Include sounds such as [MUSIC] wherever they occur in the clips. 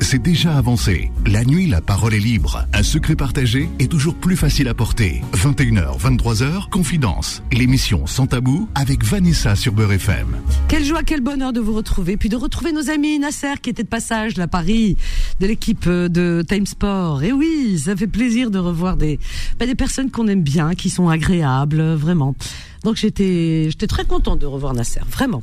c'est déjà avancé. La nuit, la parole est libre. Un secret partagé est toujours plus facile à porter. 21h, 23h, Confidence. L'émission Sans Tabou avec Vanessa sur Beurre FM. Quelle joie, quel bonheur de vous retrouver. Puis de retrouver nos amis Nasser qui était de passage là à Paris, de l'équipe euh, de Time Sport. Et oui, ça fait plaisir de revoir des, bah, des personnes qu'on aime bien, qui sont agréables, vraiment. Donc j'étais, j'étais très contente de revoir Nasser, vraiment.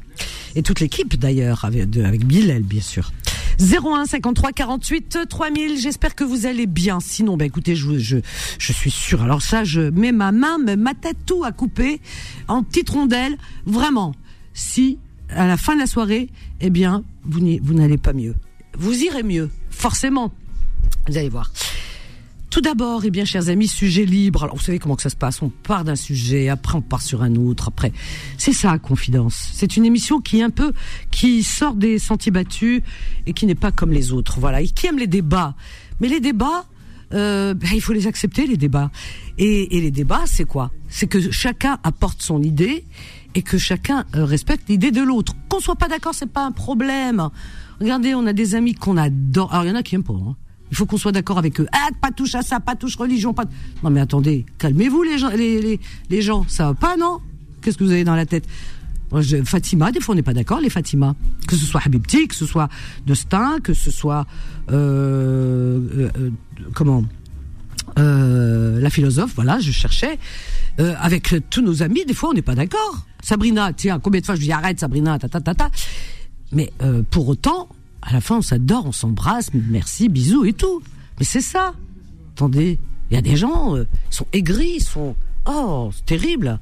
Et toute l'équipe d'ailleurs, avec, de- Bilal, bien sûr. 01 53 48 3000. J'espère que vous allez bien. Sinon, bah écoutez, je, je, je suis sûre. Alors ça, je mets ma main, ma tête, tout à couper en petites rondelles. Vraiment. Si à la fin de la soirée, eh bien, vous n'allez pas mieux. Vous irez mieux, forcément. Vous allez voir. Tout d'abord, eh bien, chers amis, sujet libre. Alors, vous savez comment que ça se passe. On part d'un sujet, après on part sur un autre, après. C'est ça, Confidence. C'est une émission qui est un peu, qui sort des sentiers battus et qui n'est pas comme les autres. Voilà. Et qui aime les débats. Mais les débats, euh, ben, il faut les accepter, les débats. Et, et les débats, c'est quoi? C'est que chacun apporte son idée et que chacun euh, respecte l'idée de l'autre. Qu'on soit pas d'accord, c'est pas un problème. Regardez, on a des amis qu'on adore. Alors, il y en a qui aiment pas, hein. Il faut qu'on soit d'accord avec eux. Ah, pas touche à ça, pas touche religion, pas. Non mais attendez, calmez-vous les gens, les, les, gens, ça va pas non? Qu'est-ce que vous avez dans la tête? Fatima, des fois on n'est pas d'accord, les Fatima. Que ce soit Habibti, que ce soit Destin, que ce soit euh, euh, euh, comment? La philosophe, voilà, je cherchais. Avec tous nos amis, des fois, on n'est pas d'accord. Sabrina, tiens, combien de fois je lui dis arrête, Sabrina, ta ta ta ta. Mais pour autant, à la fin, on s'adore, on s'embrasse, merci, bisous et tout. Mais c'est ça. Attendez, il y a des gens, euh, ils sont aigris, ils sont, oh, c'est terrible.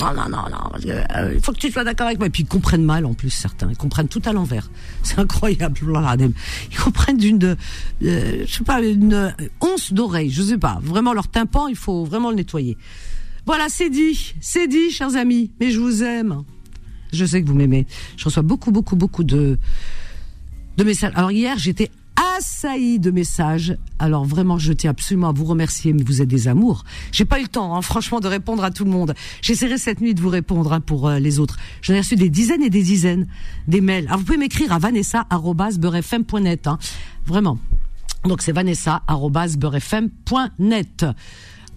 Non, non, non, non, euh, il faut que tu sois d'accord avec moi. Et puis ils comprennent mal en plus certains, ils comprennent tout à l'envers. [LAUGHS] C'est incroyable. Ils comprennent d'une, euh, je sais pas, une euh, once d'oreille, je sais pas. Vraiment leur tympan, il faut vraiment le nettoyer. Voilà, c'est dit, c'est dit, chers amis. Mais je vous aime. Je sais que vous m'aimez. Je reçois beaucoup, beaucoup, beaucoup de de messages. Alors hier, j'étais assaillie de messages. Alors vraiment, je tiens absolument à vous remercier, mais vous êtes des amours. J'ai pas eu le temps, hein, franchement, de répondre à tout le monde. J'essaierai cette nuit de vous répondre hein, pour euh, les autres. J'en ai reçu des dizaines et des dizaines des mails. Alors vous pouvez m'écrire à vanessa@beurrefm.net. Hein, vraiment. Donc c'est vanessa@beurrefm.net.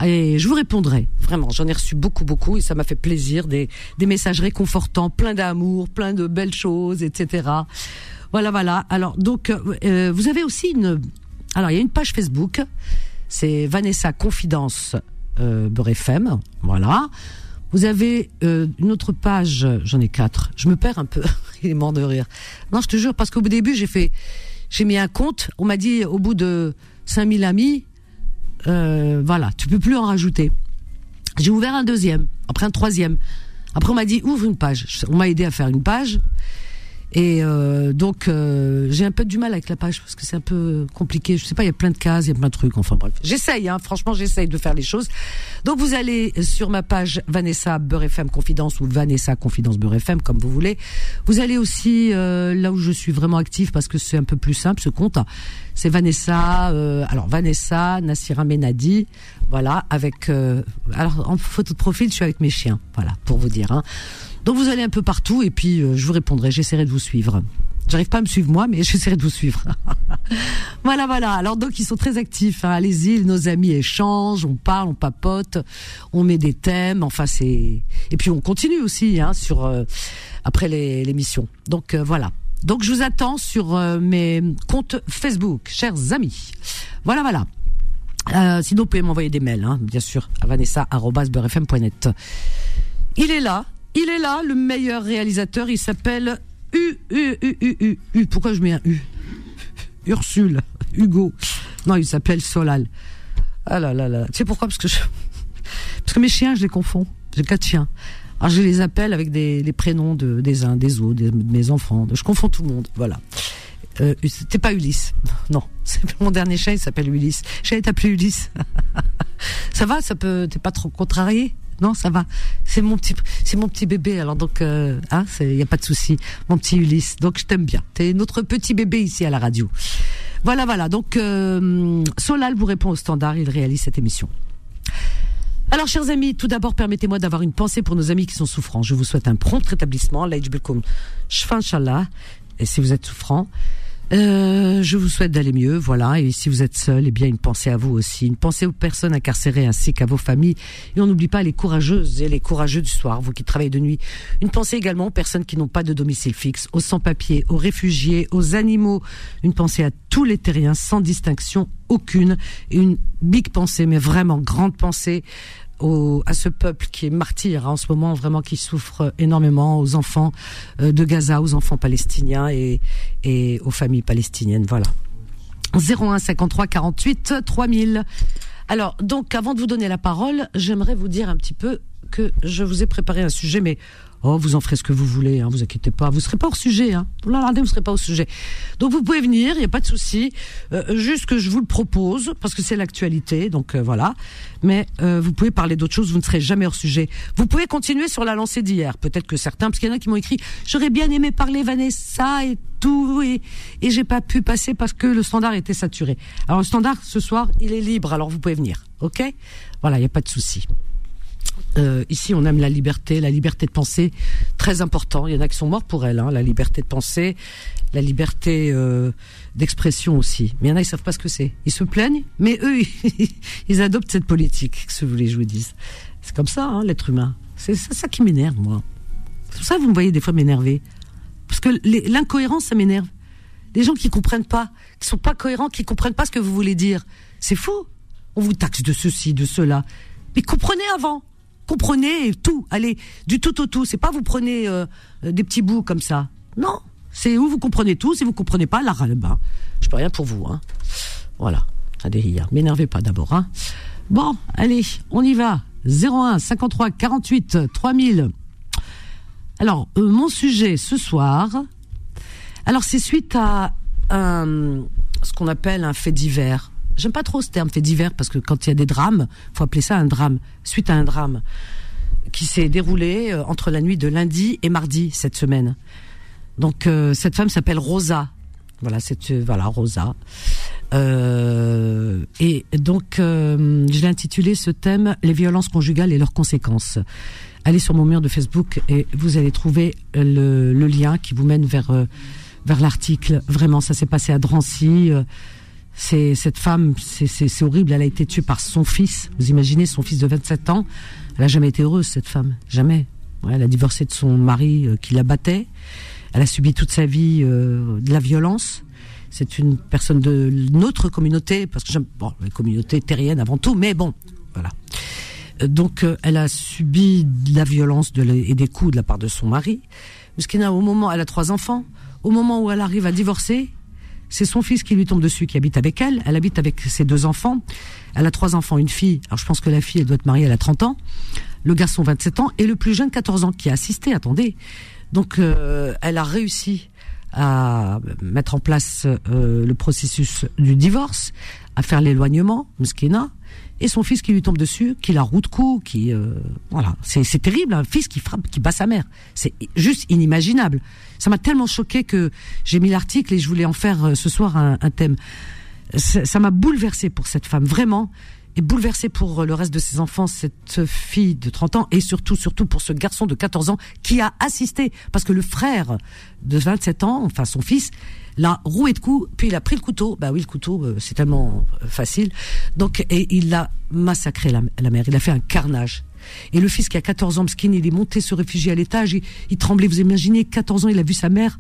Et je vous répondrai, vraiment. J'en ai reçu beaucoup, beaucoup, et ça m'a fait plaisir. Des, des messages réconfortants, plein d'amour, plein de belles choses, etc. Voilà, voilà. Alors, donc, euh, vous avez aussi une. Alors, il y a une page Facebook. C'est Vanessa Confidence euh, FM. Voilà. Vous avez euh, une autre page. J'en ai quatre. Je me perds un peu. [LAUGHS] Il est mort de rire. Non, je te jure, parce qu'au début, j'ai fait. J'ai mis un compte. On m'a dit, au bout de 5000 amis, euh, voilà, tu peux plus en rajouter. J'ai ouvert un deuxième, après un troisième. Après, on m'a dit ouvre une page. On m'a aidé à faire une page. Et euh, donc euh, j'ai un peu du mal avec la page parce que c'est un peu compliqué. Je sais pas, il y a plein de cases, il y a plein de trucs. Enfin bref, j'essaye. Hein, franchement, j'essaye de faire les choses. Donc vous allez sur ma page Vanessa Beurre FM Confidence ou Vanessa Confidence Beurre FM comme vous voulez. Vous allez aussi euh, là où je suis vraiment active parce que c'est un peu plus simple ce compte. C'est Vanessa. euh, alors Vanessa Nassira Menadi. Voilà avec. euh, alors en photo de profil, je suis avec mes chiens. Voilà pour vous dire. Hein. Donc vous allez un peu partout et puis euh, je vous répondrai, j'essaierai de vous suivre. J'arrive pas à me suivre moi, mais [LAUGHS] j'essaierai de vous suivre. [LAUGHS] voilà, voilà. Alors donc ils sont très actifs. Hein. Allez-y, nos amis échangent, on parle, on papote, on met des thèmes. Enfin c'est et puis on continue aussi hein, sur euh, après les- l'émission. Donc euh, voilà. Donc je vous attends sur euh, mes comptes Facebook, chers amis. Voilà, voilà. Euh, sinon, vous pouvez m'envoyer des mails, hein, bien sûr, à vanessa.beurrefm.net. Il est là, il est là, le meilleur réalisateur. Il s'appelle U, U, U, U, U. Pourquoi je mets un U [LAUGHS] Ursule, Hugo. Non, il s'appelle Solal. Ah là là là. Tu sais pourquoi? Parce que je... [LAUGHS] parce que mes chiens, je les confonds. J'ai quatre chiens. Alors je les appelle avec des prénoms de, des uns, des autres, des- de mes enfants. Je confonds tout le monde. Voilà. Euh, c'était pas Ulysse. [LAUGHS] Non, c'est mon dernier chien, il s'appelle Ulysse. J'allais t'appeler Ulysse. ça va, ça peut. T'es pas trop contrarié? Non, ça va. C'est mon petit, c'est mon petit bébé. Alors donc, euh, hein, il y a pas de souci. Mon petit Ulysse. Donc je t'aime bien. T'es notre petit bébé ici à la radio. Voilà, voilà. Donc euh, Solal vous répond au standard. Il réalise cette émission. Alors, chers amis, tout d'abord, permettez-moi d'avoir une pensée pour nos amis qui sont souffrants. Je vous souhaite un prompt rétablissement. Allah yajbilkoum shfa. Et si vous êtes souffrant, Euh, je vous souhaite d'aller mieux, voilà. Et si vous êtes seul, eh bien une pensée à vous aussi, une pensée aux personnes incarcérées ainsi qu'à vos familles. Et on n'oublie pas les courageuses et les courageux du soir, vous qui travaillez de nuit. Une pensée également aux personnes qui n'ont pas de domicile fixe, aux sans-papiers, aux réfugiés, aux animaux. Une pensée à tous les terriens sans distinction aucune. Une big pensée, mais vraiment grande pensée à ce peuple qui est martyr hein, en ce moment, vraiment qui souffre énormément, aux enfants euh, de Gaza, aux enfants palestiniens et, et aux familles palestiniennes. Voilà. 01 53 48 3000. Alors, donc, avant de vous donner la parole, j'aimerais vous dire un petit peu que je vous ai préparé un sujet, mais Oh, vous en ferez ce que vous voulez, hein, vous inquiétez pas. Vous serez pas hors sujet, hein. Vous vous serez pas au sujet. Donc vous pouvez venir, il n'y a pas de souci. Euh, juste que je vous le propose parce que c'est l'actualité, donc euh, voilà. Mais euh, vous pouvez parler d'autres choses, vous ne serez jamais hors sujet. Vous pouvez continuer sur la lancée d'hier. Peut-être que certains, parce qu'il y en a qui m'ont écrit, j'aurais bien aimé parler Vanessa et tout, et, et j'ai pas pu passer parce que le standard était saturé. Alors le standard ce soir, il est libre, alors vous pouvez venir, ok? Voilà, il n'y a pas de souci. Euh, ici, on aime la liberté, la liberté de penser, très important. Il y en a qui sont morts pour elle, hein, la liberté de penser, la liberté euh, d'expression aussi. Mais il y en a, ils savent pas ce que c'est. Ils se plaignent, mais eux, [LAUGHS] ils, adoptent cette politique. Que voulez, je vous dise. C'est comme ça, hein, l'être humain. C'est ça qui m'énerve, moi. C'est pour ça que vous me voyez des fois m'énerver, parce que l'incohérence, ça m'énerve. Les gens qui comprennent pas, qui sont pas cohérents, qui comprennent pas ce que vous voulez dire, c'est faux. On vous taxe de ceci, de cela, mais comprenez avant comprenez tout. Allez, du tout au tout. C'est pas vous prenez euh, des petits bouts comme ça. Non. C'est où vous comprenez tout. Si vous comprenez pas, la bas Je peux rien pour vous. Hein. Voilà. M'énervez pas d'abord. Hein. Bon, allez, on y va. 01 53 48 3000. Alors, euh, mon sujet ce soir. Alors, c'est suite à ce qu'on appelle un fait divers. J'aime pas trop ce terme fait divers parce que quand il y a des drames, faut appeler ça un drame. Suite à un drame qui s'est déroulé euh, entre la nuit de lundi et mardi cette semaine. Donc euh, cette femme s'appelle Rosa. Voilà, c'est euh, voilà Rosa. et donc je l'ai intitulé ce thème les violences conjugales et leurs conséquences. Allez sur mon mur de Facebook et vous allez trouver le, le lien qui vous mène vers vers l'article. Vraiment, ça s'est passé à Drancy c'est cette femme, c'est horrible. Elle a été tuée par son fils. Vous imaginez son fils de 27 ans. Elle a jamais été heureuse cette femme, jamais. elle a divorcé de son mari euh, qui la battait. Elle a subi toute sa vie euh, de la violence. C'est une personne de notre communauté, parce que j'aime bon, la communauté terrienne avant tout, mais bon, voilà. Euh, donc, elle a subi de la violence et des coups de la part de son mari. Parce au moment, elle a trois enfants. Au moment où elle arrive à divorcer, c'est son fils qui lui tombe dessus, qui habite avec elle. Elle habite avec ses deux enfants. Elle a trois enfants, une fille. Alors je pense que la fille, elle doit être mariée, elle a 30 ans. Le garçon, 27 ans. Et le plus jeune, 14 ans, qui a assisté, attendez. Donc euh, elle a réussi à mettre en place euh, le processus du divorce, à faire l'éloignement, Mskina, et son fils qui lui tombe dessus, qui la route coup, qui euh, voilà, c'est terrible, un fils qui frappe, qui bat sa mère, c'est juste inimaginable. Ça m'a tellement choqué que j'ai mis l'article et je voulais en faire euh, ce soir un, thème. Ça m'a bouleversé pour cette femme, vraiment, et bouleversé pour euh, le reste de ses enfants, cette fille de 30 ans, et surtout, surtout pour ce garçon de 14 ans qui a assisté, parce que le frère de 27 ans, enfin son fils, l'a roué de coups, puis il a pris le couteau. Bah oui, le couteau, euh, c'est tellement facile. Donc, et il a massacré la, la mère. Il a fait un carnage. Et le fils qui a 14 ans, skin, il est monté se réfugier à l'étage, il, tremblait. Vous imaginez, 14 ans, il a vu sa mère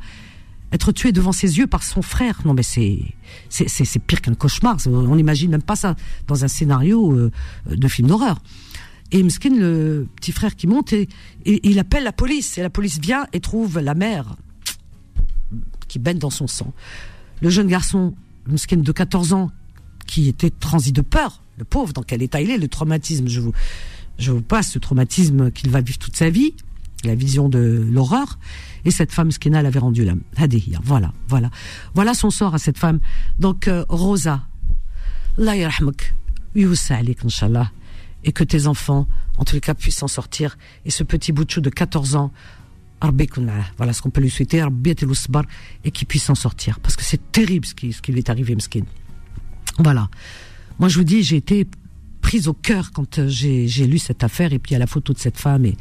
être tuée devant ses yeux par son frère. Non, mais c'est c'est pire qu'un cauchemar. On n'imagine même pas ça dans un scénario euh, de film d'horreur. Et Mskin, le petit frère qui monte, et, il appelle la police. Et la police vient et trouve la mère qui baigne dans son sang. Le jeune garçon, Mskin de 14 ans, qui était transi de peur, le pauvre, dans quel état il est, le traumatisme, je vous, je vous passe ce traumatisme qu'il va vivre toute sa vie, la vision de l'horreur, et cette femme Skina l'avait rendu l'âme. Voilà, voilà. Voilà son sort à cette femme. Donc, euh, Rosa, Allah yarhamuk, inshallah, et que tes enfants, en les cas, puissent s'en sortir, et ce petit bout de de 14 ans, voilà ce qu'on peut lui souhaiter, et qu'il puisse s'en sortir. Parce que c'est terrible ce qui, ce qui lui est arrivé, Mskin. Voilà. Moi, je vous dis, j'ai été prise au cœur quand euh, j'ai lu cette affaire et puis a la photo de cette femme et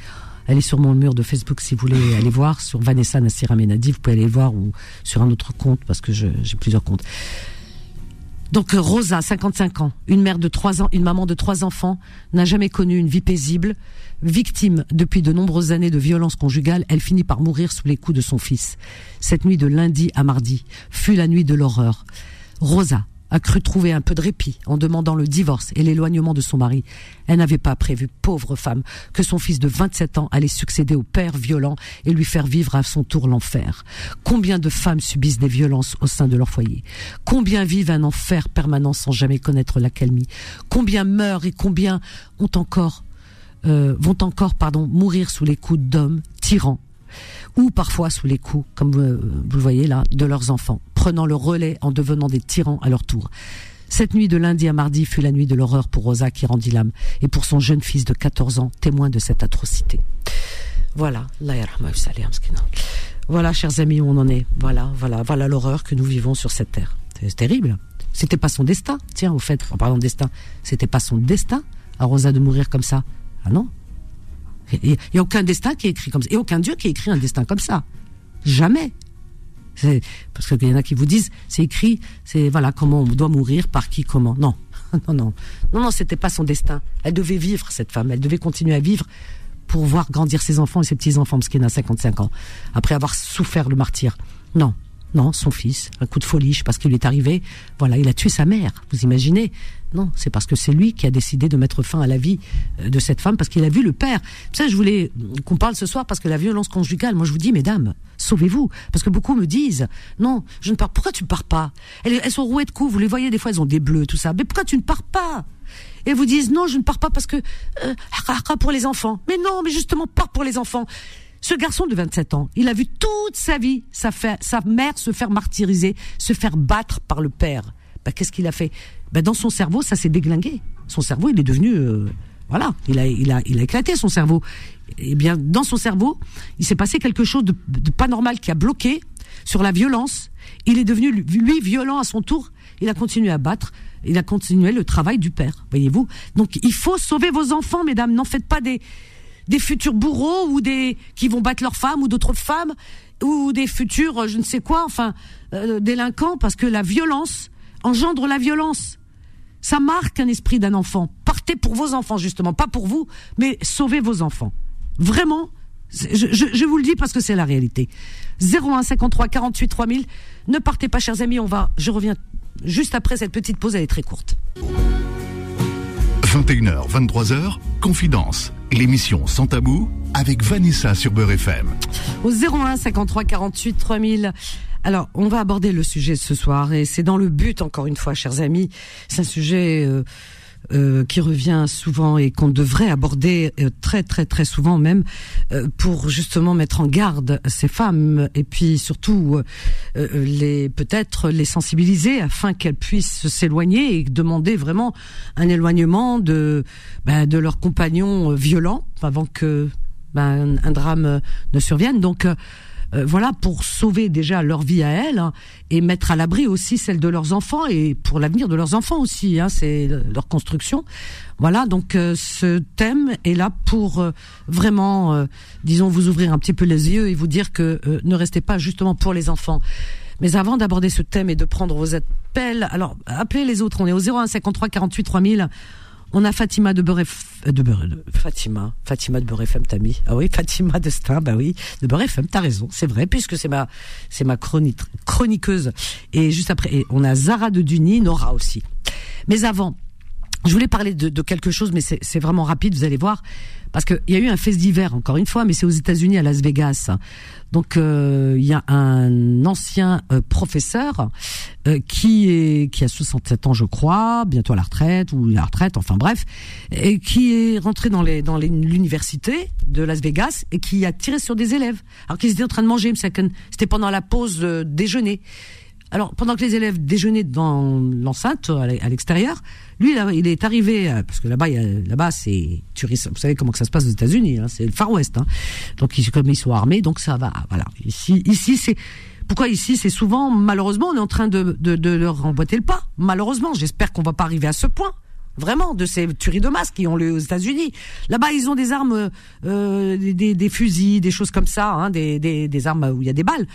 Elle est sur mon mur de Facebook si vous voulez aller voir sur Vanessa Nassira Menadi. Vous pouvez aller voir ou sur un autre compte parce que j'ai plusieurs comptes. Donc Rosa, 55 ans, une mère de trois ans, une maman de trois enfants, n'a jamais connu une vie paisible. Victime depuis de nombreuses années de violences conjugales, elle finit par mourir sous les coups de son fils. Cette nuit de lundi à mardi fut la nuit de l'horreur. Rosa, a cru trouver un peu de répit en demandant le divorce et l'éloignement de son mari. Elle n'avait pas prévu, pauvre femme, que son fils de 27 ans allait succéder au père violent et lui faire vivre à son tour l'enfer. Combien de femmes subissent des violences au sein de leur foyer? Combien vivent un enfer permanent sans jamais connaître la calmie? Combien meurent et combien ont encore euh, vont encore pardon mourir sous les coups d'hommes tyrans ou parfois sous les coups, comme vous, le voyez là, de leurs enfants, prenant le relais en devenant des tyrans à leur tour. Cette nuit de lundi à mardi fut la nuit de l'horreur pour Rosa qui rendit l'âme et pour son jeune fils de 14 ans, témoin de cette atrocité. Voilà, voilà, chers amis, où on en est. Voilà, voilà, voilà l'horreur que nous vivons sur cette terre. C'est terrible. C'était pas son destin. Tiens, au fait, en parlant de destin, c'était pas son destin à Rosa de mourir comme ça. Ah non, il n'y a aucun destin qui est écrit comme ça. Et aucun Dieu qui écrit un destin comme ça. Jamais. Parce qu'il y en a qui vous disent, c'est écrit, c'est voilà comment on doit mourir, par qui, comment. Non, [LAUGHS] non, non, non, non, c'était pas son destin. Elle devait vivre cette femme, elle devait continuer à vivre pour voir grandir ses enfants et ses petits enfants, parce qu'elle a 55 ans, après avoir souffert le martyr. Non, non, son fils, un coup de folie, je sais pas ce qui lui est arrivé. Voilà, il a tué sa mère. Vous imaginez Non, c'est parce que c'est lui qui a décidé de mettre fin à la vie euh, de cette femme parce qu'il a vu le père. Ça, je voulais qu'on parle ce soir parce que la violence conjugale. Moi, je vous dis, mesdames, sauvez-vous, parce que beaucoup me disent, non, je ne pars. Pourquoi tu ne pars pas? Elles, sont rouées de coups. Vous les voyez des fois, elles ont des bleus, tout ça. Mais pourquoi tu ne pars pas? Et vous disent non, je ne pars pas parce que euh, pour les enfants. Mais non, mais justement, pars pour les enfants. Ce garçon de 27 ans, il a vu toute sa vie sa, mère se faire martyriser, se faire battre par le père. Bah, Qu'est-ce qu'il a fait? Bah, Dans son cerveau, ça s'est déglingué. Son cerveau, il est devenu... Euh, voilà, il a, il, a, il a éclaté son cerveau. Eh bien, dans son cerveau, il s'est passé quelque chose de, de pas normal qui a bloqué sur la violence. Il est devenu, lui, violent à son tour. Il a continué à battre il a continué le travail du père, voyez-vous. Donc il faut sauver vos enfants, mesdames. N'en faites pas des des futurs bourreaux ou des qui vont battre leurs femmes ou d'autres femmes ou des futurs je ne sais quoi, enfin euh, délinquants, parce que la violence engendre la violence. Ça marque un esprit d'un enfant. Partez pour vos enfants justement, pas pour vous, mais sauvez vos enfants. Vraiment, je, je, vous le dis parce que c'est la réalité. 01 53 48 3000. Ne partez pas, chers amis. On va. Je reviens juste après cette petite pause. Elle est très courte. 21h, 23h, Confidence, l'émission Sans Tabou avec Vanessa sur Beurre FM. Au 01 53 48 3000. Alors, on va aborder le sujet ce soir et c'est dans le but, encore une fois, chers amis, c'est un sujet euh, euh, qui revient souvent et qu'on devrait aborder euh, très très très souvent même euh, pour justement mettre en garde ces femmes et puis surtout les peut-être les sensibiliser afin qu'elles puissent s'éloigner et demander vraiment un éloignement de ben, de leurs compagnons violents avant que ben, un drame ne survienne. Donc euh, voilà, pour sauver déjà leur vie à elles hein, et mettre à l'abri aussi celle de leurs enfants et pour l'avenir de leurs enfants aussi. Hein, c'est leur construction. Voilà, donc euh, ce thème est là pour euh, vraiment, disons, vous ouvrir un petit peu les yeux et vous dire que ne restez pas justement pour les enfants. Mais avant d'aborder ce thème et de prendre vos appels, alors appelez les autres. On est au 01 53 48 3000. On a Fatima de Beurre, euh, de Beurre, Fatima, Fatima de Beurre FM, mis. Ah oui, Fatima de Stein, bah oui, de Beurre FM, t'as raison, c'est vrai, puisque c'est ma, c'est ma chroniqueuse. Et juste après, on a Zara de Duny, Nora aussi. Mais avant, je voulais parler de, de quelque chose, mais c'est vraiment rapide, vous allez voir parce qu'il y a eu un fait d'hiver encore une fois, mais c'est aux États-Unis à Las Vegas. Donc euh, il y a un ancien euh, professeur euh, qui est qui a 67 ans je crois, bientôt à la retraite ou la retraite, enfin bref, et qui est rentré dans les dans l'université de Las Vegas et qui a tiré sur des élèves alors qu'ils étaient en train de manger, c'était pendant la pause déjeuner. Alors, pendant que les élèves déjeunaient dans l'enceinte, à l'extérieur, lui, il est arrivé, euh, parce que là-bas, là-bas, c'est, vous savez comment que ça se passe aux États-Unis, hein, c'est le Far West, hein. donc comme ils sont armés, donc ça va, voilà. Ici, ici, c'est, pourquoi ici, c'est souvent, malheureusement, on est en train de, de, de leur emboîter le pas. Malheureusement, j'espère qu'on va pas arriver à ce point. Vraiment de ces tueries de masse qui ont lieu aux États-Unis. Là-bas, ils ont des armes, euh, des, fusils, des choses comme ça, hein, des, des, armes où il y a des balles.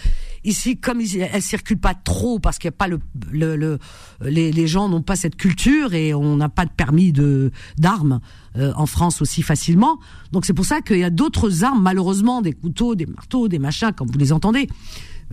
Ici, comme ils, elles circulent pas trop parce qu'il n'y a pas le, le les, les, gens n'ont pas cette culture et on n'a pas de permis de d'armes euh, en France aussi facilement. Donc c'est pour ça qu'il y a d'autres armes, malheureusement, des couteaux, des marteaux, des machins, comme vous les entendez.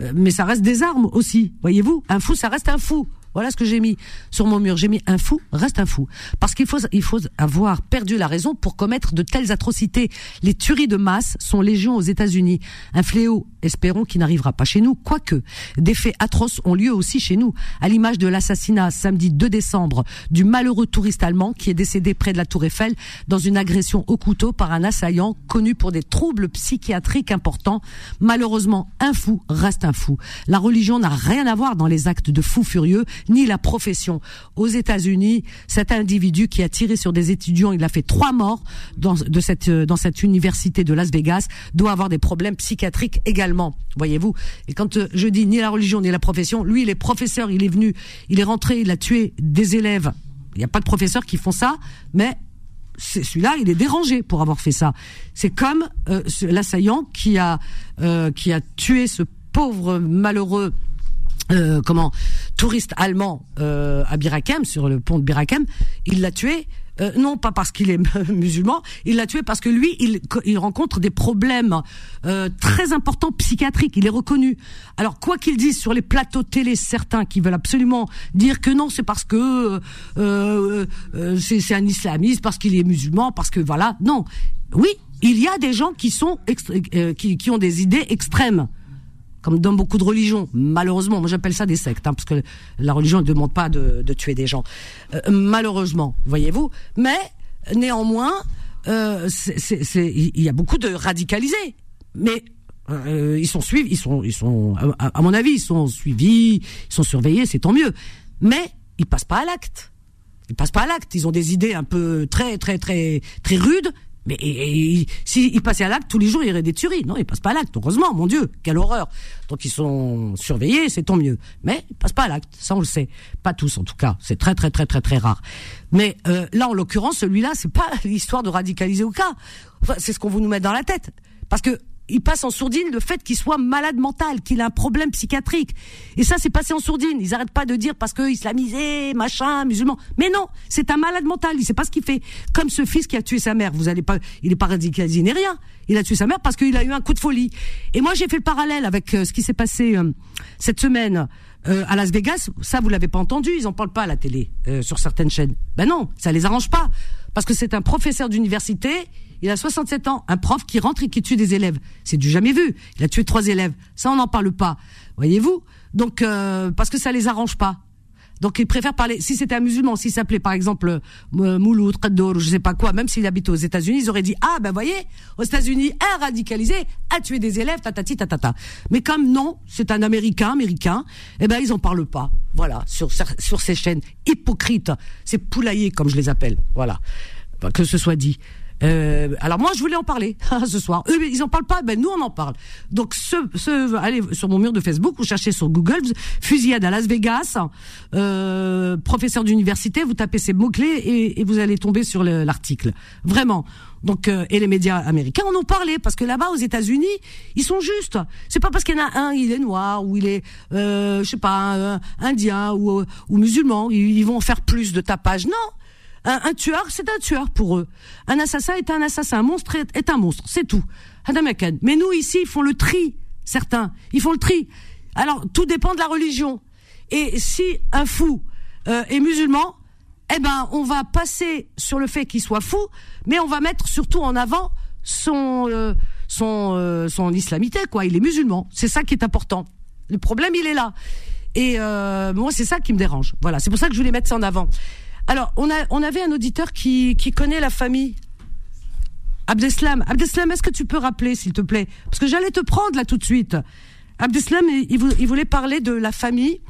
Euh, mais ça reste des armes aussi, voyez-vous. Un fou, ça reste un fou. Voilà ce que j'ai mis sur mon mur. J'ai mis un fou reste un fou. Parce qu'il faut, il faut avoir perdu la raison pour commettre de telles atrocités. Les tueries de masse sont légion aux États-Unis. Un fléau, espérons, qui n'arrivera pas chez nous. Quoique, des faits atroces ont lieu aussi chez nous. À l'image de l'assassinat samedi 2 décembre du malheureux touriste allemand qui est décédé près de la Tour Eiffel dans une agression au couteau par un assaillant connu pour des troubles psychiatriques importants. Malheureusement, un fou reste un fou. La religion n'a rien à voir dans les actes de fous furieux ni la profession. Aux États-Unis, cet individu qui a tiré sur des étudiants, il a fait trois morts dans, euh, cette université de Las Vegas, doit avoir des problèmes psychiatriques également. Voyez-vous. Et quand euh, je dis ni la religion ni la profession, lui, il est professeur, il est venu, il est rentré, il a tué des élèves. Il n'y a pas de professeurs qui font ça, mais celui-là, il est dérangé pour avoir fait ça. C'est comme euh, l'assaillant qui a qui a tué ce pauvre malheureux euh, comment touriste allemand euh, à Birakem sur le pont de Birakem, il l'a tué. Euh, non pas parce qu'il est [LAUGHS] musulman, il l'a tué parce que lui, il, il rencontre des problèmes euh, très importants psychiatriques. Il est reconnu. Alors quoi qu'il dise sur les plateaux télé, certains qui veulent absolument dire que non, c'est parce que euh, c'est un islamiste, parce qu'il est musulman, parce que voilà. Non, oui, il y a des gens qui sont qui, qui ont des idées extrêmes comme dans beaucoup de religions. Malheureusement, moi j'appelle ça des sectes, hein, parce que la religion ne demande pas de, tuer des gens. Euh, malheureusement, voyez-vous. Mais néanmoins, euh, il y a beaucoup de radicalisés. Mais euh, ils sont suivis, ils sont, ils sont, à, mon avis, ils sont suivis, ils sont surveillés, c'est tant mieux. Mais ils passent pas à l'acte. Ils passent pas à l'acte. Ils ont des idées un peu très, très, très, très rudes mais s'ils passaient à l'acte, tous les jours, il y aurait des tueries. Non, ils passent pas à l'acte. Heureusement, mon Dieu, quelle horreur. Donc ils sont surveillés, c'est tant mieux. Mais ils passent pas à l'acte, ça on le sait. Pas tous en tout cas, c'est très très très très très rare. Mais euh, là, en l'occurrence, celui-là, c'est pas [LAUGHS] l'histoire de radicaliser au cas. C'est ce qu'on veut nous mettre dans la tête. Parce que il passe en sourdine le fait qu'il soit malade mental, qu'il a un problème psychiatrique. Et ça, c'est passé en sourdine. Ils arrêtent pas de dire parce que islamisé, machin, musulman. Mais non, c'est un malade mental. Il sait pas ce qu'il fait. Comme ce fils qui a tué sa mère. Vous allez pas, il est pas radicalisé ni rien. Il a tué sa mère parce qu'il a eu un coup de folie. Et moi, j'ai fait le parallèle avec euh, ce qui s'est passé euh, cette semaine euh, à Las Vegas. Ça, vous l'avez pas entendu. Ils en parlent pas à la télé sur certaines chaînes. Ben non, ça les arrange pas parce que c'est un professeur d'université il a 67 ans, un prof qui rentre et qui tue des élèves. C'est du jamais vu. Il a tué trois élèves. Ça, on n'en parle pas. Voyez-vous? Donc, euh, parce que ça les arrange pas. Donc, il préfère parler. Si c'était un musulman, s'il s'appelait par exemple euh, Mouloud, ou je sais pas quoi, même s'il habite aux États-Unis, ils auraient dit ah ben voyez, aux États-Unis, un radicalisé a tué des élèves, tatati tatata. Mais comme non, c'est un Américain, américain, eh ben ils en parlent pas. Voilà, sur sur ces chaînes hypocrites, ces poulaillers comme je les appelle. Voilà, que ce soit dit. Euh, alors moi, je voulais en parler [LAUGHS] ce soir. Eux, ils en parlent pas. Ben nous, on en parle. Donc, ce, ce, allez sur mon mur de Facebook, vous cherchez sur Google fusillade à Las Vegas, euh, professeur d'université. Vous tapez ces mots clés et, et, vous allez tomber sur l'article. Vraiment. Donc, euh, et les médias américains en ont parlé parce que là-bas, aux États-Unis, ils sont justes. C'est pas parce qu'il y en a un, il est noir ou il est, euh, je sais pas, indien ou, ou musulman, ils, ils vont faire plus de tapage. Non un, tueur, c'est un tueur pour eux. Un assassin est un assassin. Un monstre est, un monstre. C'est tout. Mais nous, ici, ils font le tri. Certains. Ils font le tri. Alors, tout dépend de la religion. Et si un fou euh, est musulman, eh ben, on va passer sur le fait qu'il soit fou, mais on va mettre surtout en avant son euh, son euh, son islamité, quoi. Il est musulman. C'est ça qui est important. Le problème, il est là. Et moi, c'est ça qui me dérange. Voilà. C'est pour ça que je voulais mettre ça en avant. Alors, on, a, on avait un auditeur qui, qui connaît la famille. Abdeslam. Abdeslam, est-ce que tu peux rappeler, s'il te plaît? Parce que j'allais te prendre là tout de suite. Abdeslam, il, voulait parler de la famille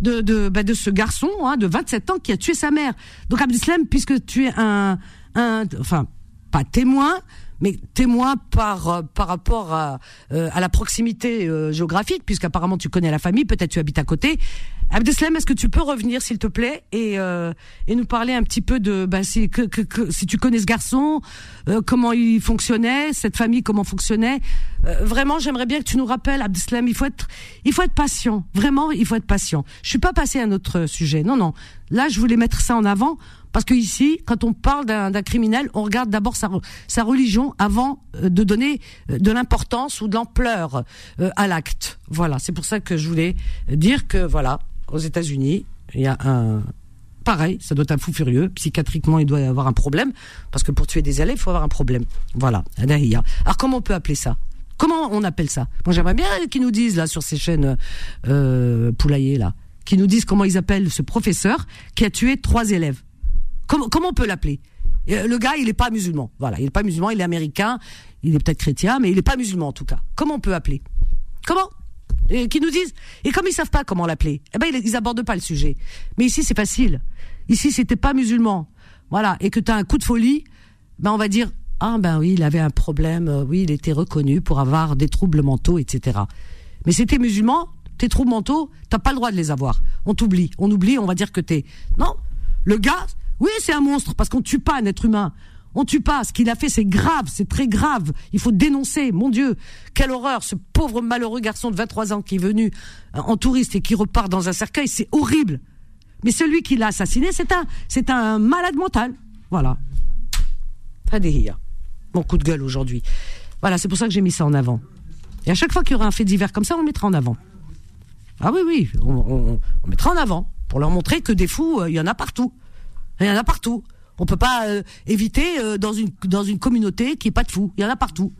de, de, bah, de ce garçon hein, de 27 ans qui a tué sa mère. Donc Abdeslam, puisque tu es un, un enfin, pas témoin, mais témoin par par rapport à, euh, à la proximité euh, géographique, puisqu'apparemment tu connais la famille, peut-être tu habites à côté. Abdeslam, est-ce que tu peux revenir, s'il te plaît, et, euh, et nous parler un petit peu de ben, si, que, que, si tu connais ce garçon, euh, comment il fonctionnait, cette famille comment fonctionnait. Euh, vraiment, j'aimerais bien que tu nous rappelles, Abdeslam, il faut être, il faut être patient. Vraiment, il faut être patient. Je suis pas passé à un autre sujet. Non, non. Là, je voulais mettre ça en avant parce que ici, quand on parle d'un criminel, on regarde d'abord sa, religion avant de donner de l'importance ou de l'ampleur à l'acte. Voilà, c'est pour ça que je voulais dire que voilà, aux États-Unis, il y a un pareil, ça doit être un fou furieux. Psychiatriquement, il doit y avoir un problème parce que pour tuer des élèves, il faut avoir un problème. Voilà, Alors comment on peut appeler ça? Comment on appelle ça? Moi, j'aimerais bien qu'ils nous disent là sur ces chaînes euh, là, qu'ils nous disent comment ils appellent ce professeur qui a tué trois élèves. Comment, on peut l'appeler? Euh, Le gars, il n'est pas musulman. Voilà, il n'est pas musulman, il est américain, il est peut-être chrétien, mais il n'est pas musulman en tout cas. Comment on peut appeler? Comment? Qui nous disent. Et comme ils savent pas comment l'appeler, eh ben ils, ils abordent pas le sujet. Mais ici c'est facile. Ici c'était pas musulman, voilà, et que tu as un coup de folie, ben on va dire ah ben oui il avait un problème, euh, oui il était reconnu pour avoir des troubles mentaux, etc. Mais c'était musulman, tes troubles mentaux, t'as pas le droit de les avoir. On t'oublie, on oublie, on va dire que t'es non. Le gars, oui c'est un monstre parce qu'on tue pas un être humain. On tue pas. Ce qu'il a fait, c'est grave, c'est très grave. Il faut dénoncer. Mon Dieu, quelle horreur. Ce pauvre malheureux garçon de 23 ans qui est venu euh, en touriste et qui repart dans un cercueil, c'est horrible. Mais celui qui l'a assassiné, c'est un, c'est un malade mental. Voilà. Mon coup de gueule aujourd'hui. Voilà, c'est pour ça que j'ai mis ça en avant. Et à chaque fois qu'il y aura un fait divers comme ça, on le mettra en avant. Ah oui, oui, on, mettra en avant pour leur montrer que des fous, euh, il y en a partout. Il y en a partout. On peut pas euh, éviter euh, dans une dans une communauté qui est pas de fous. Il y en a partout.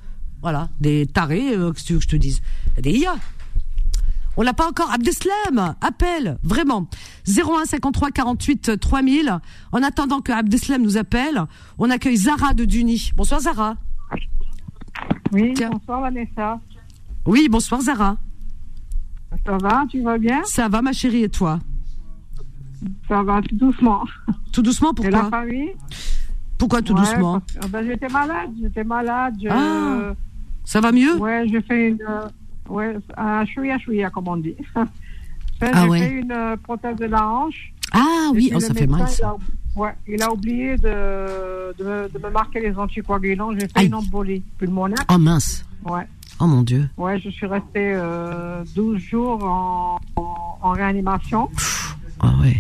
Voilà, des tarés, euh, que tu veux que je te dise? Des IA. On l'a pas encore. Abdeslam, appelle, vraiment. 01 53 48 3000. En attendant que Abdeslam nous appelle, on accueille Zara de Duny. Bonsoir Zara. Oui, bonsoir Vanessa. Oui, bonsoir Zara. Ça va, tu vas bien? Ça va ma chérie et toi? Ça va tout doucement. Tout doucement, pourquoi Et la famille Pourquoi tout doucement ah ben, J'étais malade, j'étais malade. Ah, ça va mieux Ouais, je fais une. Ouais, un chouïa chouïa, comme on dit. [LAUGHS] ah j'ai ouais. fait une euh, prothèse de la hanche. Ah oui, oh, ça fait mal. Il a, ouais, il a oublié de, de, de, me marquer les anticoagulants. J'ai fait une embolie pulmonaire. Oh mince. Ouais. Oh mon Dieu. Ouais, je suis restée euh, 12 jours en, en, en réanimation. Ah ouais.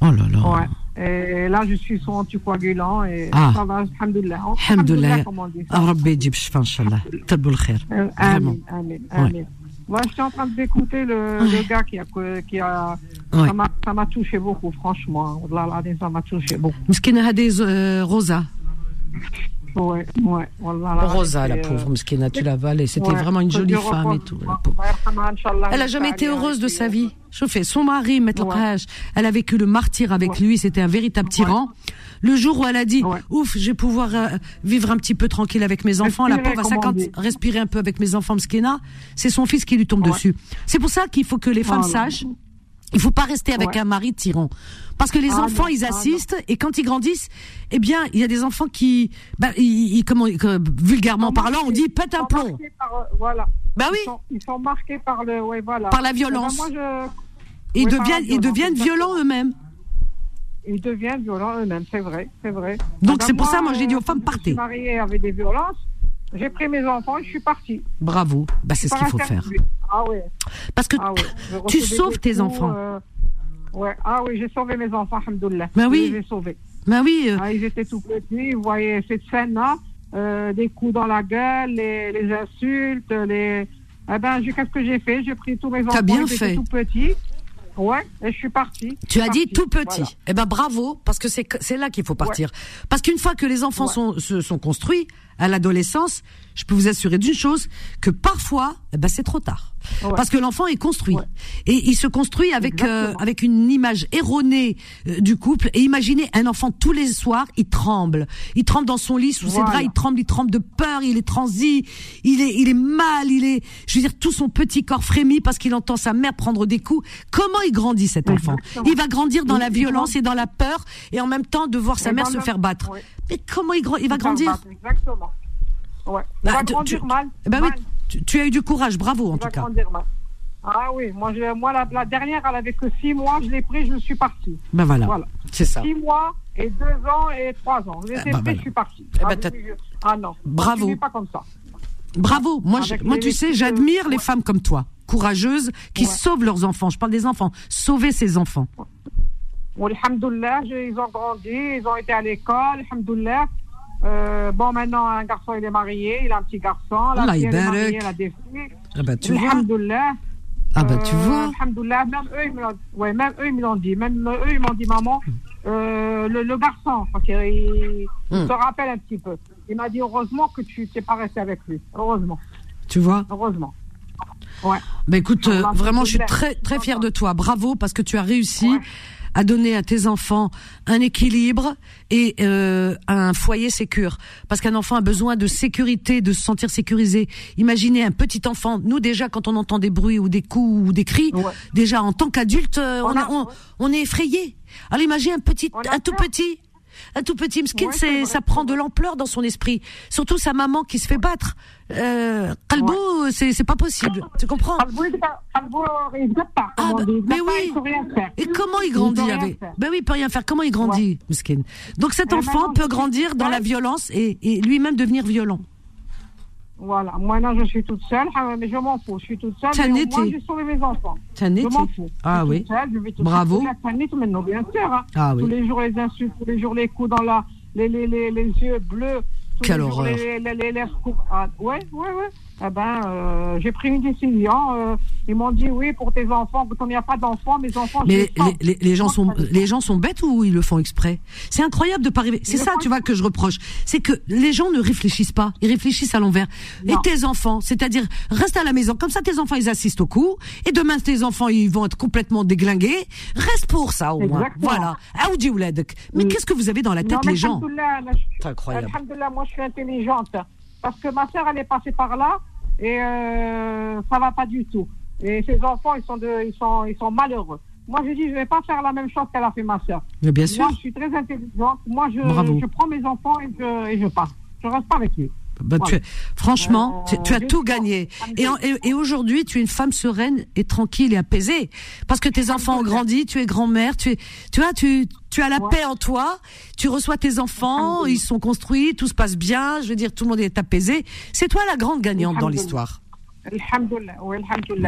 Oh là là. Ouais. Et là, je suis sous anticoagulant et ah. ça va, alhamdoulilah. Alhamdoulilah. Rabbi yajib shifa, Inch'Allah. Tabou khair. Amen, amen, amen. Moi, je suis en train d'écouter le, Ouais. le gars qui a. Qui a Ouais. ça m'a- touché beaucoup, franchement. Ça m'a touché beaucoup. Mskina Hadez euh, Rosa. Ouais, al-azim, Rosa, la pauvre euh, Mskina, tu l'as avalée. C'était ouais, vraiment une jolie femme et tout. Elle a jamais été heureuse de sa vie. Je fais son mari, Maître elle a vécu le martyr avec lui, c'était un véritable tyran. Le jour où elle a dit, ouf, je vais pouvoir euh, vivre un petit peu tranquille avec mes enfants, la pauvre à comme on 50, dit. respirer un peu avec mes enfants, Mskina, c'est son fils qui lui tombe dessus. C'est pour ça qu'il faut que les femmes Voilà. sachent, il faut pas rester avec Ouais. un mari tyran. Parce que les Ah enfants, non, ils ah assistent, et quand ils grandissent, eh bien, il y a des enfants qui, ils, ils- comment, que, vulgairement parlant, on dit pète un plomb. par, euh, voilà. Bah oui. Ils sont, ils sont marqués par le, ouais, voilà. Par la ben, violence. moi, je, Ils Oui, deviennent, ils violents eux-mêmes. ils deviennent violents eux-mêmes, c'est vrai, c'est vrai. Donc, ben, c'est pour ça, moi, j'ai dit aux euh, femmes, partez. Je suis mariée avec des violences. J'ai pris mes enfants et je suis partie. Bravo. Bah, c'est ce qu'il faut faire. Ah ouais. Parce que Ah ouais. Tu sauves tes coups, enfants. euh, ouais. Ah oui, j'ai sauvé mes enfants, alhamdoulilah. Bah oui. Je sauvés. Bah oui, euh, Ah, ils étaient tout petits. Vous voyez cette scène-là, euh, des coups dans la gueule, les, les insultes, les. Eh ben, qu'est-ce que j'ai fait? J'ai pris tous mes enfants. bien ils étaient fait. tout petits. Ouais, et je suis partie. Tu suis as dit tout petit. Voilà. Eh ben bravo, parce que c'est là qu'il faut partir. Parce qu'une fois que les enfants Ouais. sont se sont construits à l'adolescence, je peux vous assurer d'une chose que parfois, eh ben c'est trop tard. Ouais. Parce que l'enfant est construit Ouais. et il se construit avec euh, avec une image erronée euh, du couple. Et imaginez un enfant tous les soirs, il tremble, il tremble dans son lit sous ses draps, il tremble, il tremble de peur, il est transi, il est il est mal, il est, je veux dire, tout son petit corps frémit parce qu'il entend sa mère prendre des coups. Comment il grandit cet enfant? Exactement. Il va grandir dans la violence et dans la peur et en même temps de voir sa mère se faire battre. Mais comment il, va grandir Exactement. Ouais. Il Bah, va tu- grandir tu- mal. Ben oui, tu, tu as eu du courage, bravo en Il tout va cas. grandir mal. Ah oui, moi, je, moi la, la dernière, elle avait que six mois, je l'ai pris, je suis partie. Ben voilà, Voilà. c'est ça. Six mois et deux ans et trois ans. Je les ai bah pris, voilà. je suis partie. Eh ben, ah, je- ah non. Bravo. Continue pas comme ça. Bravo. Moi, je- moi tu sais, j'admire les femmes comme toi, courageuses, qui Ouais. sauvent leurs enfants. Je parle des enfants. Sauver ses enfants. Alhamdoulilah, ils ont grandi, ils ont été à l'école, alhamdoulilah. Euh, bon, maintenant, un garçon, il est marié, il a un petit garçon. La fille, elle est mariée, elle a des filles. Ah bah tu vois. Alhamdoulilah. Ah bah tu Euh, vois. Alhamdoulilah, même eux, ils me l'ont ouais, même eux, ils l'ont dit. Même eux, ils m'ont dit, maman, euh, le, le garçon, parce qu'il il Hmm. se rappelle un petit peu. Il m'a dit, heureusement que tu n'es pas resté avec lui. Heureusement, Tu vois. heureusement. Ouais. Bah écoute, euh, vraiment, je suis très très fière de toi. Bravo parce que tu as réussi Ouais. À donner à tes enfants un équilibre et euh, un foyer sécure. Parce qu'un enfant a besoin de sécurité, de se sentir sécurisé. Imaginez un petit enfant. Nous déjà, quand on entend des bruits ou des coups ou des cris, Ouais. déjà en tant qu'adulte, euh, on, On a- a- on, on est effrayé. Alors imaginez un petit, un tout peur. petit. Un tout petit mskin, Ouais, c'est, ça prend de l'ampleur dans son esprit. Surtout sa maman qui se fait battre. Euh, Qalbo, c'est, c'est pas possible. Tu comprends? Ah, bah, mais oui. il peut rien faire. Et comment il grandit avec? Ben oui, il peut rien faire. Comment il grandit, Miskin Donc cet enfant peut grandir dans Ouais. la violence et, et lui-même devenir violent. Voilà. Maintenant, je suis toute seule, ah, mais je m'en fous. Je suis toute seule. Mais au moins, j'ai sauvé mes enfants. Je m'en fous. Ah Je suis oui. toute seule, je vais tout Bravo. maintenant, bien sûr. hein. Ah oui. Tous les jours, les insultes, tous les jours, les coups dans la, les, les, les, les yeux bleus. Tous Quelle les jours, horreur. Les, les, les, les coups. Ah, ouais, ouais, ouais. Eh ben, euh, j'ai pris une décision. euh, ils m'ont dit, oui, pour tes enfants, quand il n'y a pas d'enfants, mes enfants, Mais les les, les- gens sont les gens sont bêtes ou ils le font exprès? C'est incroyable de pas arriver. C'est ça, tu vois, que je reproche. C'est que les gens ne réfléchissent pas. Ils réfléchissent à l'envers. Et tes enfants, c'est-à-dire reste à la maison. Comme ça, tes enfants ils assistent au coup. Et demain, tes enfants ils vont être complètement déglingués. Reste pour ça au moins. Exactement. Voilà. Aoudi. Mais Mm. qu'est-ce que vous avez dans la tête, les gens? C'est incroyable. Moi je suis intelligente. Parce que ma sœur, elle est passée par là et euh, ça va pas du tout. Et ses enfants, ils sont, de, ils sont, ils sont malheureux. Moi, je dis, je vais pas faire la même chose qu'elle a fait ma. Mais bien sûr. Moi, je suis très intelligente. Moi, je, je prends mes enfants et je, et je pars. Je reste pas avec lui. Bah, tu franchement, Euh, tu, tu as tout gagné. Et, en- et, et aujourd'hui, tu es une femme sereine et tranquille et apaisée. Parce que tes enfants ont grandi, tu es grand-mère, tu es, tu vois, tu, tu as la Ouais. paix en toi, tu reçois tes enfants, ils sont construits, tout se passe bien, je veux dire, tout le monde est apaisé. C'est toi la grande gagnante dans l'histoire. Oui.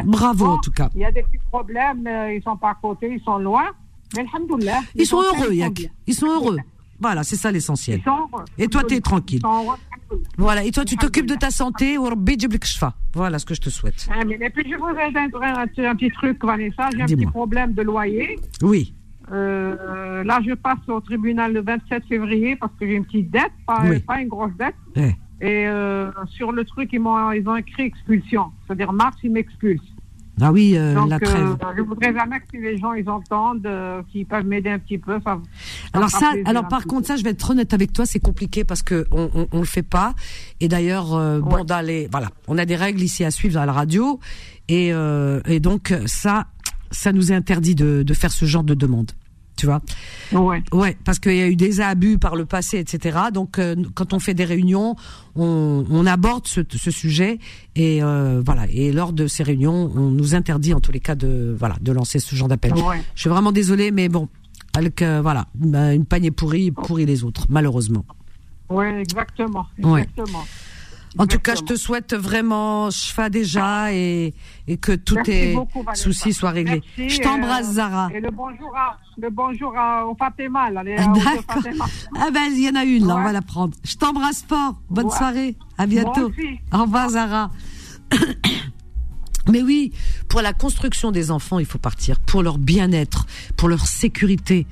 Bravo, en tout cas. Il y a des petits problèmes. euh, ils sont pas à côté, ils sont loin. Mais. Ils sont heureux, Yak. Ils sont heureux. Voilà, c'est ça l'essentiel. Et toi, t'es Alhamdoulilah. tranquille. Voilà, et toi, tu t'occupes de ta santé. Voilà ce que je te souhaite. Et puis je voudrais un, un, petit truc, Vanessa. J'ai un petit problème de loyer. Oui, Euh, là, je passe au tribunal le 27 février parce que j'ai une petite dette, pas, Oui. pas une grosse dette. Eh. Et euh, sur le truc, ils, m'ont, ils ont écrit expulsion. C'est-à-dire, mars, ils m'expulsent. Ah oui, euh, Donc, la trêve. euh, je voudrais jamais que les gens ils entendent, euh, qu'ils peuvent m'aider un petit peu. Ça, Alors ça, alors par contre, ça, je vais être honnête avec toi, c'est compliqué parce que on, on, on le fait pas. Et d'ailleurs, euh, bon, Ouais. dans les, voilà, on a des règles ici à suivre à la radio, et euh, et donc ça, ça nous est interdit de, de faire ce genre de demande. Tu vois Ouais. Ouais, parce qu'il y a eu des abus par le passé, etc. Donc, euh, quand on fait des réunions, on, on aborde ce, ce sujet et euh, voilà. Et lors de ces réunions, on nous interdit en tous les cas de voilà de lancer ce genre d'appel. Ouais. Je suis vraiment désolée, mais bon, avec euh, voilà, bah, une panier pourri pourrit les autres, malheureusement. Ouais, exactement. Ouais. Exactement. En tout cas, je te souhaite vraiment Shfa déjà et, et que tous tes beaucoup, soucis soient réglés. Merci, je t'embrasse, euh, Zara. Et le bonjour à, le bonjour à, au Fatima. Là, les, D'accord. Ah ben, il y en a une, là, on va la prendre. Je t'embrasse fort. Bonne Ouais. soirée. À bientôt. Au revoir, Zara. Mais oui, pour la construction des enfants, il faut partir. Pour leur bien-être, pour leur sécurité.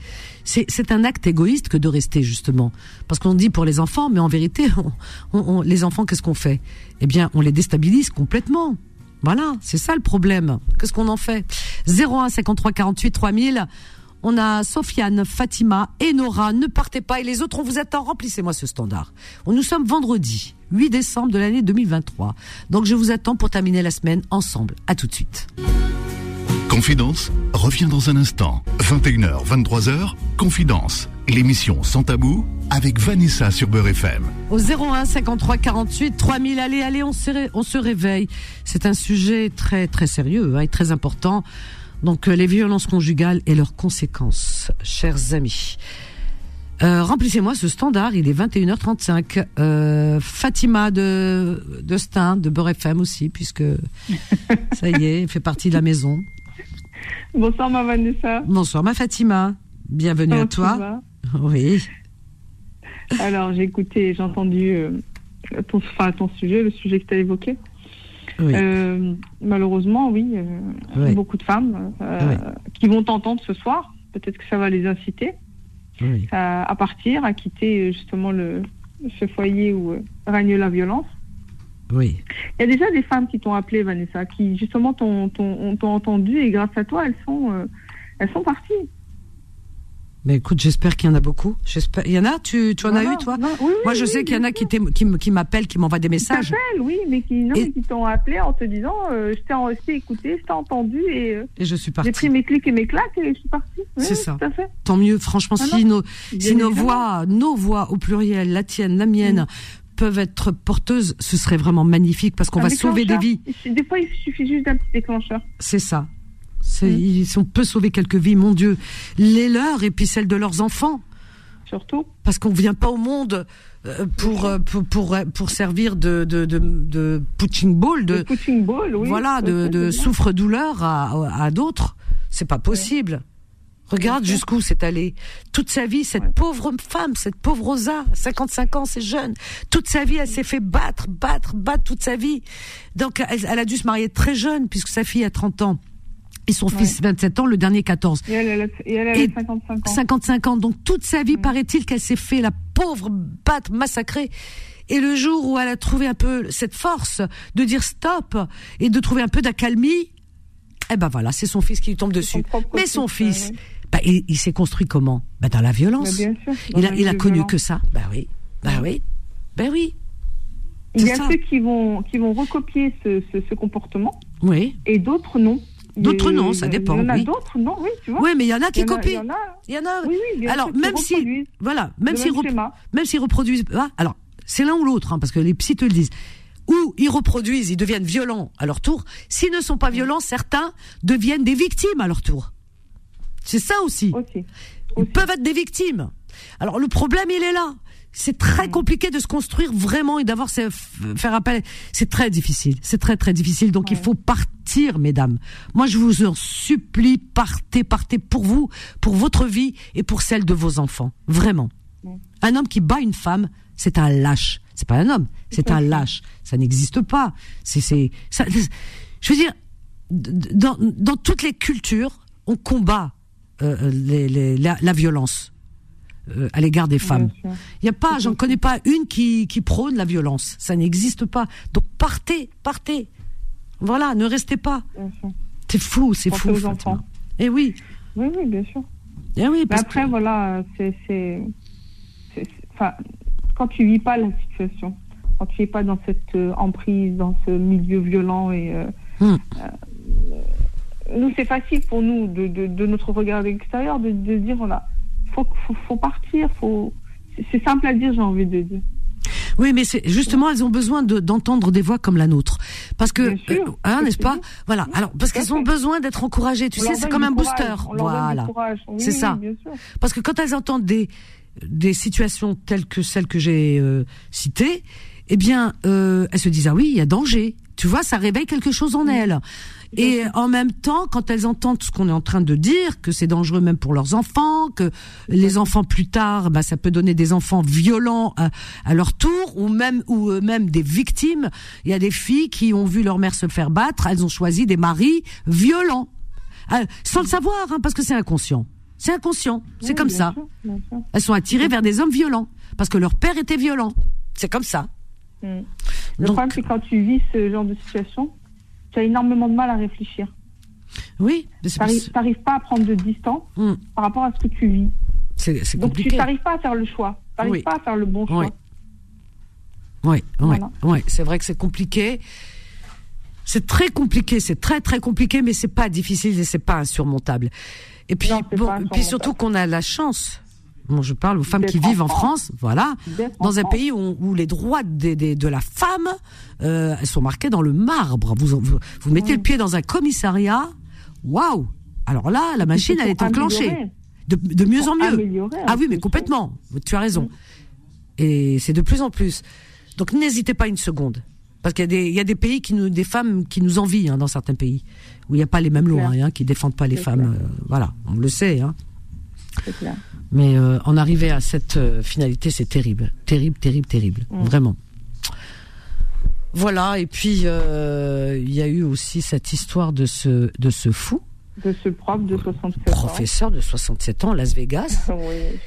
C'est, un acte égoïste que de rester, justement. Parce qu'on dit pour les enfants, mais en vérité, [LAUGHS] on, on- on- les enfants, qu'est-ce qu'on fait? Eh bien, on les déstabilise complètement. Voilà, c'est ça le problème. Qu'est-ce qu'on en fait? 01 53 48 3000. On a Sofiane, Fatima et Nora. Ne partez pas et les autres, on vous attend. Remplissez-moi ce standard. Nous sommes vendredi 8 décembre de l'année 2023. Donc je vous attends pour terminer la semaine ensemble. À tout de suite. Confidence revient dans un instant. 21h, 23h, Confidence, l'émission sans tabou avec Vanessa sur Beurre FM. Au 01 53 48 3000, allez, allez, on se, on se réveille. C'est un sujet très très sérieux hein, et très important. Donc euh, les violences conjugales et leurs conséquences, chers amis. Euh, remplissez-moi ce standard, il est 21h35. Euh, Fatima de, de Stein, de Beurre FM aussi, puisque [LAUGHS] ça y est, fait partie de la maison. Bonsoir ma Vanessa. Bonsoir ma Fatima. Bienvenue à toi. Oui. Alors j'ai écouté, j'ai entendu euh, ton, enfin, ton sujet, le sujet que tu as évoqué. Oui. Euh, malheureusement, oui, euh, Oui. beaucoup de femmes euh, Oui. qui vont t'entendre ce soir. Peut-être que ça va les inciter à, à partir, à quitter justement le, ce foyer où règne la violence. Oui. Il y a déjà des femmes qui t'ont appelé, Vanessa, qui justement t'ont entendu et grâce à toi, elles sont, elles sont parties. Mais écoute, j'espère qu'il y en a beaucoup. J'espère. Il y en a? Tu, tu en as Voilà. eu toi? Non, oui, Moi, je oui, sais qu'il y en a qui, qui, qui m'appellent, qui m'envoient des Qui messages. t'appellent, oui, mais qui, non, Et- mais qui t'ont appelé en te disant euh, je t'ai t'ai écouté, je t'ai entendu et euh, Et je suis j'ai partie. pris mes clics et mes claques et je suis partie. C'est ça. Tout à fait. Tant mieux. Franchement, Ah si nos, si nos voix, nos voix au pluriel, la tienne, la mienne, peuvent être porteuses, ce serait vraiment magnifique parce qu'on va sauver des vies. Des fois, il suffit juste d'un petit déclencheur. C'est ça. C'est, Mm. il- si on peut sauver quelques vies, mon Dieu, les leurs et puis celles de leurs enfants. Surtout. parce qu'on vient pas au monde euh, pour, euh, pour pour pour servir de de de, de punching ball de punching ball, oui. voilà de, de c'est bien. souffre-douleur à, à d'autres c'est pas possible regarde jusqu'où c'est allé toute sa vie cette Ouais. pauvre femme cette pauvre Rosa 55 ans c'est jeune toute sa vie elle s'est fait battre battre battre toute sa vie donc elle, elle a dû se marier très jeune puisque sa fille a 30 ans et son Ouais. fils 27 ans le dernier 14 Et elle, elle, elle, elle Et a 55 ans. 55 ans. Donc toute sa vie, paraît-il, qu'elle s'est fait la pauvre batte massacrée. Et le jour où elle a trouvé un peu cette force de dire stop et de trouver un peu d'accalmie, eh ben voilà, c'est son fils qui lui tombe dessus. son Mais son fils, fils, bah, il, il s'est construit comment? Bah, Dans la Bah, violence. bien sûr. il a, il a connu violent. que ça. Bah oui, bah oui, bah oui, Il y a ça. ceux qui vont, qui vont recopier ce, ce, ce comportement oui. et d'autres non. D'autres non, ça dépend, Il y en a oui. d'autres non, oui, tu vois. Oui, mais il y en a qui copient. Il y en a, Il y en a. oui, oui, Alors, même si- Voilà, même s'ils même s'ils reproduisent, alors c'est l'un ou l'autre, hein, parce que les psys te le disent. Ou ils reproduisent, ils deviennent violents à leur tour. S'ils ne sont pas violents, certains deviennent des victimes à leur tour. C'est ça aussi. aussi. Ils aussi. peuvent être des victimes. Alors le problème, il est là. C'est très Mm. compliqué de se construire vraiment et d'avoir ces- faire appel. C'est très difficile. C'est très très difficile. Donc il faut partir, mesdames. Moi, je vous en supplie, partez, partez pour vous, pour votre vie et pour celle de vos enfants. Vraiment. Ouais. Un homme qui bat une femme, c'est un lâche. C'est pas un homme, c'est un lâche. Ça n'existe pas. C'est, c'est, je veux dire, dans, dans toutes les cultures, on combat euh, les- les- la, la violence euh, à l'égard des femmes. Il y a pas, j'en connais pas une qui, qui prône la violence. Ça n'existe pas. Donc partez, partez. Voilà, ne restez pas. C'est fou, c'est fou. enfants. Eh oui, Oui, oui, bien sûr. eh oui. Mais Parce après, que- voilà, c'est. Enfin, quand tu vis pas la situation, quand tu es pas dans cette euh, emprise, dans ce milieu violent et. euh, Hmm. euh, nous, c'est facile pour nous, de, de, de notre regard extérieur, de, de dire voilà, faut, faut, faut partir, faut. c'est- simple à dire, j'ai envie de dire. Oui, mais c'est justement, elles ont besoin de- d'entendre des voix comme la nôtre, parce que, euh, hein, n'est-ce pas. Voilà. Alors, parce qu'elles ont besoin d'être encouragées. Tu On sais, c'est comme un courage, booster. on Voilà. Oui, C'est oui, ça. Parce que quand elles entendent des des situations telles que celles que j'ai euh, citées, eh bien, euh, elles se disent ah oui, il y a danger. Tu vois, ça réveille quelque chose en elles. Et en même temps, quand elles entendent ce qu'on est en train de dire, que c'est dangereux même pour leurs enfants, que les enfants plus tard, bah, ça peut donner des enfants violents à, à leur tour, ou même ou euh, même des victimes. Il y a des filles qui ont vu leur mère se faire battre, elles ont choisi des maris violents, Ah, sans le savoir, hein, parce que c'est inconscient. C'est inconscient, c'est Oui, comme ça. sûr, bien sûr. Elles sont attirées vers des hommes violents parce que leur père était violent. C'est comme ça. Mm. Le Donc- problème, c'est que quand tu vis ce genre de situation, tu as énormément de mal à réfléchir. Oui, Tu n'arrives pas à prendre de distance Hmm. par rapport à ce que tu vis. c'est c'est Donc tu n'arrives pas à faire le choix. Tu n'arrives Oui. pas à faire le bon choix. Oui. Oui, oui, Voilà. oui. C'est vrai que c'est compliqué. C'est très compliqué, c'est très très compliqué, mais c'est pas difficile et c'est pas insurmontable. Et puis Non, bon, surtout qu'on a la chance. Bon, je parle aux femmes qui vivent en France. Voilà, dans un pays où, où les droits des- des- de la femme euh, sont marqués dans le marbre. Vous vous, vous mettez le pied dans un commissariat, waouh Alors là, la machine elle est enclenchée de, de mieux en mieux. Ah oui, mais complètement. Tu as raison. Et c'est de plus en plus. Donc n'hésitez pas une seconde. Parce qu'il y a des, il y a des pays qui nous, des femmes qui nous envient hein, dans certains pays où il n'y a pas les mêmes lois, hein, qui défendent pas les femmes. euh, voilà, on le sait. Hein. Clair. Mais euh, en arriver à cette euh, finalité, c'est terrible, terrible, terrible, terrible, Mm. vraiment. Voilà. Et puis euh, il y a eu aussi cette histoire de ce de ce fou De ce prof de 67 professeur de 67 ans, Las Vegas. [LAUGHS]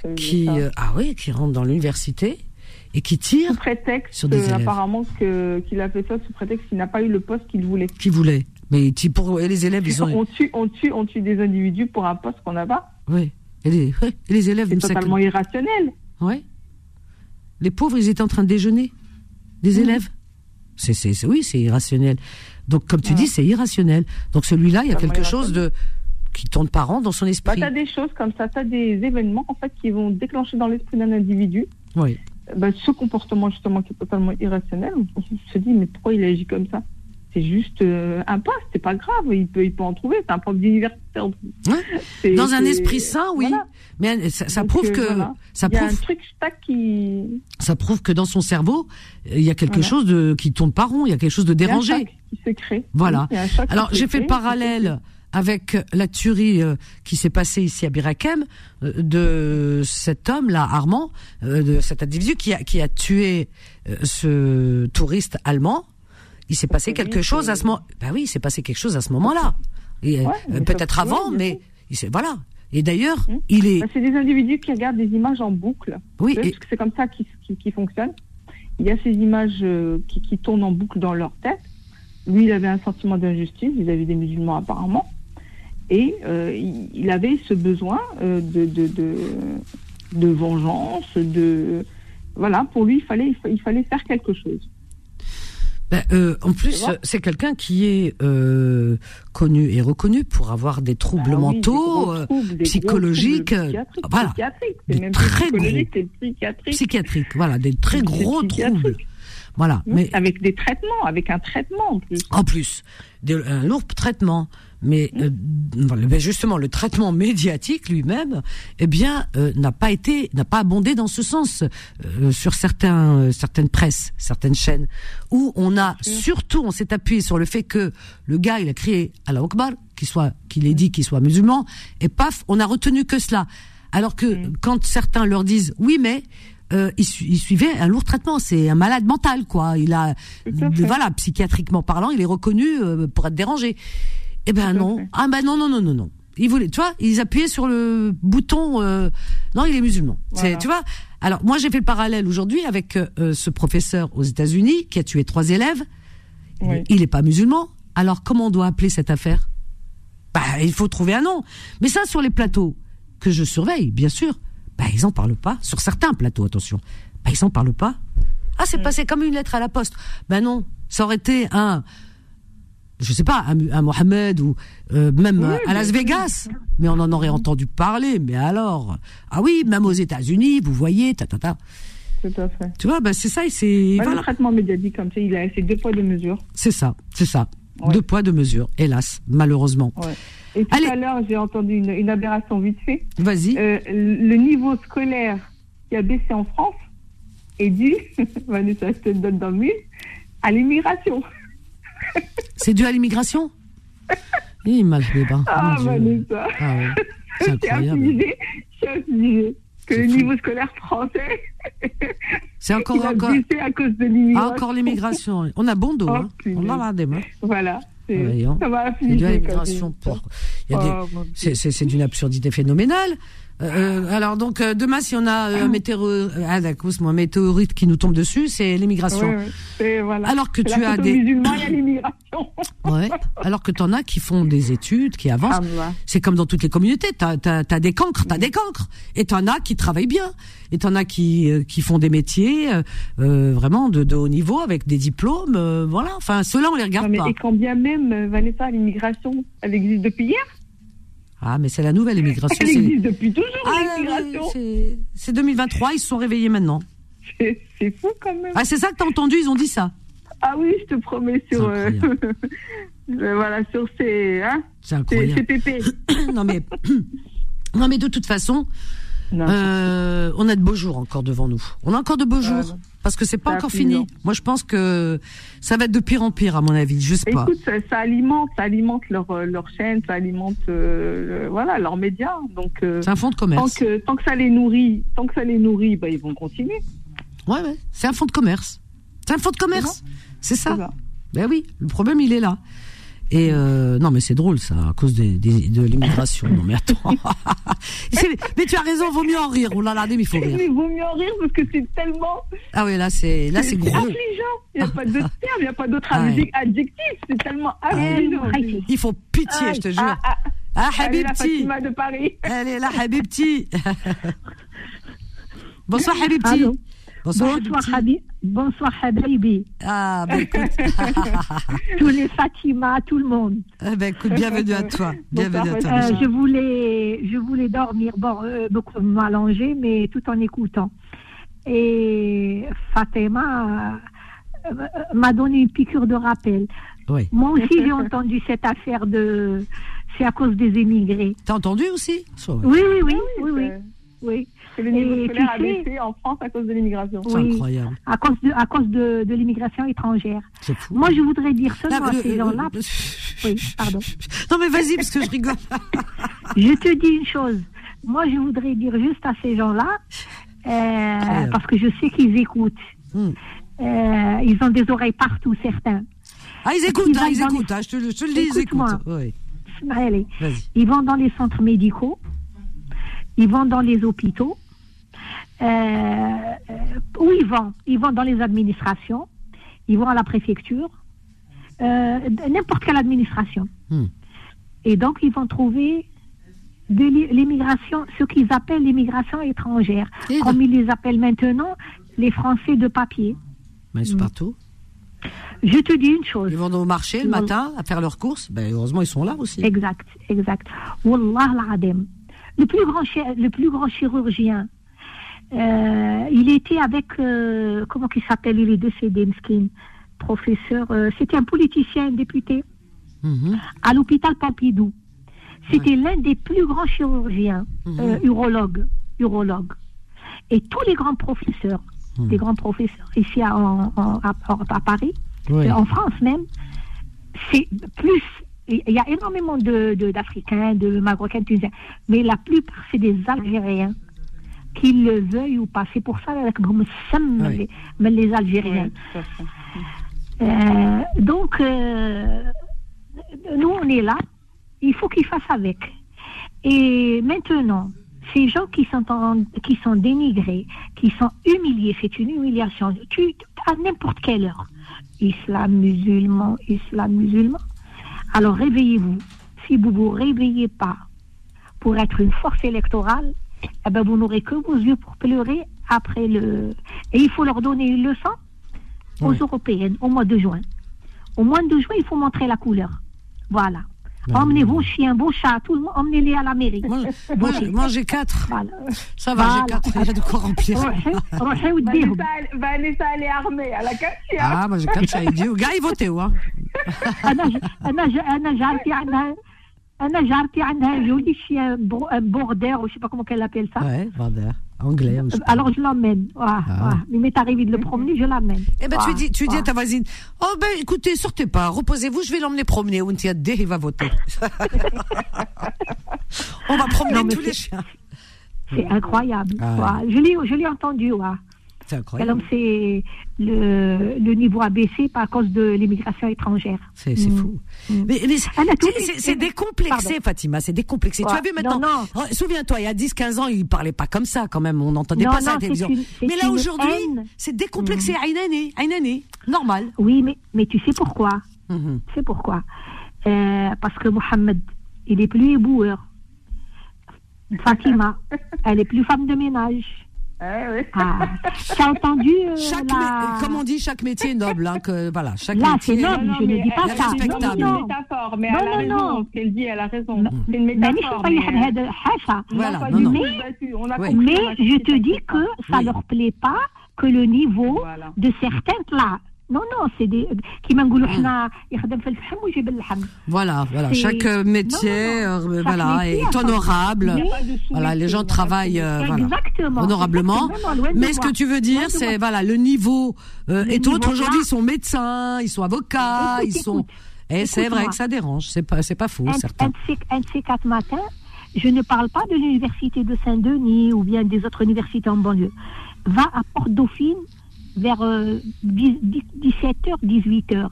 Oui, qui euh, ah oui, qui rentre dans l'université et qui tire, sous prétexte sur des euh, élèves. apparemment que qu'il a fait ça sous prétexte qu'il n'a pas eu le poste qu'il voulait. qui voulait. Mais pour et les élèves, ils ont On tue, on tue, on tue des individus pour un poste qu'on n'a pas. oui. Et les, ouais, et les élèves, C'est totalement irrationnel. Ouais. Les pauvres, ils étaient en train de déjeuner. Des élèves. C'est, c'est, oui, c'est irrationnel. Donc, comme tu Ouais. dis, c'est irrationnel. Donc, celui-là, il y a quelque chose de qui tourne pas rond dans son Bah, esprit. tu as des choses comme ça, tu as des événements en fait qui vont déclencher dans l'esprit d'un individu oui. bah, ce comportement justement qui est totalement irrationnel. On se dit mais pourquoi il agit comme ça? C'est juste euh, un poste, c'est pas grave, il peut, il peut en trouver, c'est un prof d'université. Ouais. Dans un esprit sain, oui. voilà. Mais ça, prouve euh, que voilà. ça Il y a un prouve truc qui. ça prouve que dans son cerveau, euh, il y a quelque Voilà. chose de qui tourne pas rond. Il y a quelque chose de il y a un dérangé. choc qui se crée. Voilà. Alors j'ai fait le parallèle avec la tuerie euh, qui s'est passée ici à Birakem euh, de cet homme là Armand, euh, de cet individu qui a qui a tué ce touriste allemand. Il s'est passé quelque chose à ce moment. Bah oui, il s'est passé quelque chose à ce moment-là. Euh, peut-être avant, mais il voilà. Et d'ailleurs, Hum. il est c'est des individus qui regardent des images en boucle. oui, Parce et- que c'est comme ça qui, qui, qui fonctionne. Il y a ces images euh, qui, qui tournent en boucle dans leur tête. Lui, il avait un sentiment d'injustice vis-à-vis des musulmans apparemment. Et euh, il, il avait ce besoin de, de, de, de vengeance, de... Voilà, pour lui, il fallait, il fa- il fallait faire quelque chose. Ben, euh, en plus, c'est quelqu'un qui est euh, connu et reconnu pour avoir des troubles Ah oui, des mentaux, gros euh, troubles, des gros psychologiques, troubles euh, psychiatriques, voilà. psychiatriques. Des C'est même très psychiatrique. psychiatriques, voilà, des très gros troubles. Voilà, Mmh. mais Avec des traitements, avec un traitement en plus. en plus, un lourd traitement. Mais euh, justement, le traitement médiatique lui-même, eh bien, euh, n'a pas été, n'a pas abondé dans ce sens euh, sur certains, euh, certaines presses, certaines chaînes, où on a surtout, on s'est appuyé sur le fait que le gars, il a crié à la Akbar, qu'il soit, qu'il ait dit qu'il soit musulman, et paf, on a retenu que cela. Alors que Mm. quand certains leur disent oui, mais euh, il, su- il suivait un lourd traitement, c'est un malade mental, quoi. Il a, voilà, psychiatriquement parlant, il est reconnu euh, pour être dérangé. Eh ben non, fait. ah ben non, non, non, non, non. Ils voulaient, tu vois, ils appuyaient sur le bouton. euh, non, il est musulman. C'est, tu vois. Alors moi, j'ai fait le parallèle aujourd'hui avec euh, ce professeur aux États-Unis qui a tué trois élèves. Oui. Il n'est pas musulman. Alors comment on doit appeler cette affaire? Bah, il faut trouver un nom. Mais ça, sur les plateaux que je surveille, bien sûr, bah, ils en parlent pas. Sur certains plateaux, attention, bah, ils en parlent pas. Ah, c'est passé comme une lettre à la poste. Ben non, ça aurait été un, je sais pas, un, un Mohamed ou euh, même Oui, à Las Vegas. Mais on en aurait entendu parler. Mais alors, ah oui, même aux États-Unis, vous voyez, ta ta ta. Tout à fait. Tu vois, ben c'est ça, et c'est Pas voilà. Le traitement médiatique comme ça, il a c'est deux poids deux mesures. c'est ça, c'est ça. Ouais. Deux poids deux mesures, hélas, malheureusement. Ouais. Et tout Allez. à l'heure, j'ai entendu une, une aberration vite fait. Vas-y. Euh, le niveau scolaire qui a baissé en France est dû, [LAUGHS] Vanessa, je te donne dans le mille, à l'immigration. C'est dû à l'immigration Il m'a le débat. Ah, Mon Dieu. Vanessa, Ah ouais. C'est incroyable. affligé que C'est le niveau scolaire français, C'est encore, il a encore, à cause de ah, l'immigration. encore l'immigration. On a bon dos. Oh, hein. On a la démain. Voilà. c'est- Voyons. Ça m'a C'est affligé. dû à quand l'immigration. pour- des- Oh, c'est- C'est c'est d'une absurdité phénoménale. Euh, alors donc euh, demain si on a euh, un météo ah un météorite qui nous tombe dessus c'est l'immigration. C'est- voilà. Alors que tu as des musulmans, il y a l'immigration. [LAUGHS] ouais. Alors que t'en as qui font des études, qui avancent. Ah, bah. C'est comme dans toutes les communautés. T'as as, t'as des cancres, t'as des cancres. Et t'en as qui travaillent bien. Et t'en as qui euh, qui font des métiers euh, euh, vraiment de, de haut niveau avec des diplômes. euh, voilà. Enfin ceux-là on les regarde Non, mais, pas. et quand bien même, euh, Vanessa, l'immigration, elle existe depuis hier. Ah mais c'est la nouvelle immigration. Elle existe depuis toujours, Ah, l'immigration. c'est- c'est 2023. Ils se sont réveillés maintenant. C'est fou quand même. Ah c'est ça que t'as entendu Ils ont dit ça. Ah oui, je te promets sur, euh, [LAUGHS] voilà, sur ces, hein, C'est ces, incroyable. ces pépés. [COUGHS] non mais [COUGHS] non mais de toute façon, Non, euh, on a de beaux jours encore devant nous. On a encore de beaux Ah, jours parce que c'est pas encore fini. Moi je pense que ça va être de pire en pire à mon avis. Je sais pas. Écoute, ça, ça alimente, ça alimente leur, euh, leur chaîne, ça alimente, euh, voilà, leurs médias. Donc, euh, C'est un fonds de tant commerce. que, tant que ça les nourrit, tant que ça les nourrit, bah, ils vont continuer. Ouais ouais. C'est un fonds de commerce. C'est un fonds de commerce. C'est C'est ça. ça. Ben oui. Le problème il est là. Et euh, non mais c'est drôle ça à cause des, des- de l'immigration. non mais attends. [LAUGHS] Mais tu as raison, vaut mieux en rire. Oh là là, mais il faut rire. Mais vaut mieux en rire parce que c'est tellement. Ah oui là c'est là c'est gros. affligeant. Il n'y a pas de terme, il n'y a pas d'autre Ah ouais. adjec- adjectif. C'est tellement affligeant. Il faut pitié, je te jure. Ah, ah, Ah elle est Habibti. De Paris. Elle est là, Habibti. [LAUGHS] Bonsoir, Habibti. Bonsoir, Bonsoir, Habibti. Bonsoir, Habibi. Ah, ben écoute, [LAUGHS] Tous les Fatima, tout le monde. eh ben, écoute, bienvenue à toi. Bienvenue à toi. Euh, je voulais, je voulais dormir, bon, euh, beaucoup m'allonger, mais tout en écoutant. Et Fatima euh, m'a donné une piqûre de rappel. Oui. Moi aussi, j'ai entendu cette affaire de, c'est à cause des émigrés. T'as entendu aussi? Oui, oui, oui, Ah oui, oui. C'est le niveau Et scolaire a tu sais- baissé en France à cause de l'immigration. C'est Oui. incroyable. À cause de, à cause de, de l'immigration étrangère. C'est fou. Moi, je voudrais dire seulement à euh, ces euh, gens-là. euh, Oui, pardon. Non, mais vas-y, parce que je rigole. [LAUGHS] Je te dis une chose. Moi, je voudrais dire juste à ces gens-là, euh, parce que je sais qu'ils écoutent. Hmm. Euh, ils ont des oreilles partout, certains. Ah, ils écoutent, Ils hein, les- écoutent. hein, je, te, le- je te le dis, ils Écoute-moi. écoutent. Oui, Allez. vas-y. Ils vont dans les centres médicaux, ils vont dans les hôpitaux. Euh, euh, où ils vont? Ils vont dans les administrations, ils vont à la préfecture, euh, n'importe quelle administration. Hmm. Et donc, ils vont trouver de l'immigration, ce qu'ils appellent l'immigration étrangère, Et comme ils les appellent maintenant les Français de papier. Mais ils sont partout. Je te dis une chose. Ils vont au marché le matin à faire leurs courses. Ben, heureusement, ils sont là aussi. Exact, exact. Wallah. Le plus grand, le plus grand chirurgien, euh, il était avec, euh, comment il s'appelle, il est décédé, Mskin, professeur, euh, c'était un politicien, un député, Mhm. à l'hôpital Pompidou. C'était l'un des plus grands chirurgiens, euh, urologues, urologues. Et tous les grands professeurs, Mhm. des grands professeurs ici à, en- en- à- à Paris, en France même, c'est plus. Il y a énormément de de- d'Africains, de, Marocains, de Tunisiens, mais la plupart, c'est des Algériens, qu'ils le veuillent ou pas. C'est pour ça que nous sommes Oui. les, les Algériens. Euh, donc, euh, nous, on est là. Il faut qu'ils fassent avec. Et maintenant, ces gens qui sont, en- qui sont dénigrés, qui sont humiliés, c'est une humiliation. Tu, à n'importe quelle heure. Islam musulman, islam musulman. Alors réveillez-vous. Si vous vous réveillez pas pour être une force électorale, eh ben vous n'aurez que vos yeux pour pleurer après le. Et il faut leur donner une leçon aux oui. européennes au mois de juin. Au mois de juin, il faut montrer la couleur. Voilà. Ben, emmenez vos chiens, vos chats, tout le monde, emmenez-les à la mairie. Moi, moi, moi j'ai quatre. Voilà. Ça va, voilà. j'ai quatre, il y a de quoi remplir. Vanessa, elle est armée, elle a quatre chiens. Ah, moi j'ai quatre chiens. Le gars, il votait, hein. ouais. Anna un border, ou je sais pas comment qu'elle appelle ça. Ouais, border. Anglais. Alors je l'emmène. Ah. Il m'est arrivé de le promener, je l'emmène. Eh ben, tu ah. dis, tu dis à ta ah. voisine, oh ben écoutez, sortez pas, reposez-vous, je vais l'emmener promener. Il va voter. [LAUGHS] On va promener tous les chiens. C'est incroyable. Ah. Je l'ai entendu. C'est incroyable. Alors, c'est le, le niveau a baissé par cause de l'immigration étrangère. C'est Mm. fou. Mm. Mais, mais c'est- décomplexé, Pardon. Fatima, c'est décomplexé. Tu as vu maintenant. Oh, Souviens-toi, il y a 10-15 ans, il parlait pas comme ça quand même. On n'entendait Non, pas ça à non, la télévision. c'est une- c'est Mais là une aujourd'hui, c'est décomplexé. Mm. Aïnané, Aïnané, normal. Oui, mais, mais tu sais pourquoi Mhm. Tu sais pourquoi Euh, Parce que Mohamed, il est plus éboueur. Fatima, elle est plus femme de ménage. Eh oui. Ah, entendu. Euh, comme on dit, chaque métier noble. Hein, chaque métier c'est noble, je ne dis pas ça. Une métaphore, mais non, elle non. Non. Ce qu'elle dit, elle mm. une. Mais. Hein. Voilà, mais, je te dis que ça ne leur plaît pas que le niveau de certains plats non, non, c'est des. Ah. Voilà, voilà. Chaque euh, métier. Euh, Chaque voilà, métier est honorable. Voilà, les gens travaillent euh, honorablement. Mais ce que tu veux dire, c'est voilà, le niveau euh, est autre. Aujourd'hui, ils sont médecins, ils sont avocats, ils sont. Et eh, c'est vrai que ça dérange. C'est pas, c'est pas faux, certains. Un de ces quatre matins, je ne parle pas de l'université de Saint-Denis ou bien des autres universités en banlieue. Va à Port-Dauphine vers euh, 17h, 18h.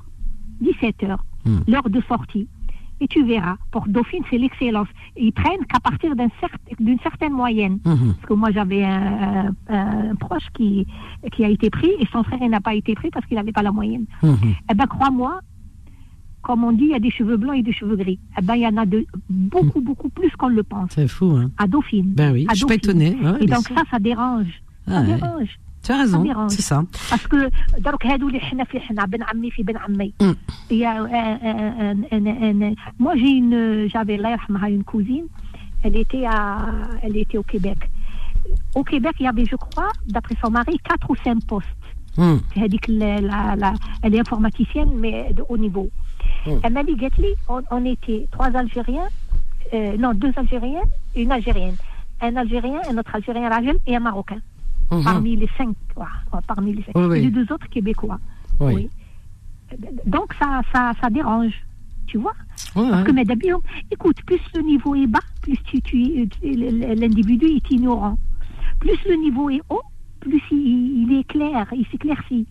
17h, Hmm. l'heure de sortie. Et tu verras, Port-Dauphine, c'est l'excellence. Ils prennent qu'à partir d'une certaine moyenne. Mhm. Parce que moi, j'avais un, un- un proche qui, qui a été pris et son frère n'a pas été pris parce qu'il n'avait pas la moyenne. Mhm. Eh ben, crois-moi, comme on dit, il y a des cheveux blancs et des cheveux gris. Eh ben, il y en a de beaucoup, beaucoup plus qu'on le pense. C'est fou, hein. À Dauphine. Ben oui, À je suis pas Dauphine. étonnée. Ouais, Et bien donc sûr. ça, ça dérange. Ça Ah ouais. dérange. Tu as raison, dérange. c'est ça. Parce que دروك هادو اللي حنا في حنا بن عمي في بن عمي. Mm. Il y a un- un- un- un- un- moi j'ai une j'avais الله يرحمها une cousine, elle était à elle était au Québec. Au Québec, il y avait je crois d'après son mari quatre ou cinq postes. Mhm. هذيك ال- la- la- elle est informaticienne mais de haut niveau. Mm. Elle m'a dit Gatli, on, on était trois Algériens, euh, non deux Algériens et une Algérienne. Un Algérien, un autre Algérien Rajel et un Marocain. Mhm. Parmi les cinq, quoi, quoi, parmi les cinq. Oui, oui. Et les deux autres Québécois. Oui. Oui. Donc ça, ça, ça dérange, tu vois. Ouais, Parce ouais. que mais d'habitude, écoute, plus le niveau est bas, plus tu, tu, tu- l'individu est ignorant. Plus le niveau est haut, plus il, il est clair, il s'éclaircit.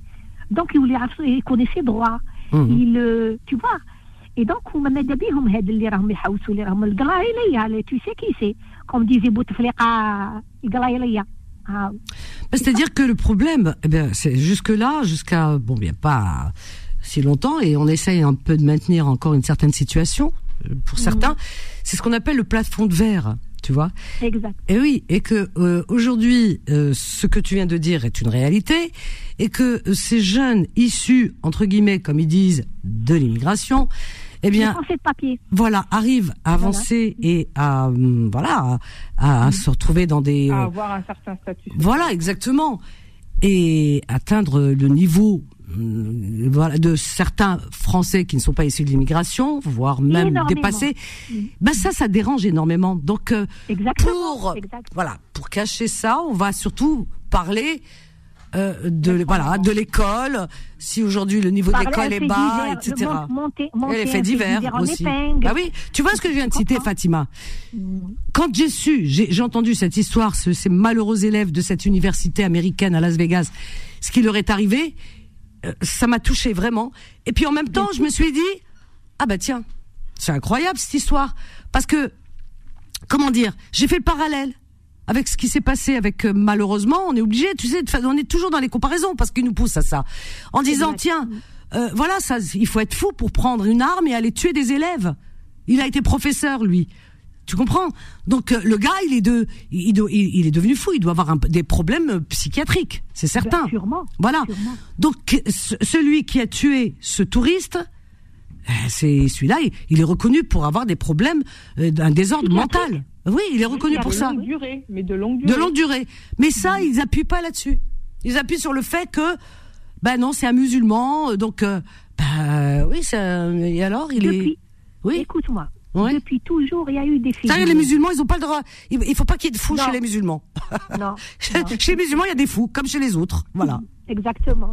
Donc il, il connaît ses droits. Mhm. Il, euh, tu vois. Et donc, هما ماذا بيهم هاد اللي راهم يحوسوا اللي راهم القلايلية tu sais qui c'est comme disait Bouteflika القلايلية ah, Ben, C'est-à-dire que le problème, eh bien, c'est jusque-là, jusqu'à bon, bien pas si longtemps, et on essaye un peu de maintenir encore une certaine situation euh, pour certains. C'est ce qu'on appelle le plafond de verre, tu vois. exact. Et oui, et que euh, aujourd'hui, euh, ce que tu viens de dire est une réalité, et que ces jeunes issus entre guillemets, comme ils disent, de l'immigration, eh bien, Français de papier. voilà, arrivent à avancer et à hum, voilà, à, à se retrouver dans des À euh, avoir un certain statut. voilà, exactement. Et atteindre le niveau hum, voilà, de certains Français qui ne sont pas issus de l'immigration, voire même Énormément. dépassés, ben ça, ça dérange énormément. Donc, euh, pour, Exact. voilà, pour cacher ça, on va surtout parler euh, de, voilà, de l'école. Si aujourd'hui le niveau de Parler l'école un est bas, divers, etc. le mon- monter- Et monter les faits divers aussi. épingle. Bah oui, tu vois ce que je viens de citer. Fatima? Quand j'ai su, j'ai entendu cette histoire, ce- ces malheureux élèves de cette université américaine à Las Vegas, ce qui leur est arrivé, euh, ça m'a touché vraiment. Et puis en même temps, je me suis dit, ah bah tiens, c'est incroyable cette histoire, parce que comment dire, j'ai fait le parallèle avec ce qui s'est passé avec euh, malheureusement, on est obligé, tu sais, on est toujours dans les comparaisons parce qu'ils nous poussent à ça, en disant tiens, euh, voilà, ça, il faut être fou pour prendre une arme et aller tuer des élèves. Il a été professeur lui. Tu comprends? Donc euh, le gars, il est de, il, est devenu fou. Il doit avoir un- des problèmes euh, psychiatriques, c'est certain. Ben, sûrement. Voilà. Sûrement. Donc ce- celui qui a tué ce touriste, c'est celui-là, il, il est reconnu pour avoir des problèmes d'un désordre mental. Oui, il est reconnu pour ça, longue durée, mais de longue durée. de longue durée. Mais ça, ils appuient pas là-dessus. Ils appuient sur le fait que, ben non, c'est un musulman, donc, euh, ben oui, ça, et alors il est, Depuis, oui. écoute-moi. Ouais. Depuis toujours, il y a eu des figures. les musulmans, ils ont pas le droit. Il, il faut pas qu'il y ait de fous Non. chez les musulmans. Non, [LAUGHS] Chez, non. chez les musulmans, il y a des fous, comme chez les autres. Voilà. Exactement.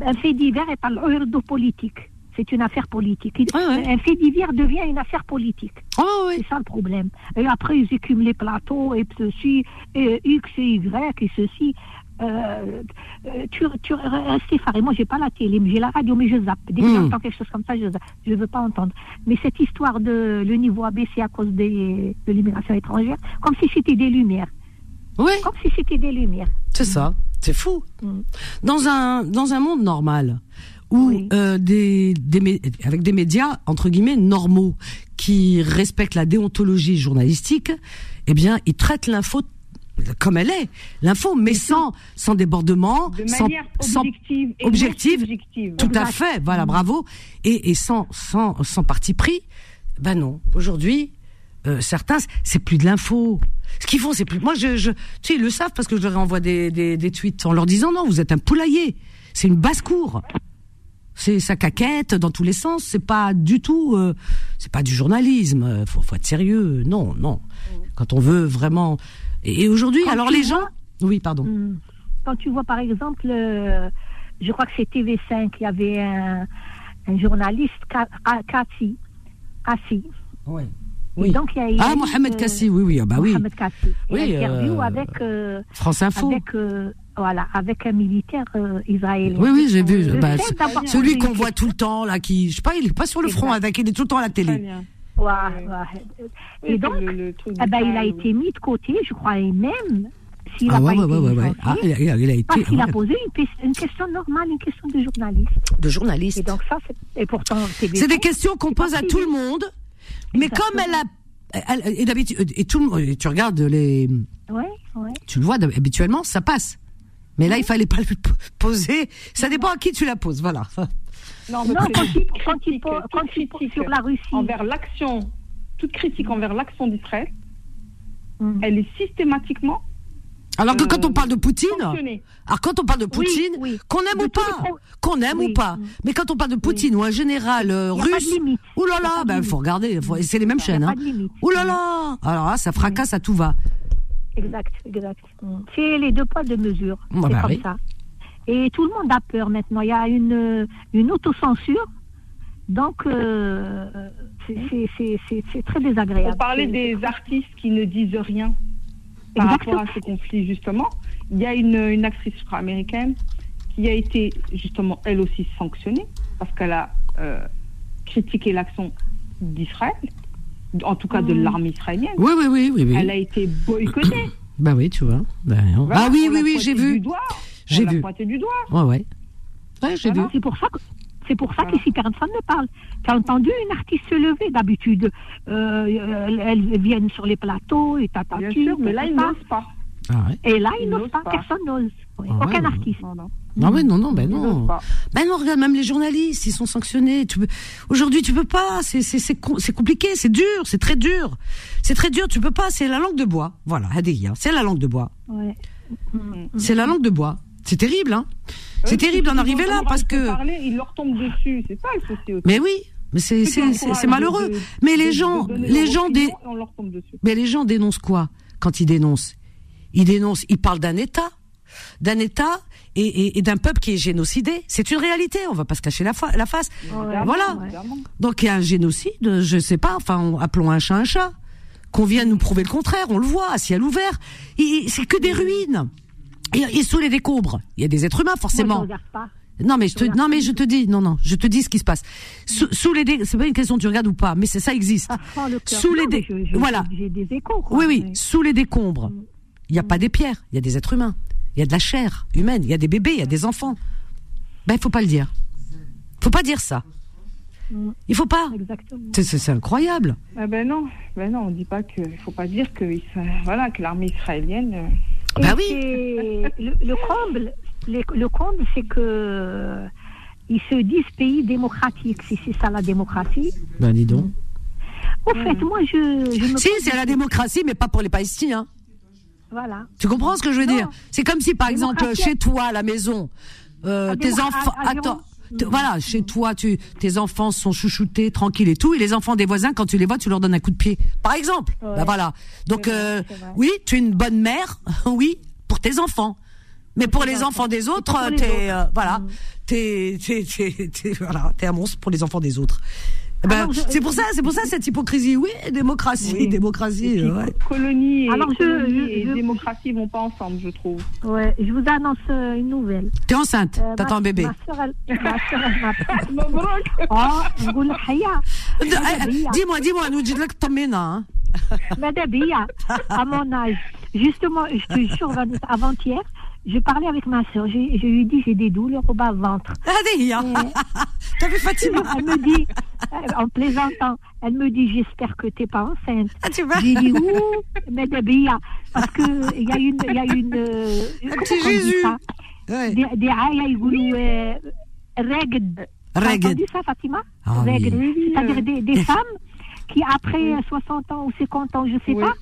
Un fait divers est par de politique. C'est une affaire politique. Ouais. Un fait divers devient une affaire politique. Oui. C'est ça le problème. Et après, ils écument les plateaux, et ceci, et X et Y, et ceci. euh, euh, tu, tu restes effaré. Moi, j'ai pas la télé, mais j'ai la radio, mais je zappe. Dès que Mm. j'entends quelque chose comme ça, je zappe. Je veux pas entendre. Mais cette histoire de le niveau abaissé à cause des, de l'immigration étrangère, comme si c'était des lumières. Oui, Comme si c'était des lumières. c'est ça. C'est fou. Mm. Dans un dans un monde normal Oui. euh, des, des mé- avec des médias entre guillemets normaux qui respectent la déontologie journalistique, eh bien, ils traitent l'info comme elle est, l'info, mais sans sans débordement, De sans, manière sans objective objective. Tout à fait, voilà, bravo. Et, et sans, sans, sans parti pris, ben non. Aujourd'hui, euh, certains, c'est plus de l'info. Ce qu'ils font, c'est plus. Moi, je, je, tu sais, ils le savent parce que je leur envoie des, des, des tweets en leur disant non, vous êtes un poulailler. C'est une basse cour. C'est ça caquette dans tous les sens. C'est pas du tout. euh, c'est pas du journalisme. Euh, Faut, faut être sérieux. Non, non. Quand on veut vraiment. Et, et aujourd'hui, alors les vois- gens. Oui, pardon. Mm. Quand tu vois, par exemple, euh, je crois que c'est TV5, il y avait un, un journaliste, Ka- Ka- Kassi. Kassi. Oui. Et Oui. donc, il y a, Ah, Mohamed Kassi, oui, oui, ah bah oui. Mohamed Kassi. Oui, interview euh, avec, France Info. avec, voilà, avec un militaire euh, israélien. Oui, oui, j'ai vu. Bah, celui qu'on voit tout le temps, là, qui, je sais pas, il est pas sur le front avec, il est tout le temps à la télé. Ouais, Oui. ouais. Oui, Et donc, le- le truc eh ben, il a été mis de côté, je crois, et même s'il Ah n'a ouais, pas été licencié, Ah, il a, il a- il a été parce qu'il a ouais, posé une, question normale, une question de journaliste. de Et journaliste. donc ça, c'est, et pourtant, c'est C'est des questions qu'on pose à tout le monde, mais comme elle a, elle- et d'habitude, et tout le monde, et tu regardes les, Ouais, ouais. tu le vois habituellement, ça passe. Mais là, il fallait pas le poser. Ça dépend à qui tu la poses, voilà. Non, mais Non, quand il, quand il, critique, quand sur la Russie, envers l'action, toute critique envers l'action d'Israël, Mm. elle est systématiquement Alors que Euh, quand on parle de Poutine, alors quand on parle de Poutine, oui. qu'on aime De ou pas, qu'on aime Oui. ou pas, mais quand on parle de Poutine ou un général euh, russe, limite. Ouh là Il y a là, pas de ben faut regarder, faut- c'est les mêmes chaînes. Hein. là Alors là, ça fracasse à tout va. Exact, exact. Mm. C'est les deux poids de mesure. Bah, c'est bah comme oui. ça. Et tout le monde a peur maintenant. Il y a une, une autocensure. Donc, euh, c'est- c'est- c'est c'est- c'est très désagréable. On parlait des artistes qui ne disent rien par Exactement. rapport à ce conflit, justement. Il y a une, une actrice américaine qui a été, justement, elle aussi sanctionnée parce qu'elle a euh, critiqué l'action d'Israël, en tout cas de Mm. l'armée israélienne. Oui, oui, oui, oui, oui. Elle a été boycottée. [CLEARS THROAT] Bah oui, tu vois. Ben, non. Voilà, ah oui, oui, oui, j'ai vu. J'ai vu. pointé du doigt. Ouais, ouais. Ouais, j'ai Voilà. vu. C'est pour ça que c'est pour ça Voilà. qu'ici personne ne parle. Tu as entendu une artiste se lever d'habitude. Euh, elles, viennent sur les plateaux et Bien tatati. sûr, mais là, ils n'osent pas. Ah ouais. Et là, ils n'osent pas. pas. Personne n'ose. Oui, Ah Aucun ouais. artiste. Voilà. Non, mais non, non, ben non. Ben non, regarde, même les journalistes, ils sont sanctionnés. Tu peux... Aujourd'hui, tu peux pas. C'est, c'est, c'est, com- c'est compliqué, c'est dur, c'est très dur. C'est très dur, tu peux pas. C'est la langue de bois. Voilà, Hadeya, c'est la langue de bois. Ouais. C'est la langue de bois. C'est terrible, hein. C'est terrible d'en arriver là parce que. Parler, il leur tombe dessus, c'est ça le souci aussi. Mais oui, mais c'est, c'est, malheureux. de- Mais les de gens, les gens. Mais les gens dénoncent quoi quand ils dénoncent? Ils dénoncent, ils parlent d'un État, d'un État et, et- et d'un peuple qui est génocidé. C'est une réalité. On va pas se cacher la, fa- la face. Voilà. Donc il y a un génocide, je sais pas. Enfin, on- appelons un chat un chat. Qu'on vienne nous prouver le contraire, on le voit à ciel ouvert. C'est que des ruines. Et, et sous les décombres, il y a des êtres humains Moi, je forcément. regarde pas. Non mais je te, non pas mais je te dis, non non, je te dis ce qui se passe. Sous, sous les c'est pas une question tu regardes ou pas, mais c'est ça existe. Le cœur. Sous les Non, je- je- voilà. J'ai des échos. quoi. Oui, oui, sous les décombres, il n'y a pas des pierres, il y a des êtres humains, il y a de la chair humaine, il y a des bébés, il y a des enfants. Ben, il faut pas le dire. faut pas dire ça. Mm. Il faut pas. Exactement. C'est- incroyable. Ah ben non, ben non, on dit pas que, il faut pas dire que, il- voilà, que l'armée israélienne. euh, Bah oui. Le, le comble, le comble, c'est que euh, ils se disent pays démocratique. Si c'est ça la démocratie. Ben, dis donc. Au fait, moi, je, je me Si, c'est la démocratie, mais pas pour les Palestiniens. Voilà. Tu comprends ce que je veux Non. dire C'est comme si, par exemple, chez toi, à la maison, euh, Ah, tes enfants... Attends. T- Voilà, chez toi, tu, tes enfants sont chouchoutés, tranquilles et tout, et les enfants des voisins, quand tu les vois, tu leur donnes un coup de pied. Par exemple. Ouais. Ben voilà. Donc, euh, oui, tu es une bonne mère, [LAUGHS] oui, pour tes enfants. Mais pour les enfants des autres, t'es, euh, voilà, Mm. t'es, t'es, t'es- [LAUGHS] voilà, t'es un monstre pour les enfants des autres. Eh ben, c'est pour ça, c'est pour ça cette hypocrisie. Oui, démocratie, démocratie. Ouais. Colonie et, Alors, colonie je, et démocratie vont pas ensemble, je trouve. Ouais, je vous annonce euh, une nouvelle. T'es enceinte, euh, t'as ton bébé. Ma soeur, elle, ma soeur, elle m'appelle. [LAUGHS] Ah, oh, euh, euh, Dis-moi, dis-moi, nous dites-le que t'emmènes. Hein. Madame à mon âge, justement, je te jure, avant-hier, je parlais avec ma soeur, je, lui dis j'ai des douleurs au bas-ventre. Ah, [LAUGHS] T'as vu Fatima? Elle me dit, euh, en plaisantant, elle me dit j'espère que t'es pas enceinte. Ah, tu vois? J'ai dit ouh, mais Bia, parce qu'il y a une. Y a une euh, Un petit Jésus ouais. Des, des aïe, ils voulaient. T'as entendu ça, Fatima? Ah. C'est-à-dire des, femmes qui, après 60 ans ou 50 ans, je sais pas,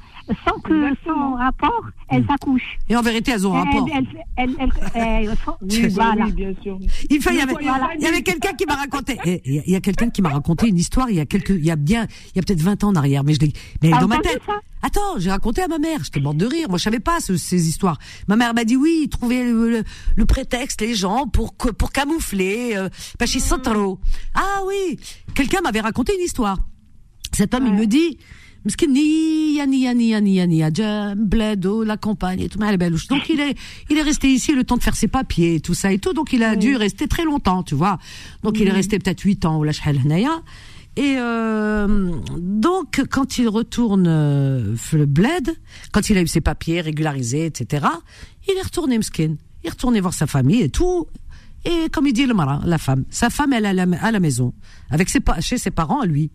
sans que Exactement. sans rapport, elles accouchent. Et en vérité, elles ont un rapport. Elles, elles, elles, elles- elles [LAUGHS] font- Oui, voilà. oui, bien sûr. Il y avait, Voilà. il y avait quelqu'un qui m'a raconté. Il y a, quelqu'un qui m'a raconté une histoire. Il y a quelques, il y a bien, il y a peut-être 20 ans en arrière, mais je l'ai, mais Ah, dans ma tête. ça? Attends, j'ai raconté à ma mère. J'étais morte de rire. Moi, je savais pas ce- ces histoires. Ma mère m'a dit oui, ils trouvaient le, le- le prétexte, les gens, pour pour camoufler, euh, parce qu'ils sont trop. Ah oui, quelqu'un m'avait raconté une histoire. Cet homme, il me dit. Mskenia, nia, nia, nia, nia, Bledo, la campagne et tout, Donc il est, il est resté ici le temps de faire ses papiers et tout ça et tout. Donc il a dû rester très longtemps, tu vois. Donc il est resté peut-être 8 ans ou la et euh, donc, quand il retourne euh, le bled, quand il a eu ses papiers régularisés, etc., il est retourné mskin. Il est retourné voir sa famille et tout. Et comme il dit le marin, la femme, sa femme, elle est à la, maison, avec ses, chez ses parents, à lui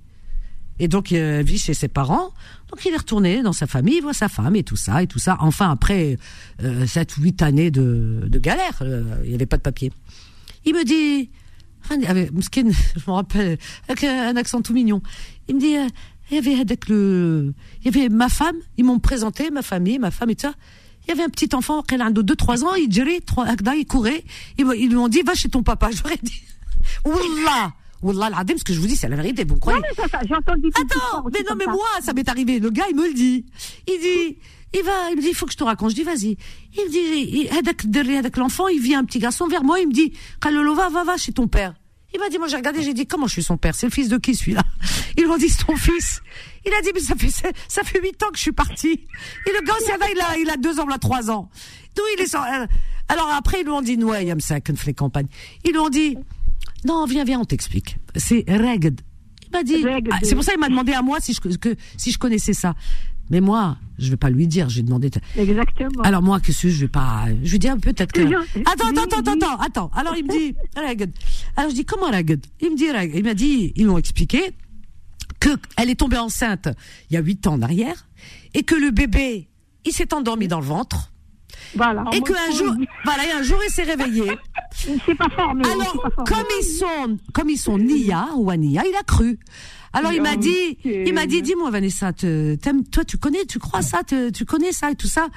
et donc, il vit chez ses parents. Donc, il est retourné dans sa famille, il voit sa femme et tout ça, et tout ça. Enfin, après euh, 7 ou 8 années de, de galère, euh, il n'y avait pas de papier. Il me dit, avec, Mskin, [LAUGHS] je me rappelle, avec un accent tout mignon. Il me dit, euh, il y avait avec le, il y avait ma femme, ils m'ont présenté, ma famille, ma femme et tout ça. Il y avait un petit enfant, qui a 2-3 ans, il dirait, il courait. Ils, ils lui ont dit, va chez ton papa. [LAUGHS] Ai dit, Wallah, Wallah, l'adem, ce que je vous dis, c'est la vérité, vous me croyez Non, mais ça, ça, entendu Attends, mais non, mais ça. moi, ça m'est arrivé. Le gars, il me le dit. Il dit, il va, il me dit, il faut que je te raconte. Je dis, vas-y. Il me dit, il- avec, l'enfant, il vient un petit garçon vers moi, il me dit, Kalolo, va, va, va chez ton père. Il m'a dit, moi, j'ai regardé, j'ai dit, comment je suis son père? C'est le fils de qui, celui-là? [LAUGHS] Ils m'ont dit, c'est ton fils. Il a dit, mais ça fait, ça fait huit ans que je suis parti. Et le gars, là, il a, il a deux ans, il a trois ans. D'où il est sans- euh, Alors après, ils lui ont dit, ouais, yam ça, les campagnes. Ils lui ont dit, non, viens, viens, on t'explique. C'est règle. Il m'a dit. Ah, c'est pour ça qu'il m'a demandé à moi si je, que, si je connaissais ça. Mais moi, je vais pas lui dire. J'ai demandé. Exactement. Alors moi, qu'est-ce que je vais pas. Je lui dis ah, peut-être que. Attends, attends, attends, attends, attends. Alors il me dit règle. Alors je dis comment règle Il me dit règle. Il m'a dit, ils m'ont expliqué que elle est tombée enceinte il y a huit ans en arrière et que le bébé, il s'est endormi dans le ventre Voilà. et qu'un jour, voilà, et un jour il s'est réveillé. [LAUGHS] S'est pas formé. il Alors, pas formé. comme ils sont, comme ils sont Nia ou Ania, il a cru. Alors il m'a dit, il m'a dit, dis-moi Vanessa, t'aimes, toi tu connais, tu crois ça, tu connais ça et tout ça.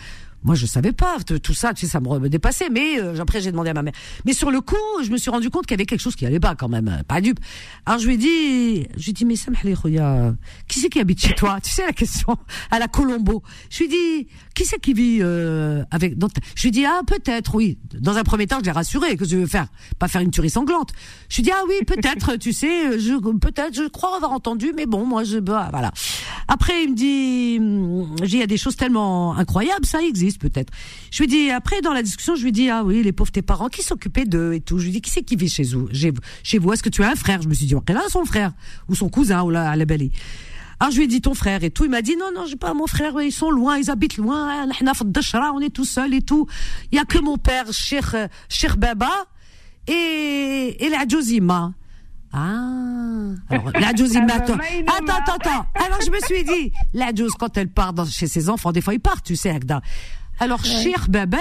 Moi je savais pas tout ça, tu sais, ça me dépassait. Mais euh, après j'ai demandé à ma mère. Mais sur le coup, je me suis rendu compte qu'il y avait quelque chose qui allait pas quand même, euh, pas dupe. Alors je lui ai dit, je lui ai dit mais Samhli Khouya, qui c'est qui habite chez toi? Tu sais la question [LAUGHS] à la Colombo. Je lui ai dit, qui c'est qui vit euh, avec Je lui ai dit ah peut-être oui. Dans un premier temps, je l'ai rassuré que je veux faire, pas faire une tuerie sanglante. Je lui ai dit ah oui peut-être, tu sais, je peut-être, je crois avoir entendu, mais bon moi je bah, voilà. Après il me dit, j'ai il y a des choses tellement incroyables, ça existe peut-être. Je lui dis après dans la discussion, je lui dis ah oui les pauvres tes parents qui s'occupaient d'eux et tout. Je lui dis qui c'est qui vit chez vous, chez vous Est-ce que tu as un frère? Je me suis dit là son frère ou son cousin ou là à la belle. Alors ah, je lui ai dit ton frère et tout. Il m'a dit non non j'ai pas mon frère, ils sont loin, ils habitent loin. Ah, on est tout seul et tout. Il y a que mon père, cher cher euh, Baba et et la Josima. Ah, alors la Josima. Ah bah, attends, attends, attends. Alors je me suis dit, la Jose quand elle part dans- chez ses enfants, des fois ils partent, tu sais, Agda. Alors Cheikh Baba,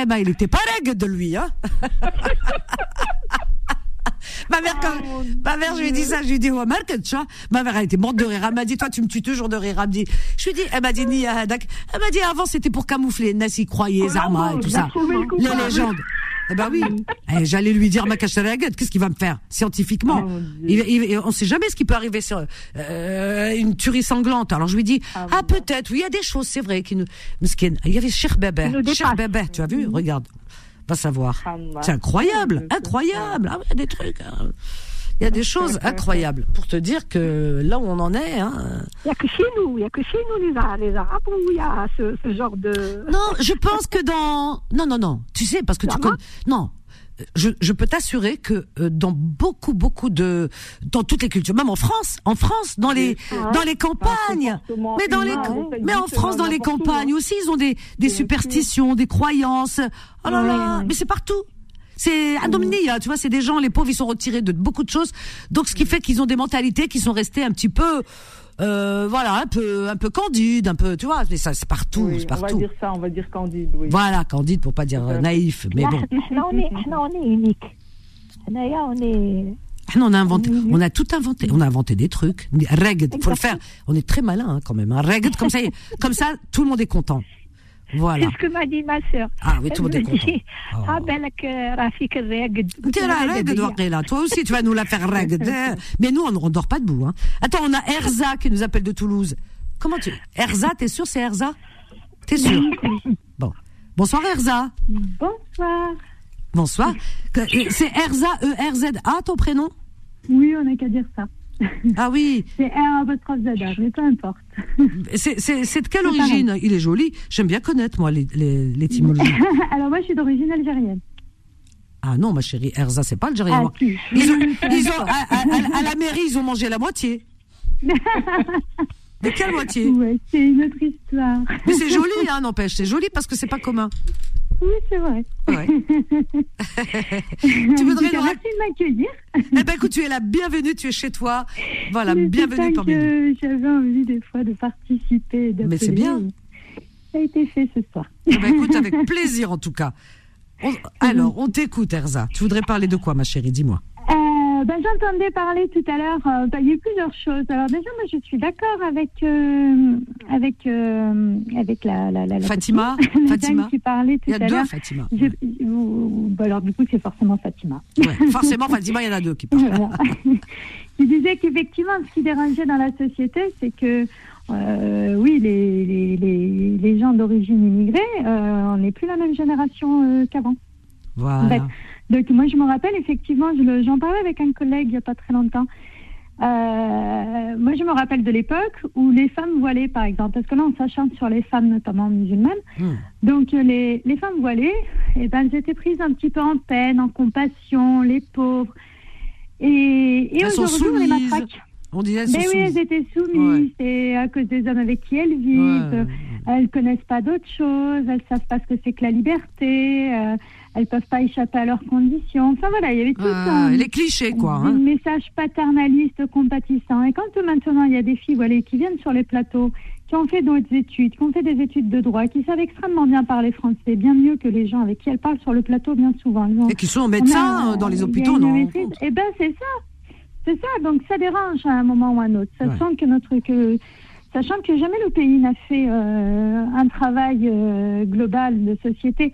eh ben il était pas règle de lui, hein. [LAUGHS] Ma mère, quand, ma mère, je lui ai dit ça, je lui ai dit, ouais, vois. Ma mère, elle était morte de rire. Elle m'a dit, toi, tu me tues toujours de rire. Elle me dit, je lui ai dit, elle m'a dit, ni Hadak. Elle m'a dit, avant, c'était pour camoufler. Nassi croyait, Zama et tout ça. Les légendes. Eh ben oui. Eh, J'allais lui dire ma cachereguette. Qu'est-ce qu'il va me faire scientifiquement? Oh, il, il- On sait jamais ce qui peut arriver sur euh, une tuerie sanglante. Alors je lui dis ah, Ah, bon. peut-être. Oui, il y a des choses, c'est vrai qui nous. Il y avait Cher Bébé. Cher. Tu as vu Regarde. Va savoir. Ah. C'est incroyable, incroyable. Ah ouais, des trucs. hein. Il y a des choses incroyables pour te dire que là où on en est. Hein, Il n'y a que chez nous, il y a que chez nous les, Ara- les Arabes où il y a ce, ce genre de. Non, je pense que dans non non non, tu sais parce que tu connais non. Je, je peux t'assurer que euh, dans beaucoup beaucoup de dans toutes les cultures, même en France, en France, dans les Ah dans les campagnes, mais dans les humain, hein, mais en France dans les où, campagnes hein. aussi, ils ont des des superstitions, des croyances. Oh là là, mais c'est partout. C'est indominé, là, tu vois, c'est des gens, les pauvres, ils sont retirés de beaucoup de choses. Donc, ce qui fait qu'ils ont des mentalités qui sont restées un petit peu, euh, voilà, un peu, un peu candides, un peu, tu vois, mais ça, c'est partout, Oui, c'est on va partout. dire ça, on va dire candide, oui. Voilà, candide pour pas dire euh, naïf, mais bon. là, on est, on est unique. On est. Ah non, on a inventé, on a tout inventé, on a inventé des trucs, règles, faut le faire. On est très malin hein, quand même, hein. règles comme ça, comme ça, tout le monde est content. Voilà. C'est ce que m'a dit ma sœur. Ah oui, tout le monde est Ah ben Rafik Ragd. Toi aussi, tu vas nous la faire Ragd. [LAUGHS] Mais nous, on ne dort pas debout. Hein. Attends, on a Erza qui nous appelle de Toulouse. Comment tu... [LAUGHS] Erza, t'es sûr c'est Erza? T'es sûr? Bon. Bonsoir Erza. Bonsoir. Bonsoir. C'est Erza, E-R-Z-A, ton prénom? Oui, on n'a qu'à dire ça. Ah oui. C'est R apostrophe Zada, mais peu importe. C'est de quelle pareil. origine Il est joli. J'aime bien connaître, moi, les- les- l'étymologie. [LAUGHS] Alors moi, je suis d'origine algérienne. Ah non, ma chérie, Erza, c'est pas algérien. Ah, moi. si. Ils ont, [LAUGHS] ils ont, à, à- à- à la mairie, ils ont mangé la moitié. [LAUGHS] Mais quelle moitié Ouais, c'est une autre histoire. Mais c'est joli, hein, n'empêche. C'est joli parce que c'est pas commun. Oui, c'est vrai. Ouais. [LAUGHS] tu voudrais nous Merci de m'accueillir. Eh ben écoute, tu es la bienvenue, tu es chez toi. Voilà, Mais bienvenue parmi nous. J'avais envie des fois de participer. Mais c'est bien. Ça a été fait ce soir. Eh ben écoute, avec [LAUGHS] plaisir en tout cas. On- alors, on t'écoute, Erza. Tu voudrais parler de quoi, ma chérie? Dis-moi. Euh, ben, J'entendais parler tout à l'heure, euh, ben, il y a eu plusieurs choses. Alors déjà, moi, je suis d'accord avec, euh, avec, euh, avec la, la, la, la Fatima [LAUGHS] Fatima qui parlait tout Il y a à deux. Fatima. Je- ben, alors du coup, c'est forcément Fatima. Ouais, forcément, Fatima, il y en a deux qui parlent. Voilà. [LAUGHS] Je disais qu'effectivement, ce qui dérangeait dans la société, c'est que, oui, les, les, les, les gens d'origine immigrée, on n'est plus la même génération qu'avant. Voilà. Donc moi je me rappelle effectivement, je j'en parlais avec un collègue il n'y a pas très longtemps. Euh, moi je me rappelle de l'époque où les femmes voilées par exemple, parce que là on s'acharne sur les femmes notamment musulmanes. Hmm. Donc les, les femmes voilées, eh ben, elles étaient prises un petit peu en peine, en compassion, les pauvres. Et, et aujourd'hui on les matraque. On disait elles Mais oui, soumises. elles étaient soumises, c'est à cause des hommes avec qui elles vivent. Ouais. Elles connaissent pas d'autre chose, elles savent pas ce que c'est que la liberté, euh, elles peuvent pas échapper à leurs conditions. Enfin voilà, il y avait tout un, les clichés, quoi. un hein. message paternaliste, compatissant. Et quand maintenant il y a des filles voilà, qui viennent sur les plateaux, qui ont fait d'autres études, qui ont fait des études de droit, qui savent extrêmement bien parler français, bien mieux que les gens avec qui elles parlent sur le plateau bien souvent. Ont- Et qui sont on médecins a, euh, dans les hôpitaux, non. Eh ben c'est ça, c'est ça. Donc ça dérange à un moment ou à un autre. Sachant que notre que sachant que jamais le pays n'a fait euh, un travail euh, global de société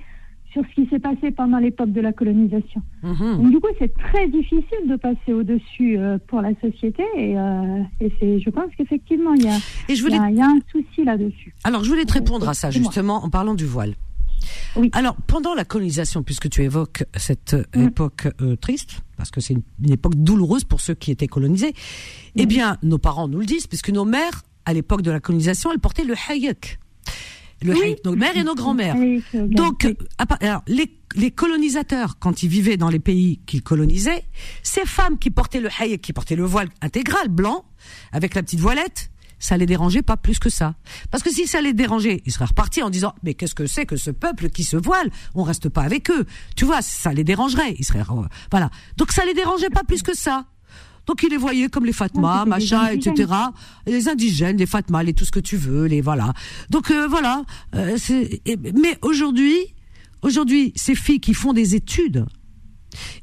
sur ce qui s'est passé pendant l'époque de la colonisation. Mhm. Donc, du coup, c'est très difficile de passer au-dessus euh, pour la société et, euh, et c'est, je pense qu'effectivement, il y a, Et je il y voulais a- il y a un souci là-dessus. Alors, je voulais te répondre à ça, justement, en parlant du voile. Oui. Alors, pendant la colonisation, puisque tu évoques cette euh, Mm. époque euh, triste, parce que c'est une, une époque douloureuse pour ceux qui étaient colonisés, eh bien, nos parents nous le disent, puisque nos mères, à l'époque de la colonisation, elles portaient le hayek. Le Oui. nos mères et nos grands-mères. Euh, Donc, part- alors, les, les colonisateurs, quand ils vivaient dans les pays qu'ils colonisaient, ces femmes qui portaient le hayek, qui portaient le voile intégral blanc, avec la petite voilette, ça les dérangeait pas plus que ça. Parce que si ça les dérangeait, ils seraient repartis en disant, mais qu'est-ce que c'est que ce peuple qui se voile? On reste pas avec eux. Tu vois, ça les dérangerait. Ils seraient, euh, voilà. Donc ça les dérangeait pas plus que ça. Donc ils les voyaient comme les Fatma, Ah, machin, etc. Les indigènes, les Fatma, les tout ce que tu veux, les voilà. Donc euh, voilà. Euh, et- mais aujourd'hui, aujourd'hui, ces filles qui font des études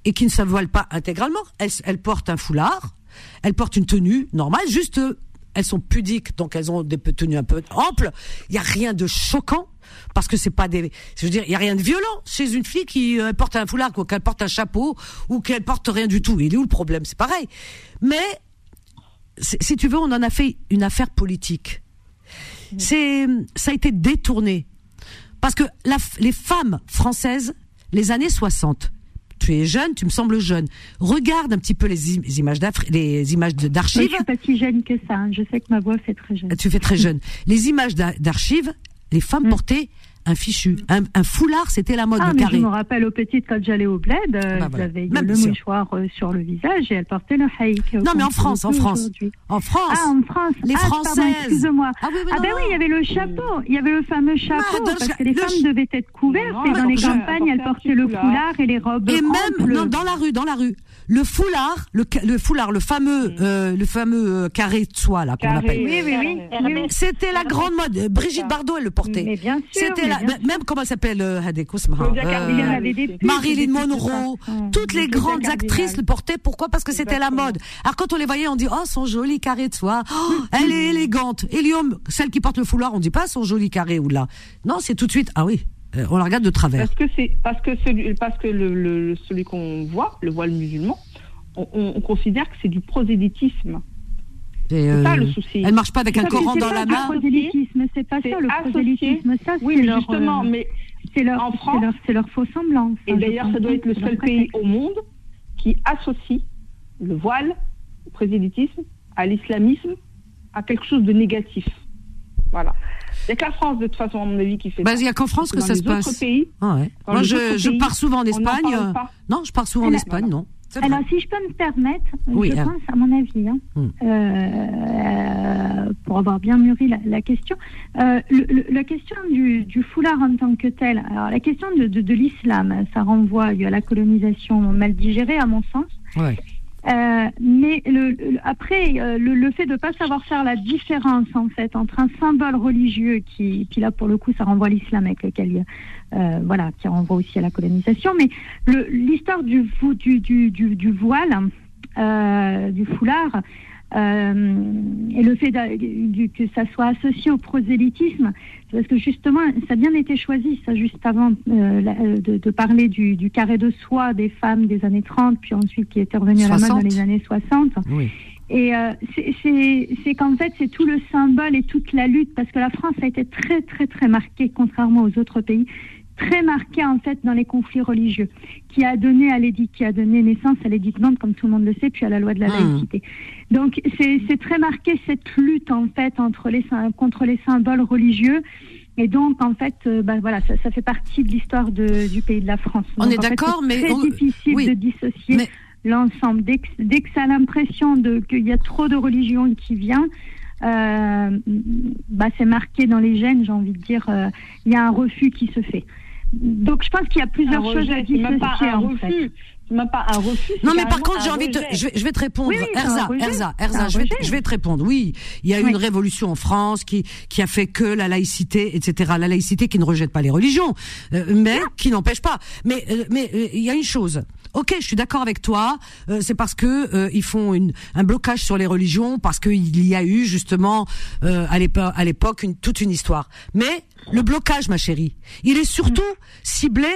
et qui ne se voilent pas intégralement, elles, elles portent un foulard, elles portent une tenue normale, juste euh, elles sont pudiques, donc elles ont des tenues un peu amples. Il y a rien de choquant parce que c'est pas des, je veux dire, il y a rien de violent chez une fille qui euh, porte un foulard, ou qu'elle porte un chapeau ou qu'elle porte rien du tout. Il est où le problème? C'est pareil. Mais si tu veux, on en a fait une affaire politique. C'est, ça a été détourné parce que les femmes françaises, les années 60, tu es jeune, tu me sembles jeune. Regarde un petit peu les, im- les images les d'archives. je suis pas si jeune que ça. hein. Je sais que ma voix fait très jeune. Tu fais très jeune. Les images d'a- d'archives, les femmes Mm. portaient un fichu, un, un foulard, c'était la mode Ah, le mais carré. je me rappelle aux petites quand j'allais au bled, euh, Bah, voilà. j'avais le sûr. mouchoir euh, sur le visage et elle portait le haïk. Non, mais en France, en France. En France. Ah, en France. Les ah, Françaises. Excuse-moi. Ah oui, Ah ben non. oui, il y avait le chapeau, il y avait le fameux chapeau, Ah, parce que les le femmes ch- devaient être couvertes Non, et dans les portaient- campagnes, elles portaient le foulard. et les robes Et même non, dans la rue, dans la rue, le foulard, le, foulard, le fameux, euh, le fameux euh, carré de soie là qu'on appelle. Oui, oui, oui. C'était la grande mode. Brigitte Bardot, elle le portait. Mais bien sûr. C'était même comment elle s'appelle euh, Hadek Ousmane, Claudia euh, Marilyn Monroe, toutes les grandes actrices le portaient. Pourquoi? Parce que c'était la mode. Alors quand on les voyait, on dit oh son joli carré de soie, oh, elle est élégante. Elium, celle qui porte le foulard, on dit pas son joli carré ou là. Non, c'est tout de suite ah oui, euh, on la regarde de travers. Parce que c'est parce que celui parce que le, celui qu'on voit, le voile musulman, on considère que c'est du prosélytisme. C'est ça euh, le souci. Elle marche pas avec un Coran c'est dans pas la main. prosélytisme, c'est pas C'est ça le prosélytisme. Ça, Oui, leur, justement, euh, mais c'est leur, en France- leur, c'est leur faux semblant. et ça, d'ailleurs ça doit être le leur seul pays au monde qui associe le voile, le prosélytisme, à l'islamisme, à quelque chose de négatif. Voilà. Il n'y a que la France, de toute façon, à mon avis, qui fait Bah, ça. il y a qu'en France que Dans ça se passe. pays, Ah ouais. Moi, je, je pars souvent en Espagne. euh. Non, je pars souvent en Espagne, non. Alors, si je peux me permettre, Oui, je hein. pense, à mon avis, hein, Hmm. euh, pour avoir bien mûri la, la question, euh, le- le- la question du, du foulard en tant que tel, alors la question de, de- de l'islam, ça renvoie à la colonisation mal digérée, à mon sens. Ouais. Euh, mais le, le- après, euh, le, le fait de ne pas savoir faire la différence en fait entre un symbole religieux qui, puis là pour le coup ça renvoie à l'islam avec lequel euh, voilà, qui renvoie aussi à la colonisation, mais l'histoire du, du, du, du, voile, euh, du foulard, et le fait que ça soit associé au prosélytisme, c'est parce que justement, ça a bien été choisi, ça juste avant euh, la- euh, de, de parler du, du carré de soie des femmes des années 30, puis ensuite qui était revenu à la mode 60. dans les années 60. Oui. Et euh, c'est qu'en fait, c'est tout le symbole et toute la lutte, parce que la France a été très, très, très marquée, contrairement aux autres pays, très marquée en fait dans les conflits religieux, qui a donné à l'édit, qui a donné naissance à l'édit de Nantes, comme tout le monde le sait, puis à la loi de la Mmh. laïcité. Donc c'est c'est très marqué cette lutte en fait entre les contre les symboles religieux. Et donc, en fait, euh, bah, voilà, ça, ça fait partie de l'histoire du pays de la France. On Donc, est d'accord, c'est mais très on- difficile oui. de dissocier Mais- l'ensemble. Dès que, dès que ça a l'impression qu'il y a trop de religion qui vient, euh, bah, c'est marqué dans les gènes, j'ai envie de dire, euh, il y a un refus qui se fait. Donc je pense qu'il y a plusieurs Un choses à rejet, c'est même pas un en fait. refus. Même pas un refus. Non, mais par contre, j'ai envie de, je vais, je vais te répondre, Oui, oui, Erza. Erza, Erza, je vais, te- rejet. je vais te répondre. Oui, il y a eu Oui. une révolution en France qui, qui a fait que la laïcité, etc. La laïcité qui ne rejette pas les religions, euh, mais qui n'empêche pas. Mais, euh, mais euh, il y a une chose. Ok, je suis d'accord avec toi. euh, c'est parce que euh, ils font une, un blocage sur les religions, parce qu'il y a eu justement euh, à l'époque, une, toute une histoire. Mais le blocage, ma chérie, il est surtout ciblé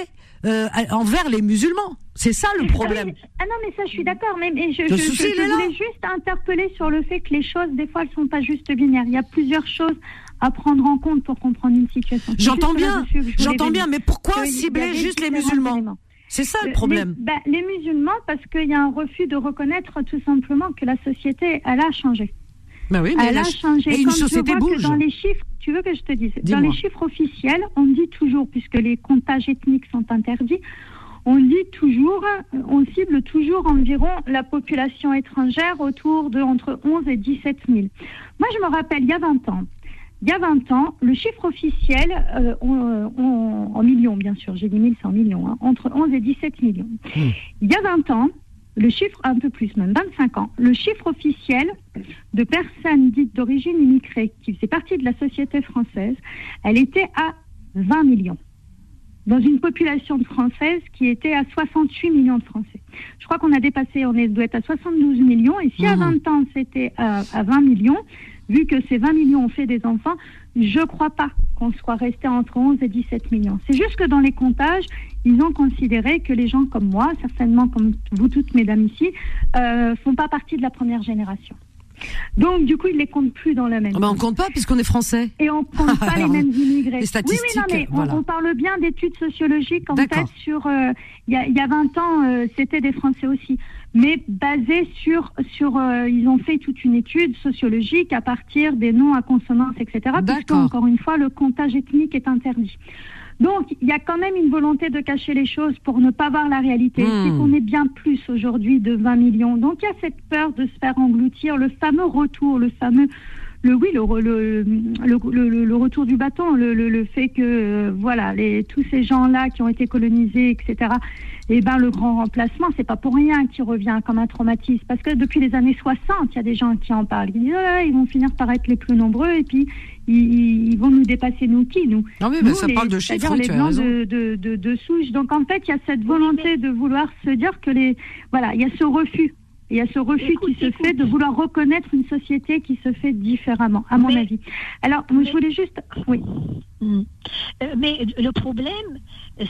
euh, envers les musulmans. C'est ça le problème. Ah non, mais ça, je suis d'accord. Mais, mais je, Le je, souci, je- voulais juste interpeller sur le fait que les choses, des fois, elles sont pas juste binaires. Il y a plusieurs choses à prendre en compte pour comprendre une situation. J'entends bien, j'entends bien, mais pourquoi cibler juste les musulmans éléments. C'est ça le problème. Les, ben, les musulmans, parce qu'il y a un refus de reconnaître tout simplement que la société, elle a changé. Ben oui, mais Elle a ch- changé. et une Quand je société vois que bouge. Dans les chiffres, tu veux que je te dise Dans les chiffres officiels, on dit toujours, puisque les comptages ethniques sont interdits, on dit toujours, on cible toujours environ la population étrangère autour de entre 11 et 17 000. Moi, je me rappelle, il y a 20 ans, il y a 20 ans, le chiffre officiel, euh, on- on- en millions bien sûr, j'ai dit 1000, c'est en millions, hein, entre 11 et 17 millions. Hmm. Il y a 20 ans, le chiffre, un peu plus même, 25 ans, le chiffre officiel de personnes dites d'origine immigrée qui faisaient partie de la société française, elle était à 20 millions. Dans une population de Françaises qui était à 68 millions de Français. Je crois qu'on a dépassé, on est, doit être à 72 millions. Et si à Mhm. 20 ans c'était à, à 20 millions, vu que ces 20 millions ont fait des enfants, je ne crois pas qu'on soit resté entre 11 et 17 millions. C'est juste que dans les comptages, ils ont considéré que les gens comme moi, certainement comme vous toutes mesdames ici, euh, font pas partie de la première génération. Donc, du coup, ils les comptent plus dans la même. Ah ben, on compte pas puisqu'on est français. Et on compte [LAUGHS] pas les mêmes immigrés. Les statistiques, oui, oui, non, mais on- voilà. on, parle bien d'études sociologiques. En fait, sur euh, il y, a, il y a 20 ans, euh, c'était des Français aussi, mais basé sur sur euh, ils ont fait toute une étude sociologique à partir des noms à consonance, etc. Puisque encore une fois, le comptage ethnique est interdit. Donc, il y a quand même une volonté de cacher les choses pour ne pas voir la réalité. Hmm. C'est qu'on est bien plus aujourd'hui de 20 millions. Donc, il y a cette peur de se faire engloutir, le fameux retour, le fameux, le oui, le, le, le, retour du bâton, le, le, le fait que, euh, voilà, les, tous ces gens-là qui ont été colonisés, etc., eh ben, le grand remplacement, c'est pas pour rien qui revient comme un traumatisme. Parce que depuis les années 60, il y a des gens qui en parlent, qui disent, oh là, ils vont finir par être les plus nombreux et puis ils, ils vont nous dépasser, nous qui, nous? Non mais, mais nous, ça les- parle de chiffres, les blancs de, de, de, de souche. Donc en fait, il y a cette volonté de vouloir se dire que les voilà, il y a ce refus. Il y a ce refus Écoute, qui se fait de vouloir reconnaître une société qui se fait différemment, à mon Mais- avis. Alors, moi, je voulais juste, oui, Mm. Euh, Mais le problème,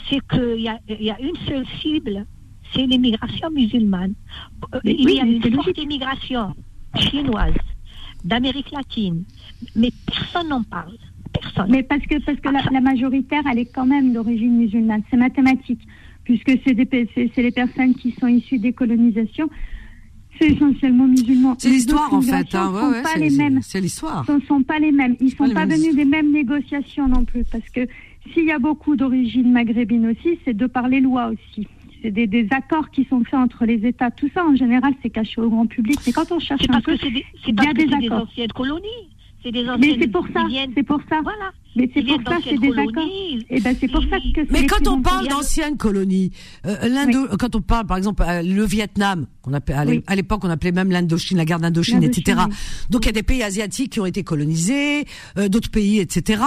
c'est qu'il y y a une seule cible, c'est l'immigration musulmane. Euh, Mais Il oui, y a une forte immigration chinoise, d'Amérique latine, mais personne n'en parle. Personne. mais parce que parce que la, la majoritaire, elle est quand même d'origine musulmane. C'est mathématique, puisque c'est les personnes qui sont issues des colonisations. C'est essentiellement musulmans. C'est l'histoire en fait. Hein, ouais, sont ouais, pas les mêmes. C'est l'histoire. Ce ne sont pas les mêmes. Ils ne sont pas venus des mêmes négociations non plus. Parce que s'il y a beaucoup d'origine maghrébine aussi, c'est de par les lois aussi. C'est des, des accords qui sont faits entre les États. Tout ça, en général, c'est caché au grand public. Mais quand on cherche C'est un parce peu, que c'est des, c'est il y parce a que des c'est des accords. anciennes colonies. C'est des Mais c'est pour ça. C'est pour ça. Voilà. Mais c'est pour ça, c'est des accords. colonies. Et ben c'est pour ça que. Mais quand on parle d'anciennes colonies, euh, l'Indo- quand on parle par exemple euh, le Vietnam, qu'on appelait à l'époque on appelait même l'Indochine, la guerre d'Indochine, etc. oui. Donc il y a des pays asiatiques qui ont été colonisés, euh, d'autres pays, etc.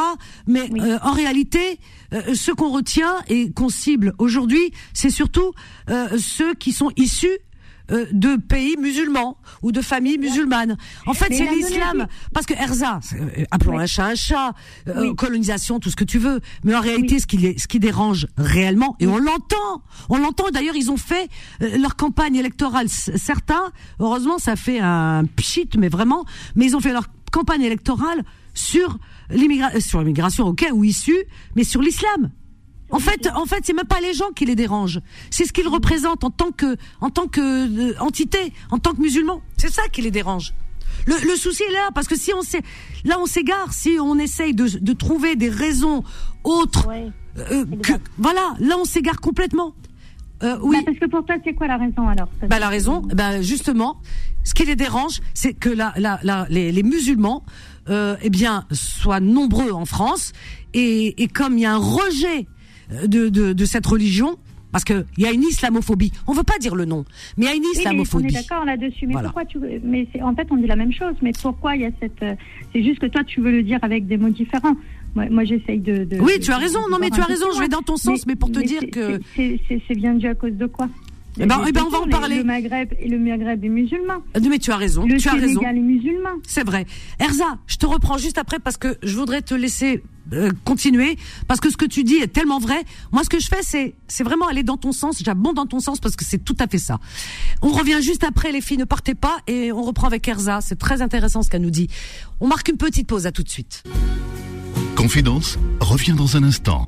Mais Oui. euh, en réalité, euh, ce qu'on retient et qu'on cible aujourd'hui, c'est surtout euh, ceux qui sont issus euh, de pays musulmans ou de familles musulmanes. En fait, c'est l'islam. Parce que Erza, euh, appelons Oui. un chat un chat, euh, Oui. colonisation, tout ce que tu veux. Mais en réalité, Oui. ce qui les, ce qui dérange réellement, et on l'entend, on l'entend. D'ailleurs, ils ont fait euh, leur campagne électorale. Certains, heureusement, ça fait un pchit, mais vraiment, mais ils ont fait leur campagne électorale sur l'immigration, sur l'immigration, ok, ou issue, mais sur l'islam. En fait, en fait, c'est même pas les gens qui les dérangent. C'est ce qu'ils représentent en tant que, en tant que euh, entité, en tant que musulmans. C'est ça qui les dérange. Le, le souci est là, parce que si on s'est, là on s'égare, si on essaye de, de trouver des raisons autres, Ouais. euh, que, voilà, là on s'égare complètement. Euh, oui. Bah, parce que pour toi, c'est quoi la raison alors? Bah, la raison, bah, justement, ce qui les dérange, c'est que la, la, la, les, les musulmans, euh, eh bien, soient nombreux en France, et, et comme il y a un rejet euh, de, de, de cette religion, parce que il y a une islamophobie. On veut pas dire le nom, mais il y a une Oui, mais on islamophobie. est d'accord là-dessus. Mais Voilà. pourquoi tu veux Mais en fait, on dit la même chose. Mais pourquoi il y a cette euh, C'est juste que toi, tu veux le dire avec des mots différents. Moi, moi j'essaye de, de- Oui, tu as raison. Non, mais tu as raison. Je vais dans ton sens, mais pour te dire que- c'est bien dû à cause de quoi? Eh ben, eh ben, on va en parler. Le Maghreb et le Maghreb est musulman. Non, mais tu as raison. Le tu as raison. Est musulman. C'est vrai. Erza, je te reprends juste après parce que je voudrais te laisser euh, continuer parce que ce que tu dis est tellement vrai. Moi, ce que je fais, c'est c'est vraiment aller dans ton sens. J'abonde dans ton sens parce que c'est tout à fait ça. On revient juste après, les filles, ne partez pas et on reprend avec Erza. C'est très intéressant ce qu'elle nous dit. On marque une petite pause. À tout de suite. Confidence revient dans un instant.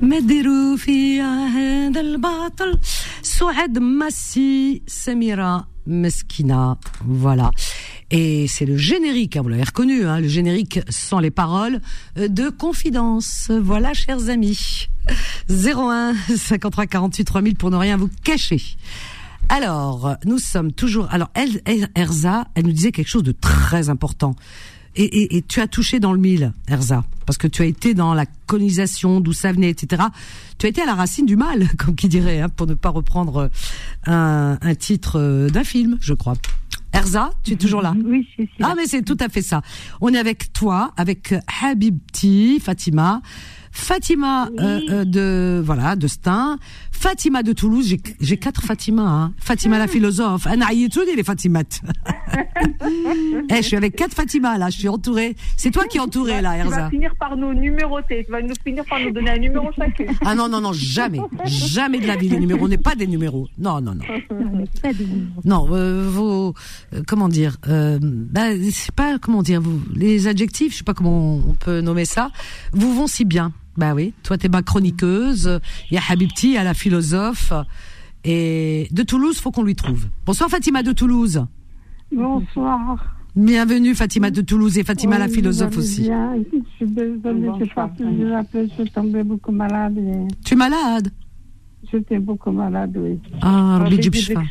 كان جيت راجل ما ديروا فيا هذا الباطل سعاد مسي سميرة مسكينة voilà et c'est le générique hein, vous l'avez reconnu hein, le générique sans les paroles euh, de confidence voilà chers amis 01 53 48 3000 pour ne rien vous cacher alors, nous sommes toujours. Alors, elle, elle, Erza, elle nous disait quelque chose de très important. Et, et, et tu as touché dans le mille, Erza, parce que tu as été dans la colonisation, d'où ça venait, etc. Tu as été à la racine du mal, [LAUGHS] comme qui dirait, hein, pour ne pas reprendre un, un titre euh, d'un film, je crois. Erza, tu es toujours là? Oui, c'est ah mais c'est tout à fait ça. On est avec toi, avec Habibti, Fatima. Fatima euh, euh, de voilà de Stein, Fatima de Toulouse. J'ai- J'ai quatre Fatima. Hein. Fatima la philosophe. Anna Ayetoun et les Fatimat. [LAUGHS] Eh, je suis avec quatre Fatima là. Je suis entourée. C'est toi qui es entourée là, Tu vas Erza. finir par nous numéroter. Tu vas nous finir par nous donner un numéro chacun. Ah non non non jamais, jamais de la vie les numéros. On n'est pas des numéros. Non non non. Pas. Non, euh, vos euh, comment dire bah, c'est pas comment dire vous les adjectifs, je sais pas comment on peut nommer ça, vous vont si bien. Bah oui, toi t'es ma chroniqueuse, Il y a Habibti, y a la philosophe, et de Toulouse, faut qu'on lui trouve. Bonsoir Fatima de Toulouse. Bonsoir. Bienvenue Fatima de Toulouse et Fatima la philosophe aussi. Bien. Je suis désolée, je pas je suis tombée beaucoup malade. Tu es malade? J'étais beaucoup malade, oui. Ah, Rabbi Djibshfa.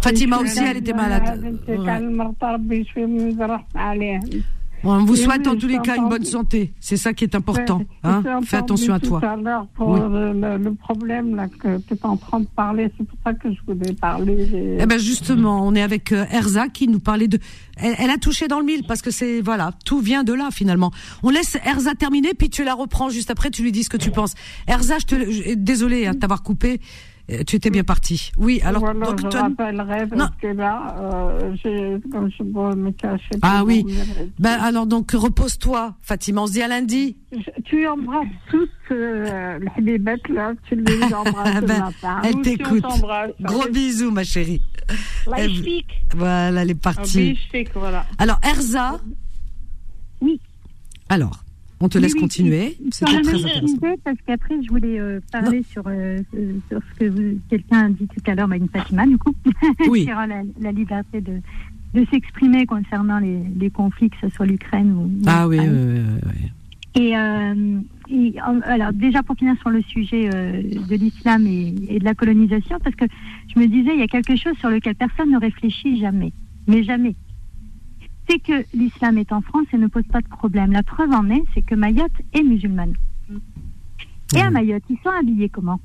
Fatima aussi, elle était malade. On vous souhaite en tous les cas une bonne santé. C'est ça qui est important. Hein Fais attention à toi. À pour le, problème là, que tu es en train de parler, c'est pour ça que je voulais parler. Eh ben justement, on est avec euh, Erza qui nous parlait de. Elle, a touché dans le mille parce que c'est voilà, tout vient de là finalement. On laisse Erza terminer, puis tu la reprends juste après. Tu lui dis ce que tu penses. Erza, je te, désolée hein, de t'avoir coupé. Euh, tu étais bien parti. Oui, alors voilà, donc, je toi... rappellerai parce que là, euh, comme je peux me cacher. Ah oui. Ben alors donc repose-toi, Fatima. On se dit à lundi. Je, tu embrasses toutes euh, les bébêtes là. Tu les [LAUGHS] embrasses ben, matin. Elle t'écoute. Gros bisous, ma chérie. La elle, voilà, elle est partie. La voilà. Alors Erza. Oui. Alors on te laisse Oui, continuer. Très intéressant. idée, parce qu'après, je voulais euh, parler sur, euh, sur ce que quelqu'un a dit tout à l'heure, une Fatima, du coup, [LAUGHS] Oui. sur la, la liberté de, de s'exprimer concernant les, les conflits, que ce soit l'Ukraine ou. Ah oui, oui. Et, euh, et, alors déjà pour finir sur le sujet de l'islam et, et de la colonisation, parce que je me disais il y a quelque chose sur lequel personne ne réfléchit jamais, mais jamais. C'est que l'islam est en France et ne pose pas de problème. La preuve en est, c'est que Mayotte est musulmane. Et à Mhm. Mayotte, ils sont habillés comment?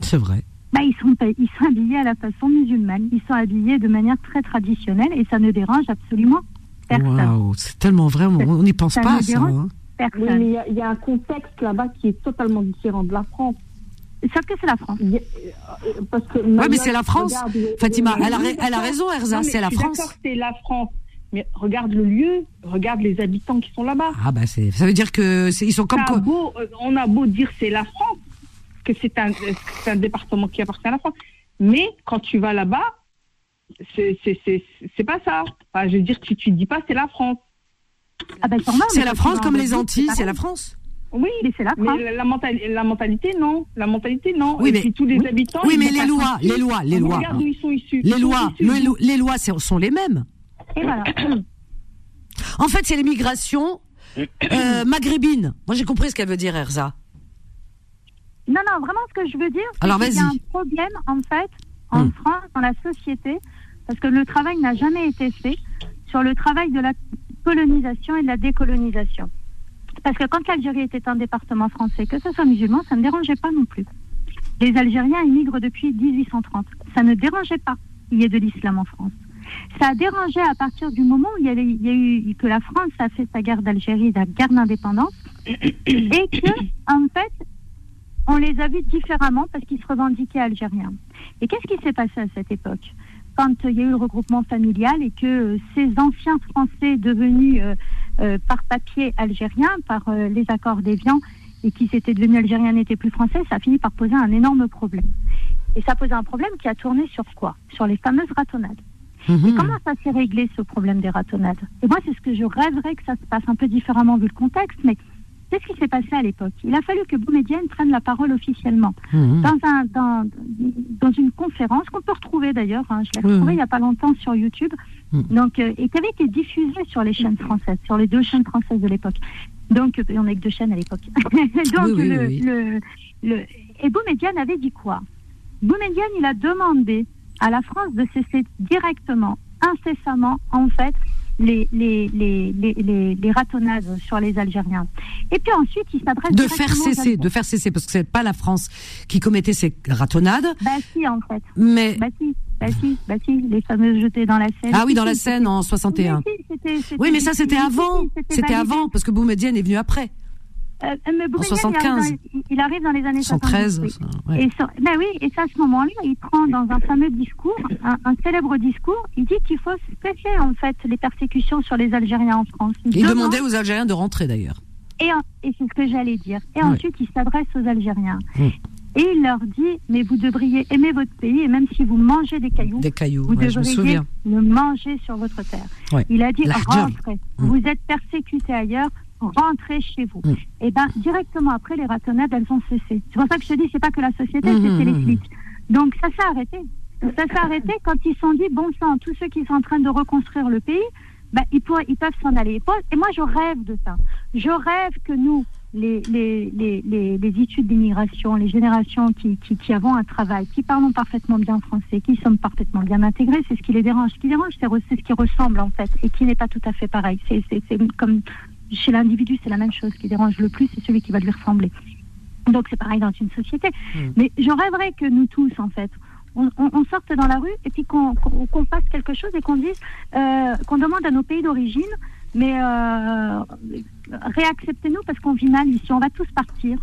C'est vrai. bah, ils, sont, pas- ils sont habillés à la façon musulmane. Ils sont habillés de manière très traditionnelle et ça ne dérange absolument personne. Waouh, c'est tellement vrai. On n'y pense Ça pas à ça. hein. Personne. Oui, mais il y a- il y, a un contexte là-bas qui est totalement différent de la France. Sauf que c'est la France. Il y a- euh, parce que Ouais, mais c'est la France. regarde le- Fatima, le- elle a, oui, elle raison, Erza, la France. C'est la France. Mais regarde le lieu, regarde les habitants qui sont là-bas. Ah bah c'est, ça veut dire que c'est- ils sont comme quoi beau- euh, on a beau dire c'est la France, que c'est un, euh, que c'est un département qui appartient à la France. Mais quand tu vas là-bas, c'est c'est- c'est- c'est pas ça. Enfin, je veux dire, tu, tu dis pas c'est la France. Ah ben, sûrement, C'est la France comme les Antilles, c'est la France. Oui, Mais c'est la France. mais la, la mentali- la mentalité, non. La mentalité, non. Oui, Et mais- puis tous les oui. habitants. Oui, mais les lois, les lois, les lois. Regarde d'où ils sont issus. Ils Les lois, issus le- d'où les lois c'est- sont les mêmes. Et voilà. [COUGHS] En fait, c'est l'immigration euh, [COUGHS] maghrébine. Moi, j'ai compris ce qu'elle veut dire, Erza. Non, non, vraiment, ce que je veux dire, c'est qu'il y a un problème, en fait, en Hmm. France, dans la société, parce que le travail n'a jamais été fait sur le travail de la colonisation et de la décolonisation. Parce que quand l'Algérie était un département français, que ce soit musulman, ça ne dérangeait pas non plus. Les Algériens émigrent depuis 1830. Ça ne dérangeait pas qu'il y ait de l'islam en France. Ça a dérangé à partir du moment où il y, avait- il y a eu que la France a fait sa guerre d'Algérie, la guerre d'indépendance, [COUGHS] et que en fait on les a vus différemment parce qu'ils se revendiquaient algériens. Et qu'est-ce qui s'est passé à cette époque? Quand il y a eu le regroupement familial et que euh, ces anciens Français devenus euh, euh, par papier algériens, par euh, les accords d'Évian, et qui s'étaient devenus algériens n'étaient plus français, ça a fini par poser un énorme problème. Et ça posait un problème qui a tourné sur quoi? Sur les fameuses ratonnades. Mhm. Comment ça s'est réglé ce problème des ratonnades Et moi, c'est ce que je rêverais que ça se passe un peu différemment vu le contexte, mais qu'est-ce qui s'est passé à l'époque? Il a fallu que Boumedienne prenne la parole officiellement Mhm. dans, un, dans, dans une conférence qu'on peut retrouver d'ailleurs, hein, je l'ai retrouvée oui. il n'y a pas longtemps sur YouTube, Mm. donc, euh, et qui avait été diffusée sur les chaînes françaises, sur les deux chaînes françaises de l'époque. Donc, euh, on n'est que deux chaînes à l'époque. [LAUGHS] Donc, Oui, oui, le, oui. le- le- et Boumedienne avait dit quoi? Boumedienne, il a demandé à la France de cesser directement, incessamment, en fait, les, les, les, les, les, ratonnades sur les Algériens. Et puis ensuite, il s'adresse De faire cesser, de faire cesser, parce que c'est pas la France qui commettait ces ratonnades, Bah si, en fait. mais Bah si, bah si, bah si, les fameuses jetées dans la Seine. ah oui, dans la Seine en si, 61. si, si, c'était. c'était- Oui, mais ça c'était avant. c'était avant parce que Boumedienne est venu après. Euh, mais Boumedienne, il arrive 75. dans les- Il arrive dans les années 113. 70. oui. ouais. Et ça- ben oui, et à ce moment-là, il prend dans un fameux discours, un, un célèbre discours, il dit qu'il faut cesser en fait les persécutions sur les Algériens en France. Il demande- demandait aux Algériens de rentrer d'ailleurs. et, en- et c'est ce que j'allais dire. Et Ouais. ensuite, il s'adresse aux Algériens. Mm. Et il leur dit, mais vous devriez aimer votre pays, et même si vous mangez des cailloux, Des cailloux. vous ouais, devriez le manger sur votre terre. Ouais. Il a dit, rentrez. Mm. Vous êtes persécutés ailleurs, rentrez chez vous. Mm. Et ben directement après, les ratonnades, elles ont cessé. C'est pour ça que je te dis, c'est pas que la société, Mm, c'était les flics. Donc ça s'est arrêté. Ça s'est arrêté quand ils se sont dit, bon sang, tous ceux qui sont en train de reconstruire le pays, ben, ils, pourraient- ils peuvent s'en aller. Et moi, je rêve de ça. Je rêve que nous, les, les, les, les, les issus d'immigration, les générations qui, qui, qui avons un travail, qui parlons parfaitement bien français, qui sommes parfaitement bien intégrés, c'est ce qui les dérange. Ce qui dérange, c'est ce qui ressemble en fait et qui n'est pas tout à fait pareil. C'est comme chez l'individu, c'est la même chose. Ce qui dérange le plus, c'est celui qui va lui ressembler. Donc c'est pareil dans une société. Mais je rêverais que nous tous, en fait, on, on- on sorte dans la rue et puis qu'on fasse quelque chose et qu'on dise, euh, qu'on demande à nos pays d'origine, mais euh, réacceptez-nous parce qu'on vit mal ici, on va tous partir.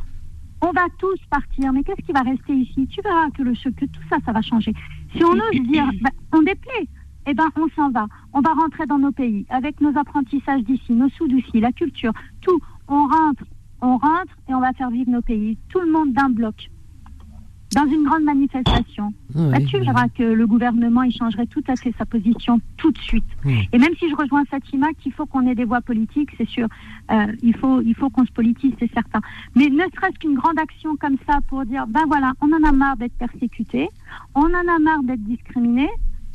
On va tous partir, mais qu'est-ce qui va rester ici? Tu verras que, le, que tout ça, ça va changer. Si on ose dire, ben, on déplaît, eh ben, on s'en va. On va rentrer dans nos pays avec nos apprentissages d'ici, nos sous d'ici, la culture, tout. On rentre, on rentre et on va faire vivre nos pays. Tout le monde d'un bloc. Dans une grande manifestation. Ouais, Là, tu ouais. verras que le gouvernement, il changerait tout à fait sa position tout de suite. Ouais. Et même si je rejoins Fatima qu'il faut qu'on ait des voix politiques, c'est sûr. Euh, il faut, il faut qu'on se politise, c'est certain. Mais ne serait-ce qu'une grande action comme ça pour dire, ben voilà, on en a marre d'être persécutés, on en a marre d'être discriminés.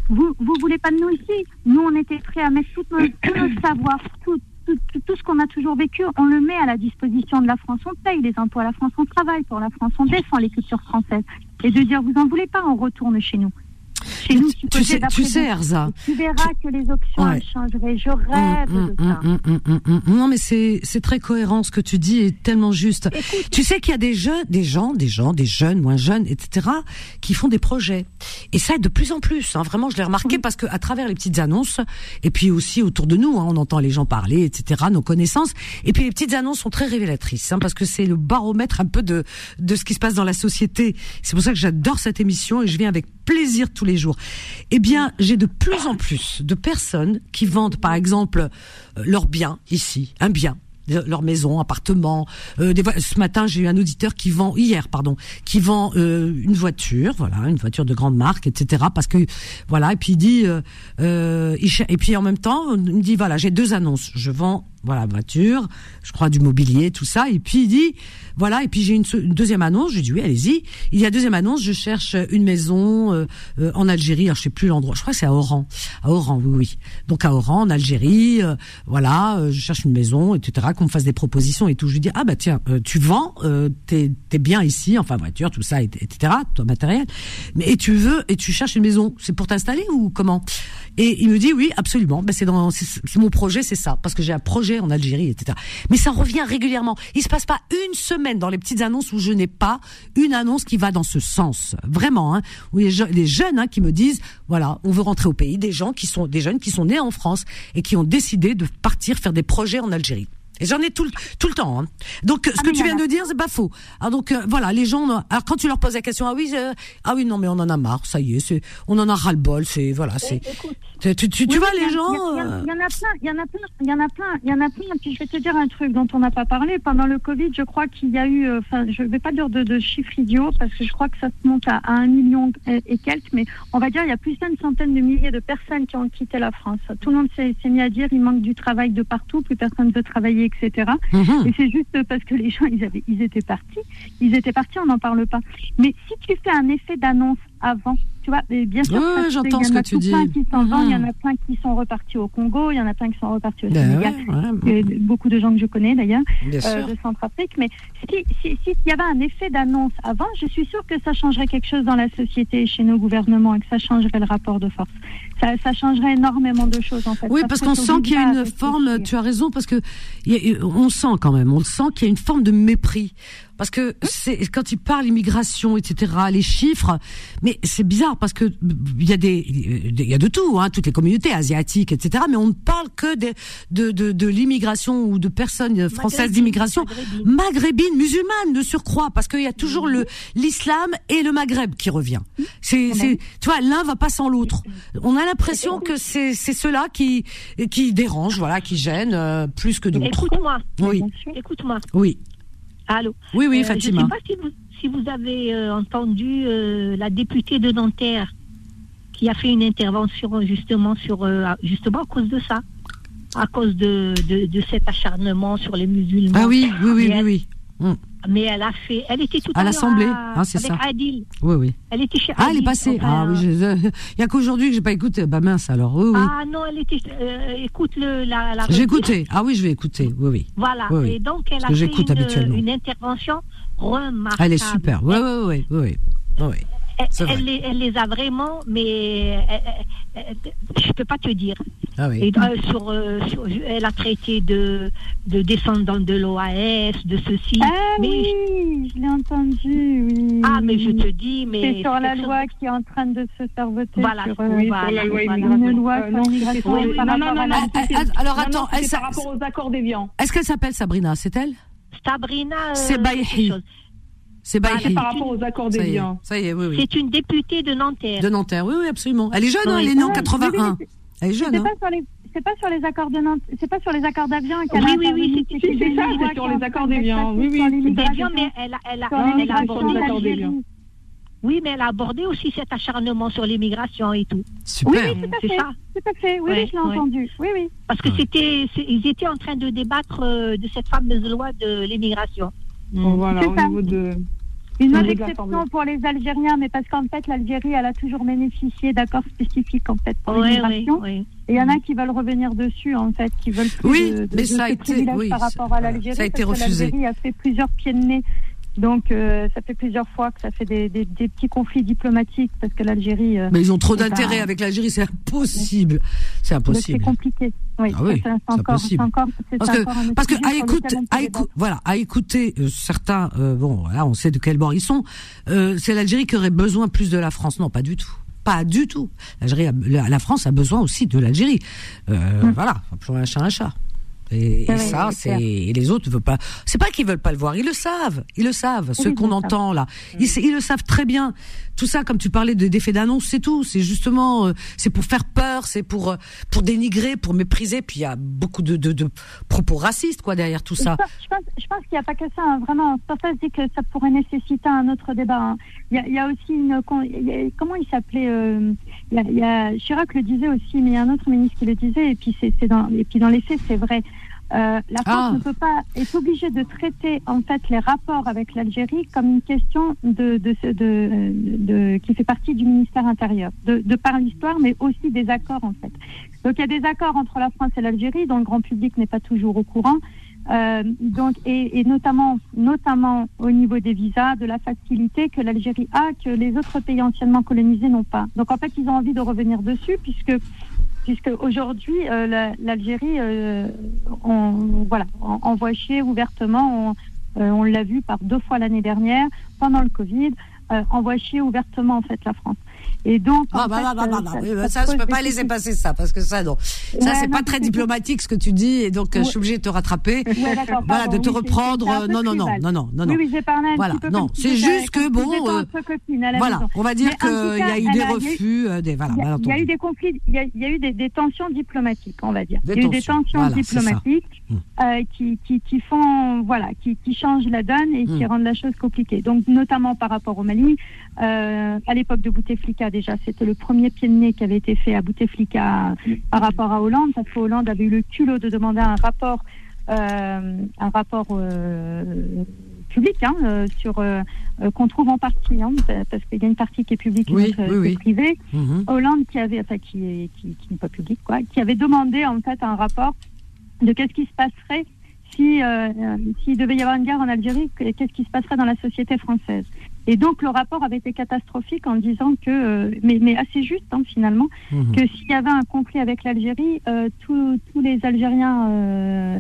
Vous, vous voulez pas de nous ici Nous, on était prêts à mettre tout notre, savoir, tout, tout, tout- tout ce qu'on a toujours vécu, on le met à la disposition de la France. On paye les impôts à la France, on travaille pour la France, on défend les cultures françaises. Et de dire, vous en voulez pas, on retourne chez nous. Chez nous, Tu sais, tu sais. Erza, Tu verras que les options Ouais. elles changeraient. Je rêve Hum, de ça. hum, hum, hum, hum, hum. Non, mais c'est c'est très cohérent ce que tu dis et tellement juste. Écoute, Tu sais qu'il y a des jeunes, des gens, des gens, des jeunes, moins jeunes, etc., qui font des projets. Et ça, de plus en plus. Hein, vraiment, je l'ai remarqué parce que à travers les petites annonces, et puis aussi autour de nous, hein, on entend les gens parler, etc., nos connaissances. Et puis les petites annonces sont très révélatrices, hein, parce que c'est le baromètre un peu de de ce qui se passe dans la société. C'est pour ça que j'adore cette émission et je viens avec plaisir tous les jours. Eh bien, j'ai de plus en plus de personnes qui vendent, par exemple, euh, leurs biens ici, un bien de- leur maison, appartement. Euh, des ce matin, j'ai eu un auditeur qui vend hier, pardon, qui vend euh, une voiture, voilà, une voiture de grande marque, etc. Parce que voilà, et puis il dit, euh, euh, et puis en même temps, il me dit voilà, j'ai deux annonces, je vends voilà voiture, je crois du mobilier, tout ça, et puis il dit voilà, et puis j'ai une, deuxième annonce, je lui dis oui, allez-y. Il y a deuxième annonce, je cherche une maison euh, euh, en Algérie, alors je sais plus l'endroit, je crois que c'est à Oran, à Oran, oui, oui. Donc à Oran, en Algérie, euh, voilà, je cherche une maison, etc. Qu'on me fasse des propositions et tout. Je lui dis ah bah tiens, tu vends tes tes biens ici, enfin voiture, tout ça, et- etc. Toi matériel, et tu veux et tu cherches une maison, c'est pour t'installer ou comment? Et il me dit oui, absolument. Ben c'est mon projet, c'est ça, parce que j'ai un projet en Algérie, etc. Mais ça revient régulièrement. Il se passe pas une semaine dans les petites annonces où je n'ai pas une annonce qui va dans ce sens, vraiment. Hein, où les, je- jeunes hein, qui me disent voilà, on veut rentrer au pays, des gens qui sont des jeunes qui sont nés en France et qui ont décidé de partir faire des projets en Algérie. Et j'en ai tout le, tout le temps. hein. Donc, ce Ah, que tu viens de dire, c'est pas faux. Alors donc, euh, voilà, les gens. euh, Alors quand tu leur poses la question, ah oui, euh, ah oui, non, mais on en a marre, ça y est, c'est, on en a ras le bol, c'est voilà, c'est. écoute, Tu, tu, tu, tu Oui, vois a- les gens. Il y, euh, en a plein, il y en a plein, il y en a plein, il y en a plein. Puis je vais te dire un truc dont on n'a pas parlé. Pendant le Covid, je crois qu'il y a eu, euh, enfin, je vais pas dire de, de chiffres idiots parce que je crois que ça se monte à, à un million et, et quelques, mais on va dire il y a plus d'une centaine de milliers de personnes qui ont quitté la France. Tout le monde s'est s'est mis à dire il manque du travail de partout, plus personne veut travailler, etc. mhm. Et c'est juste parce que les gens, ils, avaient, ils étaient partis. Ils étaient partis, on n'en parle pas. Mais si tu fais un effet d'annonce avant, tu vois, et bien sûr, Ouais, ça se fait, j'entends il y ce en que a tu dis. plein qui s'en vont, il y en Mhm. a plein qui sont repartis au Congo, il y en a plein qui sont repartis au Ben Sénégal. ouais, beaucoup de gens que je connais d'ailleurs, euh, de Centrafrique. Mais si si- s'il y avait un effet d'annonce avant, je suis sûre que ça changerait quelque chose dans la société, et chez nos gouvernements, et que ça changerait le rapport de force. Ça, ça changerait énormément de choses en fait. Oui, parce qu'on sent qu'il y a une forme. Tu as raison parce que il y a- on sent quand même, on sent qu'il y a une forme de mépris parce que c'est quand il parle immigration, etc., les chiffres, mais c'est bizarre parce que il y a des, il y a de tout, hein, toutes les communautés asiatiques, etc., mais on ne parle que de de, de, de l'immigration ou de personnes françaises d'immigration maghrébines, musulmanes de surcroît, parce qu'il y a toujours le l'islam et le Maghreb qui revient. C'est, c'est, tu vois, l'un va pas sans l'autre. On a l'impression que c'est c'est cela qui qui dérange, voilà, qui gêne euh, plus que d'autres. Écoute-moi. Oui. Écoute-moi. Oui. Allô. Oui, oui, Euh, Fatima. Je ne sais pas si vous, si vous avez euh, entendu euh, la députée de Nanterre qui a fait une intervention justement sur justement à cause de ça, à cause de, de, de cet acharnement sur les musulmans. Ah oui, oui, oui, oui. Mais elle a fait, elle était tout À l'Assemblée, à- hein, c'est avec ça. Adil. Oui, oui. Elle était chez Ah, elle est passée. Ah oui, je- il y a qu'aujourd'hui que j'ai pas écouté. Bah mince alors. Oui, oui. Ah non, elle était. euh, écoute le la. la j'ai écouté. Ah oui, je vais écouter. Oui, oui. Voilà. Oui, oui. Et donc elle Parce a fait une, habituellement. une intervention remarquable. Elle est super. Oui, oui, oui, oui, oui. Elle, elle les, elle les a vraiment, mais elle- elle- elle- je peux pas te dire. Ah oui. Et, euh, sur, euh, sur- elle a traité de, de descendants de l'OAS, de ceci. Ah mais, oui, je l'ai entendu, oui. ah, mais je te dis, mais C'est sur la loi qui est en train de se faire voter. Voilà, sur, euh, oui, voilà, sur la loi voilà. immigration. Une loi Euh, non, non, non, non, non, ah, alors non, attends, non, elle par rapport aux accords d'Évian. Est-ce qu'elle s'appelle Sabrina? C'est elle? Sabrina. euh, C'est Baïhi. Chose. C'est par rapport aux accords Ça y est, ça y est, oui, oui. C'est une députée de Nanterre. De Nanterre, oui, oui, absolument. Elle est jeune, hein, Oui. elle est née en Ouais, 81. oui, oui, Elle est jeune, C'est hein. pas sur les c'est pas sur les accords de Nantes, c'est pas sur les accords d'Avion qu'elle Oui, a oui, oui, c'est- ça, c'est sur les accords passées Oui, oui, c'est mais elle a, elle a, Ah, elle abordé. d'Évian. Oui, mais elle a abordé aussi cet acharnement sur l'immigration et tout. Oui, Super. oui, tout à C'est fait. ça. Tout à fait. Oui, Ouais, oui, je l'ai ouais. entendu. Oui, oui. Parce que Ouais. c'était, ils étaient en train de débattre euh, de cette fameuse loi de l'immigration. Bon, voilà, C'est au ça. niveau de. Une d'exception l'Assemblée. pour les Algériens, mais parce qu'en fait, l'Algérie, elle a toujours bénéficié d'accords spécifiques en fait pour Oui, oui, l'immigration. oui. Et il y en a qui veulent revenir dessus, en fait, qui veulent plus Oui, de, de- mais de ça a été- par ça- rapport à l'Algérie. ça a été parce que refusé. L'Algérie a fait plusieurs pieds de nez. Donc, euh, ça fait plusieurs fois que ça fait des, des- des petits conflits diplomatiques parce que l'Algérie. euh, Mais ils ont trop d'intérêt avec l'Algérie, c'est impossible. C'est donc c'est impossible. compliqué. Oui, Ah oui, c'est encore, impossible. c'est encore, Parce que, encore parce que à écoute, à débattre. écou- voilà, à écouter euh, certains, euh, bon, voilà, on sait de quel bord ils sont. Euh, c'est l'Algérie qui aurait besoin plus de la France. Non, pas du tout. Pas du tout. La, la France a besoin aussi de l'Algérie. Euh, Voilà, pour un chat un chat. Et, et Ouais, ça, c'est et les autres ne veulent pas. C'est pas qu'ils veulent pas le voir, ils le savent, ils le savent. Ceux ils qu'on le savent. entend là, ils, ils le savent très bien. Tout ça, comme tu parlais de d'effets d'annonce, c'est tout. C'est justement, euh, c'est pour faire peur, c'est pour euh, pour dénigrer, pour mépriser. Puis il y a beaucoup de, de, de propos racistes quoi derrière tout ça. Je pense, je pense, qu'il n'y a pas que ça, hein, vraiment. Pour ça que ça pourrait nécessiter un autre débat. hein. Il y, a, il y a aussi une. comment il s'appelait euh, il il y a- Chirac le disait aussi, mais il y a un autre ministre qui le disait, et puis, c'est dans, et puis dans les faits, c'est vrai. Euh, la France Ah. ne peut pas, est obligée de traiter en fait les rapports avec l'Algérie comme une question de, de, de, de- qui fait partie du ministère intérieur, de, de par l'histoire, mais aussi des accords en fait. Donc il y a des accords entre la France et l'Algérie dont le grand public n'est pas toujours au courant. Euh, donc et, et notamment notamment au niveau des visas, de la facilité que l'Algérie a que les autres pays anciennement colonisés n'ont pas. Donc en fait ils ont envie de revenir dessus puisque puisque aujourd'hui euh, la- l'Algérie euh, on, voilà chier ouvertement. On, on l'a vu par deux fois l'année dernière pendant le Covid. Euh, envoie chier ouvertement en fait la France. Et donc Ah bah, fait, bah, euh, bah, ça- oui, ça bah, ça, je peux pas laisser passer ça parce que ça non. Ça Ouais, c'est non, pas très c'est- diplomatique ce que tu dis et donc euh, je suis obligée de te rattraper. Ouais, Voilà, de te oui, c'est- reprendre. c'est euh, Non non non non non non non. Oui, oui, j'ai parlé un Voilà, petit peu non, c'est juste que comme si bon, euh, Voilà, on va dire qu'il y a eu des refus, euh, des voilà, Il y, a, eu des conflits, il y a, eu des, tensions diplomatiques, on va dire. Il y a eu des tensions, c'est ça. diplomatiques euh, qui, font, voilà, qui, changent la donne et qui Mm. rendent la chose compliquée. Donc, notamment par rapport au Mali, euh, à l'époque de Bouteflika déjà, c'était le premier pied de nez qui avait été fait à Bouteflika par rapport à Hollande, parce que Hollande avait eu le culot de demander un rapport, euh, un rapport euh, public, hein, euh, sur euh, euh, qu'on trouve en partie, hein, parce qu'il y a une partie qui est publique et une autre oui, qui est privée. Mhm. Hollande qui avait, enfin qui est qui, qui n'est pas public quoi, qui avait demandé en fait un rapport de qu'est-ce qui se passerait si s'il devait y avoir une guerre en Algérie, que- qu'est-ce qui se passerait dans la société française. Et donc le rapport avait été catastrophique en disant que, euh, mais, mais assez juste hein, finalement, Mhm. que s'il y avait un conflit avec l'Algérie, euh, tous tous les Algériens euh,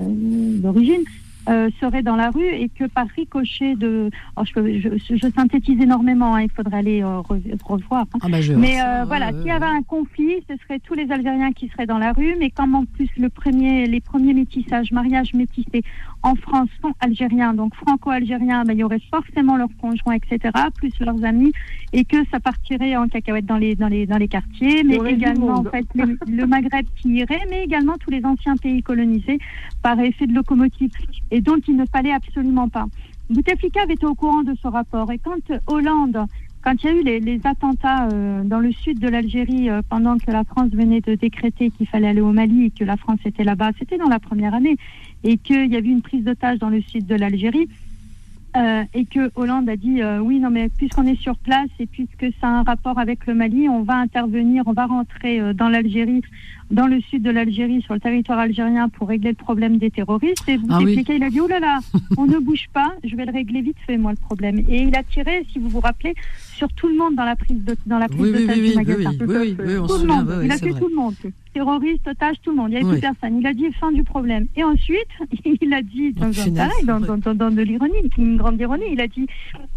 d'origine euh, seraient dans la rue et que par ricochet de... alors, je, je- je synthétise énormément, hein, il faudrait aller euh, re- revoir. hein. Ah bah je. Mais ça, euh, voilà, s'il y avait un conflit, ce serait tous les Algériens qui seraient dans la rue, mais comme en plus le premier, les premiers métissages, mariages métissés en France sont algériens, donc franco-algériens, ben, il y aurait forcément leurs conjoints, etc., plus leurs amis, et que ça partirait en cacahuète dans les, dans les, dans les quartiers, mais également en fait le, le Maghreb qui irait, mais également tous les anciens pays colonisés par effet de locomotive, et dont il ne fallait absolument pas. Bouteflika avait été au courant de ce rapport, et quand euh, Hollande quand il y a eu les, attentats euh, dans le sud de l'Algérie, euh, pendant que la France venait de décréter qu'il fallait aller au Mali et que la France était là-bas, c'était dans la première année, et qu'il y avait une prise d'otage dans le sud de l'Algérie, euh, et que Hollande a dit euh, oui, non, mais puisqu'on est sur place et puisque ça a un rapport avec le Mali, on va intervenir, on va rentrer euh, dans l'Algérie, dans le sud de l'Algérie, sur le territoire algérien pour régler le problème des terroristes. Et Ah oui. Bouteflika, il a dit oh là là, on ne bouge pas, je vais le régler vite fait, moi, le problème. Et il a tiré, si vous vous rappelez, sur tout le monde dans la prise de, dans la prise Oui, oui, oui, du oui, oui, magasin. oui, oui, oui, on Tout se le monde. il a vrai. tout le monde. Terroristes, otages, tout le monde. Il n'y avait plus personne. Il a dit fin du problème. Et ensuite, [LAUGHS] il a dit, dans, dans, de l'ironie, une grande ironie, il a dit,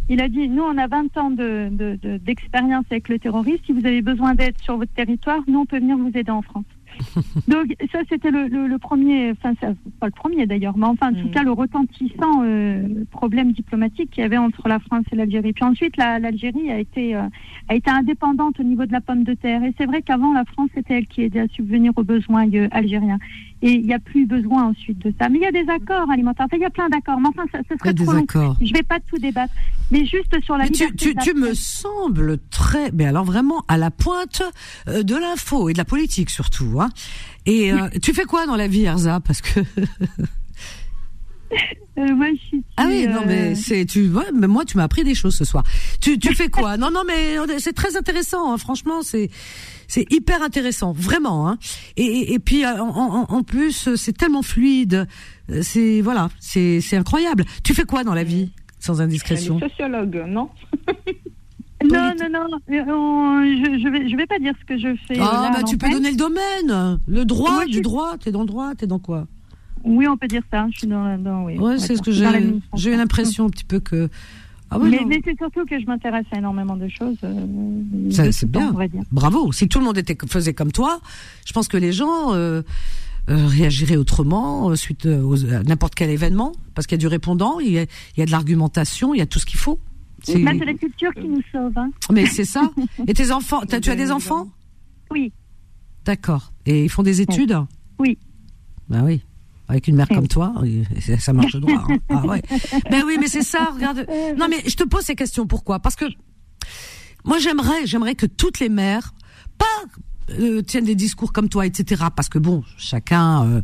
il a dit, nous, on a 20 ans de, de, de- d'expérience avec le terrorisme. Si vous avez besoin d'aide sur votre territoire, nous, on peut venir vous aider en France. [LAUGHS] Donc ça, c'était le, le, le premier, enfin, c'est pas le premier d'ailleurs, mais enfin, en tout Mm. cas, le retentissant euh, problème diplomatique qu'il y avait entre la France et l'Algérie. Puis ensuite, la- l'Algérie a été euh, a été indépendante au niveau de la pomme de terre. Et c'est vrai qu'avant, la France, c'était elle qui aidait à subvenir aux besoins euh, algériens. Et il n'y a plus besoin ensuite de ça. Mais il y a des accords alimentaires. Enfin, il y a plein d'accords. Mais enfin, ça, serait trop long. Je vais pas tout débattre. Mais juste sur la Mais tu, liberté tu, tu me sembles très, mais alors vraiment à la pointe euh, de l'info et de la politique surtout. Hein. Et euh, tu fais quoi dans la vie, Erza? Parce que [LAUGHS] Euh, moi, je suis, ah oui, non euh, mais c'est tu vois, mais moi tu m'as appris des choses ce soir. Tu, tu fais quoi? Non non mais c'est très intéressant. Hein, franchement, c'est c'est hyper intéressant, vraiment. Hein. Et, et, et puis euh, en, en, en plus, c'est tellement fluide. Euh, C'est voilà, c'est c'est incroyable. Tu fais quoi dans la vie Sans indiscrétion? est sociologue, non? [LAUGHS] Non, non, non. euh, on- je, je vais, je vais pas dire ce que je fais. euh, Ah là, bah tu peux donner le domaine, le droit Moi, je du suis- droit. T'es dans le droit, t'es dans quoi? Oui, on peut dire ça. Je suis dans, la- dans oui. Ouais, c'est ce que j'ai. J'ai eu l'impression un petit peu que. Ah ouais, mais c'est surtout que je m'intéresse à énormément de choses. euh, c'est temps, bien. on va dire. Bravo. Si tout le monde était faisait comme toi, je pense que les gens euh, euh, réagiraient autrement euh, suite aux- à n'importe quel événement, parce qu'il y a du répondant, il y a, il y a de l'argumentation, il y a tout ce qu'il faut. C'est- c'est la culture qui nous sauve. Hein. Mais c'est ça. [LAUGHS] Et tes enfants, tu as des enfants? Oui. D'accord. Et ils font des études? Oui. Ben oui. Avec une mère comme toi, oui, ça marche droit. hein. [LAUGHS] Ah ouais. Ben oui, mais c'est ça. Regarde. Non, mais je te pose ces questions. Pourquoi? Parce que moi, j'aimerais, j'aimerais que toutes les mères, pas euh, tiennent des discours comme toi, etc. Parce que bon, chacun, euh,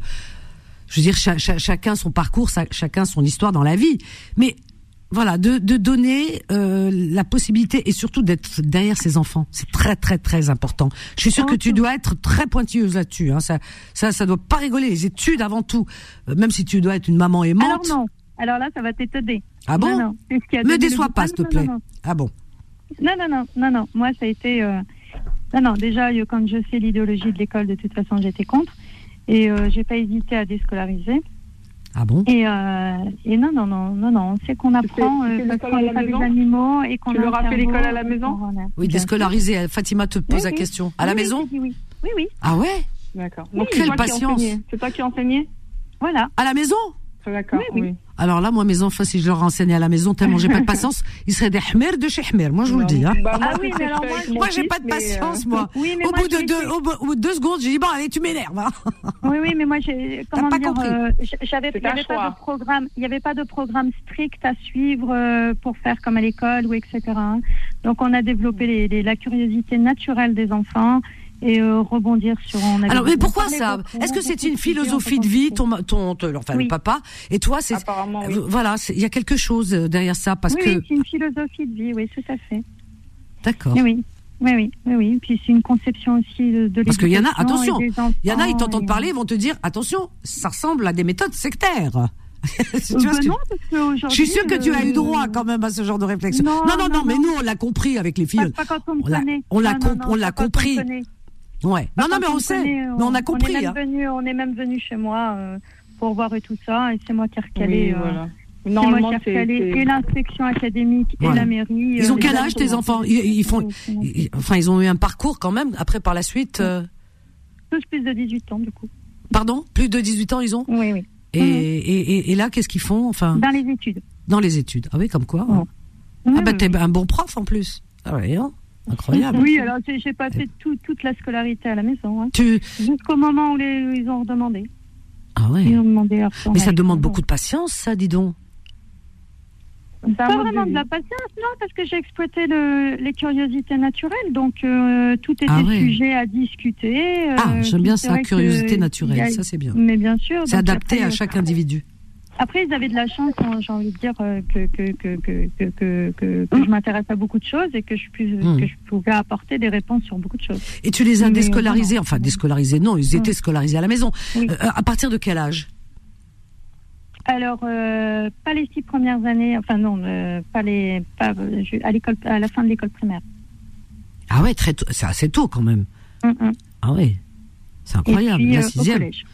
je veux dire, cha- cha- chacun son parcours, chacun son histoire dans la vie. Mais voilà, de, de donner euh, la possibilité et surtout d'être derrière ses enfants, c'est très très très important. Je suis sûre que tu dois être très pointilleuse là-dessus. Hein. Ça, ça, ça doit pas rigoler. Les études avant tout, Euh, même si tu dois être une maman aimante. Alors non. Alors là, ça va t'étonner. Ah bon non, non. A Me déçois pas, s'il te plaît. Non, Ah bon non, non, non, non, non. Moi, ça a été. euh, Non, non. Déjà, quand je sais l'idéologie de l'école, de toute façon, j'étais contre. Et j'ai pas hésité à déscolariser. Ah bon? Et, euh, et non, non, non, non, non. C'est qu'on apprend euh, parce qu'on n'est pas des animaux et qu'on Tu a leur as fait l'école à la maison? a- Oui, Bien déscolariser. Fatima te pose Oui, la oui. question. À la Oui, maison? oui, oui, oui. Ah ouais? D'accord. Oui, Donc, quelle patience. C'est toi qui enseignais Voilà. À la maison? D'accord, Oui, oui. oui. Alors là, moi, mes enfants, si je leur enseignais à la maison, tellement j'ai pas de patience, ils seraient des hmer de chez hmer. Moi, je vous le dis. Hein. Bah, moi, Ah oui, mais alors moi, j'ai pas de euh, patience, moi. [LAUGHS] Oui, mais Au moi, bout, de deux, au, bout- de deux secondes, j'ai dit, bon, allez, tu m'énerves. hein. Oui, oui, mais moi, j'ai, comment pas dire, compris. euh, j'avais, il y un avait pas de programme, il y avait pas de programme strict à suivre euh, pour faire comme à l'école ou etc. hein. Donc, on a développé les, les- la curiosité naturelle des enfants et euh, rebondir sur. On Alors, mais pourquoi ça Est-ce que c'est une philosophie de vie, ton, ton, ton- enfin, le papa, et toi, c'est, Apparemment, oui. euh, voilà, il y a quelque chose euh, derrière ça, parce oui, que, oui, c'est une philosophie de vie, oui, tout à fait. d'accord. Oui, oui. Oui, oui, oui. Puis c'est une conception aussi de, de Parce qu'il y en a- attention, Il y en a, ils t'entendent et- parler, ils vont te dire, attention, ça ressemble à des méthodes sectaires. [LAUGHS] tu vois ben non, parce Je suis sûre que tu as eu droit quand même à ce genre de réflexion. Non, non, non, mais non. nous, on l'a compris avec les filles. Pas, pas quand on l'a- compris. Ouais. Non, non, mais on sait. connaît, Mais on a On compris. est hein. même venu, on est même venu chez moi euh, pour voir et tout ça. Et c'est moi qui ai recalé. Oui, euh, voilà. c'est moi Normalement, qui ai c'est. et l'inspection académique et la mairie. Ils euh, ont quel les âge tes enfants? ils, ils font, Tous ils- enfin, ils ont eu un parcours quand même. Après, par la suite, euh, plus de 18 ans, du coup. pardon, plus de 18 ans, ils ont? Oui, oui. Et, et, et, et là, qu'est-ce qu'ils font Enfin, Dans les études. dans les études. Ah oui, comme quoi. hein. Ah bah t'es un bon prof en plus. Ah ouais, hein incroyable. Oui, alors j'ai j'ai pas fait tout- toute la scolarité à la maison. hein. Tu, Jusqu'au moment où les, où ils ont redemandé. ah ouais. Ils ont demandé Mais ça demande beaucoup de patience, ça, dis donc. Pas vraiment de la patience, non, parce que j'ai exploité le, les curiosités naturelles, donc euh, tout était Ah ouais. sujet à discuter. euh, Ah, j'aime bien ça, curiosité naturelle, a- ça c'est bien. Mais bien sûr. C'est adapté après, à chaque individu. Après, ils avaient de la chance, hein, j'ai envie de dire, euh, que, que, que, que, que, que, que- que je m'intéresse à beaucoup de choses et que je, puis, Mm. que je pouvais apporter des réponses sur beaucoup de choses. Et tu les as euh, déscolarisés, enfin déscolarisés, non, ils étaient Mm. scolarisés à la maison. Oui. Euh, à partir de quel âge? Alors, euh, pas les six premières années, enfin non, euh, pas les, pas, je- à l'école, à la fin de l'école primaire. Ah ouais, très c'est assez tôt quand même. Ah ouais, c'est incroyable. puis, la au sixième collège.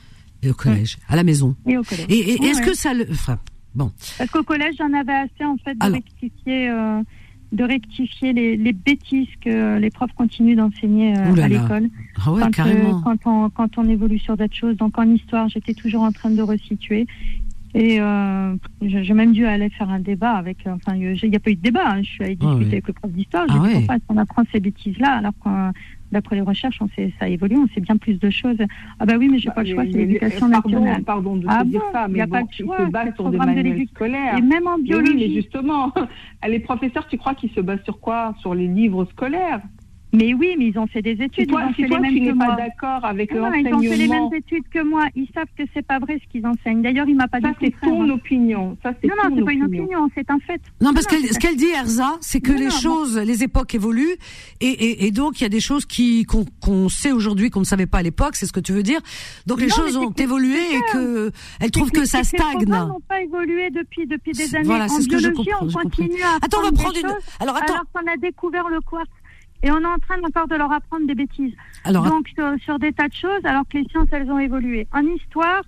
Et au collège, à la maison. Et au collège. Et, et est-ce que ça le, enfin, bon, Parce qu'au collège, j'en avais assez en fait de Alors. rectifier, euh, de rectifier les, les bêtises que les profs continuent d'enseigner euh, à l'école. ah ouais, quand, euh, quand, on, quand on évolue sur d'autres choses. Donc en histoire, j'étais toujours en train de resituer. Et euh, j'ai même dû aller faire un débat avec. euh, Enfin, il n'y a pas eu de débat. hein. Je suis allée discuter Ah ouais. avec le prof d'histoire. J'ai Ah dit ouais. pourquoi qu'on apprend ces bêtises-là alors que d'après les recherches, on sait, ça évolue, on sait bien plus de choses. Ah bah oui, mais j'ai pas le choix, c'est l'éducation nationale. Pardon de Ah te dire ça, mais a bon, pas le ils choix, se le sur des de manuels scolaires. Et même en Mais biologie. oui, mais justement, [LAUGHS] les professeurs, tu crois qu'ils se basent sur quoi? Sur les livres scolaires Mais oui, mais ils ont fait des études. toi, ils ont fait toi, les tu mêmes n'es que pas d'accord avec Non, ils ont fait les mêmes l'enseignement, études que moi. Ils savent que c'est pas vrai ce qu'ils enseignent. D'ailleurs, il m'a pas dit ça c'est ton opinion. Ça c'est Non, non, ton c'est pas une opinion, c'est un fait. Non, parce non, que ce qu'elle dit, Erza, c'est que Non, les non, choses, les époques évoluent, et, et, et donc il y a des choses qui qu'on qu'on sait aujourd'hui qu'on ne savait pas à l'époque. C'est ce que tu veux dire. Donc les Non, choses ont évolué et que elles trouvent que ça les stagne. programmes n'ont pas évolué depuis, depuis des années. Voilà, c'est ce que je comprends, Attends, on va prendre une. Alors attends. alors qu'on a découvert le quartz. Et on est en train encore de leur apprendre des bêtises. Alors Donc, sur, sur des tas de choses, alors que les sciences, elles ont évolué. En histoire,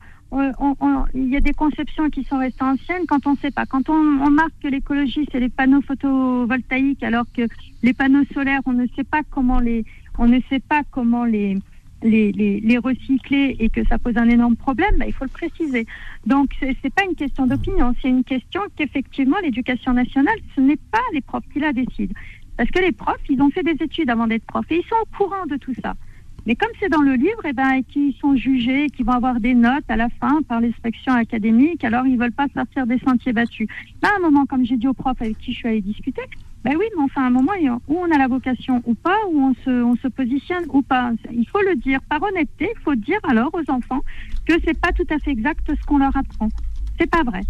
il y a des conceptions qui sont restées anciennes quand on ne sait pas. Quand on, on marque que l'écologie, c'est les panneaux photovoltaïques, alors que les panneaux solaires, on ne sait pas comment les, on ne sait pas comment les, les, les, les recycler et que ça pose un énorme problème, bah, il faut le préciser. Donc, c'est c'est pas une question d'opinion, c'est une question qu'effectivement, l'éducation nationale, ce n'est pas les profs qui la décident. Parce que les profs, ils ont fait des études avant d'être profs et ils sont au courant de tout ça. Mais comme c'est dans le livre, eh ben, qui sont jugés, qui vont avoir des notes à la fin par l'inspection académique, alors ils veulent pas sortir des sentiers battus. Là, un moment, comme j'ai dit au prof avec qui je suis allée discuter, ben oui, mais enfin, un moment, où on a la vocation ou pas, où on se, on se positionne ou pas. Il faut le dire par honnêteté, il faut dire alors aux enfants que c'est pas tout à fait exact ce qu'on leur apprend. C'est pas vrai.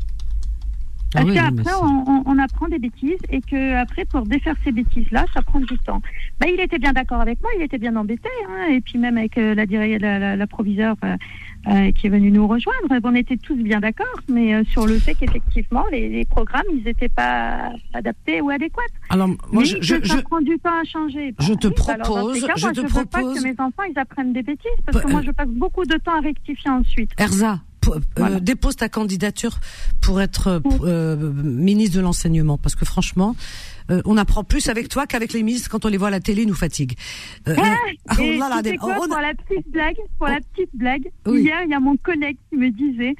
Ah Parce oui, qu'après, on, on- on apprend des bêtises et que après, pour défaire ces bêtises-là, ça prend du temps. Ben, il était bien d'accord avec moi, il était bien embêté, hein, et puis même avec euh, la, la, la, la proviseure euh, euh, qui est venue nous rejoindre, on était tous bien d'accord, mais euh, sur le fait qu'effectivement, les, les programmes, ils n'étaient pas adaptés ou adéquats. Alors moi, mais je, je, ça je- prend du temps à changer. je te oui, bah propose- cas, je moi, te veux pas propose- que mes enfants, ils apprennent des bêtises, parce que moi, je passe beaucoup de temps à rectifier ensuite. Erza, Voilà. dépose ta candidature pour être euh, euh, ministre de l'enseignement, parce que franchement, euh, on apprend plus avec toi qu'avec les ministres quand on les voit à la télé, ils nous fatigue. Euh, Ah, Et oh là là, quoi, pour la petite blague, pour la petite blague, Oui. hier, il y a mon collègue qui me disait,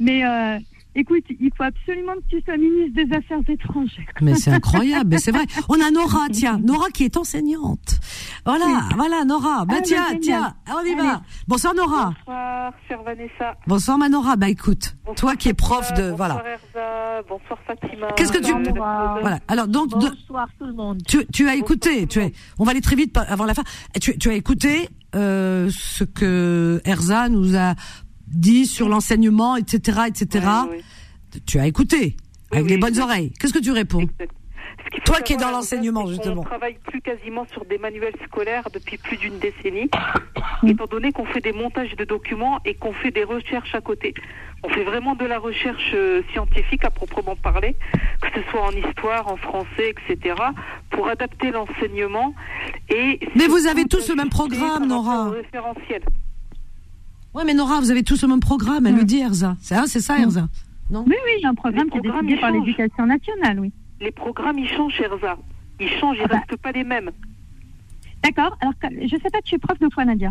mais euh, écoute, il faut absolument que tu sois ministre des Affaires étrangères. Mais c'est incroyable, mais c'est vrai. [LAUGHS] On a Nora, tiens, Nora qui est enseignante. Voilà, voilà, Nora. Bah Ah, tiens, génial. tiens, on y Allez. va. Bonsoir Nora. Bonsoir, chère Vanessa. Bonsoir ma Nora. Bah écoute, Bonsoir, toi qui es prof Fatima. de, voilà. Bonsoir Erza. Bonsoir Fatima. Qu'est-ce que tu- Bonsoir. Voilà. Alors donc, de- Bonsoir tout le monde. tu, tu as écouté, tu es, on va aller très vite avant la fin. Tu, tu as écouté euh, ce que Erza nous a dit sur l'enseignement, etc., etc. Ouais, ouais, Tu as écouté avec oui, les bonnes oreilles. Qu'est-ce que tu réponds exact. Toi qui es dans l'enseignement, justement. travaille plus quasiment sur des manuels scolaires depuis plus d'une décennie, étant donné qu'on fait des montages de documents et qu'on fait des recherches à côté. On fait vraiment de la recherche euh, scientifique à proprement parler, que ce soit en histoire, en français, etc., pour adapter l'enseignement. Et Mais vous avez tous le même programme, Nora. référentiel. Ouais, mais Nora, vous avez tous le même programme, elle Mm. le dit, Erza. C'est hein, c'est ça, Erza Non Oui, oui, il y a un programme Les qui est décidé par l'éducation nationale, oui. Les programmes, ils changent, Erza. Ils changent, ils Ah bah. restent pas les mêmes. D'accord. Alors, je sais pas, tu es prof de quoi, Nadia?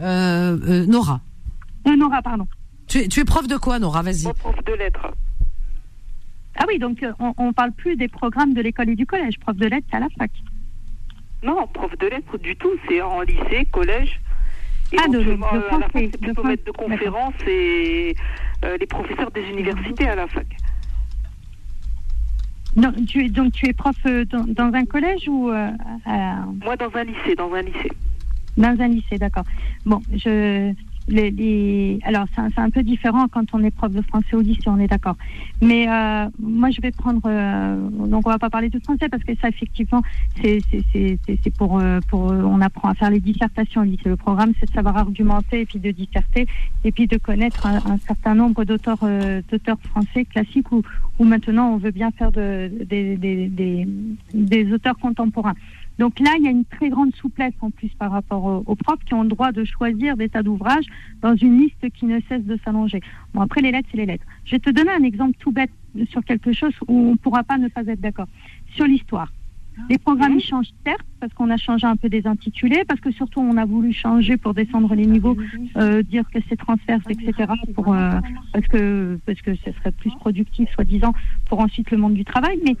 Euh, euh, Nora. euh, Nora, pardon. Tu es, tu es prof de quoi, Nora? Vas-y. Moi, prof de lettres. Ah oui, donc euh, on, on parle plus des programmes de l'école et du collège. Prof de lettres, c'est à la fac. Non, prof de lettres du tout. C'est en lycée, collège. Ah, de- de euh, à la français, fac, c'est de plutôt français, maître de conférences et euh, les professeurs des universités à la fac. Non, tu, es- donc tu es prof euh, dans, dans un collège ou euh, à- Moi, dans un lycée, dans un lycée. dans un lycée, d'accord. Bon, je les, les- alors c'est un, peu différent quand on est prof de français au lycée, on est d'accord. Mais euh, moi, je vais prendre euh, donc on va pas parler de français parce que ça effectivement c'est pour euh, pour euh, on apprend à faire les dissertations au lycée. Le programme c'est de savoir argumenter et puis de disserter et puis de connaître un, un certain nombre d'auteurs euh, d'auteurs français classiques ou ou maintenant on veut bien faire de, des, des, des, des auteurs contemporains. Donc là, il y a une très grande souplesse en plus par rapport aux, aux profs qui ont le droit de choisir des tas d'ouvrages dans une liste qui ne cesse de s'allonger. Bon, après, les lettres, c'est les lettres. Je vais te donner un exemple tout bête sur quelque chose où on ne pourra pas ne pas être d'accord. Sur l'histoire. Les programmes ils changent certes parce qu'on a changé un peu des intitulés, parce que surtout on a voulu changer pour descendre les niveaux, euh, dire que c'est transverse, etc. Pour, euh, parce que parce que ce serait plus productif, soi-disant, pour ensuite le monde du travail. Mais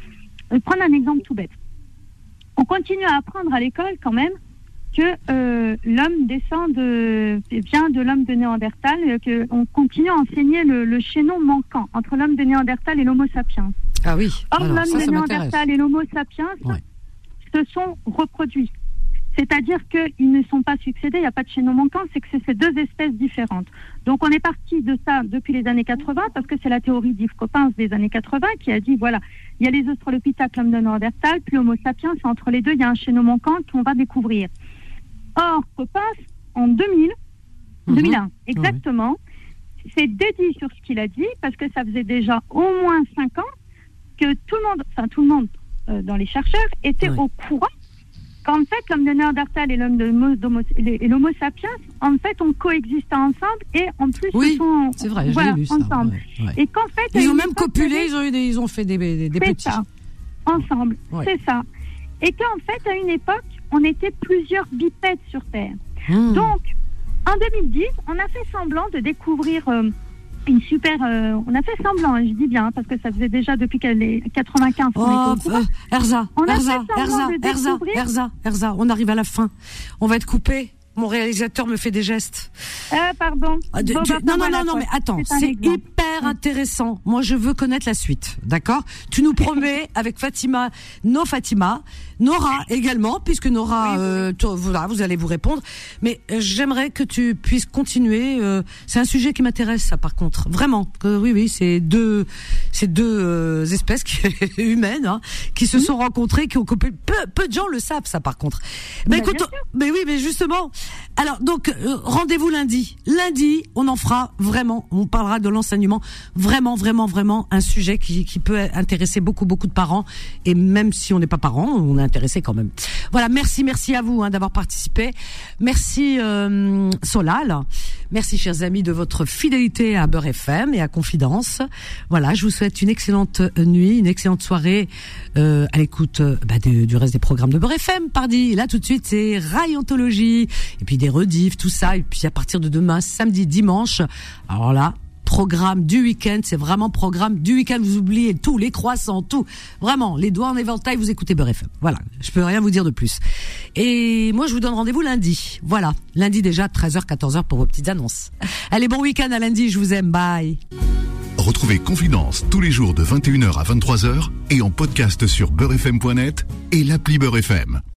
euh, prendre un exemple tout bête. On continue à apprendre à l'école quand même que euh, l'homme descend de vient de l'homme de Néandertal, que on continue à enseigner le, le chaînon manquant entre l'homme de Néandertal et l'Homo sapiens. Ah oui. Or, Alors, l'homme de. Néandertal et l'Homo sapiens Ouais. se sont reproduits. C'est-à-dire qu'ils ne sont pas succédés, il n'y a pas de chaînon manquant, c'est que c'est ces deux espèces différentes. Donc on est parti de ça depuis les années 80, parce que c'est la théorie d'Yves Coppens des années 80 qui a dit, voilà, il y a les Australopithèques, l'homme de Néandertal, puis Homo sapiens, et entre les deux, il y a un chaînon manquant qu'on va découvrir. Or, Coppens, en 2000, Mhm. 2001, exactement, s'est dédié sur ce qu'il a dit, parce que ça faisait déjà au moins cinq ans que tout le monde, enfin tout le monde euh, dans les chercheurs, était au courant qu'en fait, l'homme de Néandertal et l'homme de l'Homo sapiens, en fait, ont coexisté ensemble et en plus Oui, C'est vrai, voilà, lu ça. ensemble. ouais, ouais. Et qu'en fait, Ils ont même copulé, ils ont, ils fait des, des, des petits. ça, ensemble, Ouais. c'est ça. Et qu'en fait, à une époque, on était plusieurs bipèdes sur Terre. Mmh. Donc, en 2010, on a fait semblant de découvrir euh, une super. euh, on a fait semblant, hein, je dis bien, parce que ça faisait déjà depuis qu'elle est 95 qu'on Oh, euh, Erza, On Erza, Erza, Erza, Erza, Erza, on arrive à la fin. On va être coupé. Mon réalisateur me fait des gestes. Ah, pardon. Ah, de- Bon, tu- non, non, non, non, mais attends, C'est hyper intéressant. Moi, je veux connaître la suite, d'accord? Tu nous promets [LAUGHS] avec Fatima, nos Fatima, Nora également, puisque Nora, euh, toi, voilà, vous allez vous répondre. Mais euh, j'aimerais que tu puisses continuer. euh, c'est un sujet qui m'intéresse, ça, par contre, vraiment. Que, oui, oui, c'est deux, c'est deux euh, espèces qui, [LAUGHS] humaines hein, qui se sont rencontrées, qui ont coupé. Peu, peu de gens le savent, ça, par contre. Mais Bah, écoute, mais oui, mais justement. Alors donc euh, rendez-vous lundi. Lundi, on en fera vraiment. On parlera de l'enseignement. Vraiment, vraiment, vraiment un sujet qui, peut intéresser beaucoup, beaucoup de parents. Et même si on n'est pas parents, on est intéressé quand même. Voilà. Merci, merci à vous hein, d'avoir participé. Merci euh, Solal. Merci chers amis de votre fidélité à Beurre FM et à Confidence. Voilà. Je vous souhaite une excellente nuit, une excellente soirée euh, à l'écoute euh, bah, du, reste des programmes de Beurre FM. Pardi. Là tout de suite, c'est Rayontologie et puis des rediffs, tout ça. Et puis à partir de demain, samedi, dimanche. Alors là, programme du week-end, c'est vraiment programme du week-end. Vous oubliez tout, les croissants, tout. Vraiment, les doigts en éventail, vous écoutez Beurre FM. Voilà, je peux rien vous dire de plus. Et moi, je vous donne rendez-vous lundi. Voilà, lundi déjà, 13h, 14h pour vos petites annonces. Allez, bon week-end à lundi, je vous aime, bye. Retrouvez Confidence tous les jours de 21h à 23h et en podcast sur beurrefm.net et l'appli Beurre FM.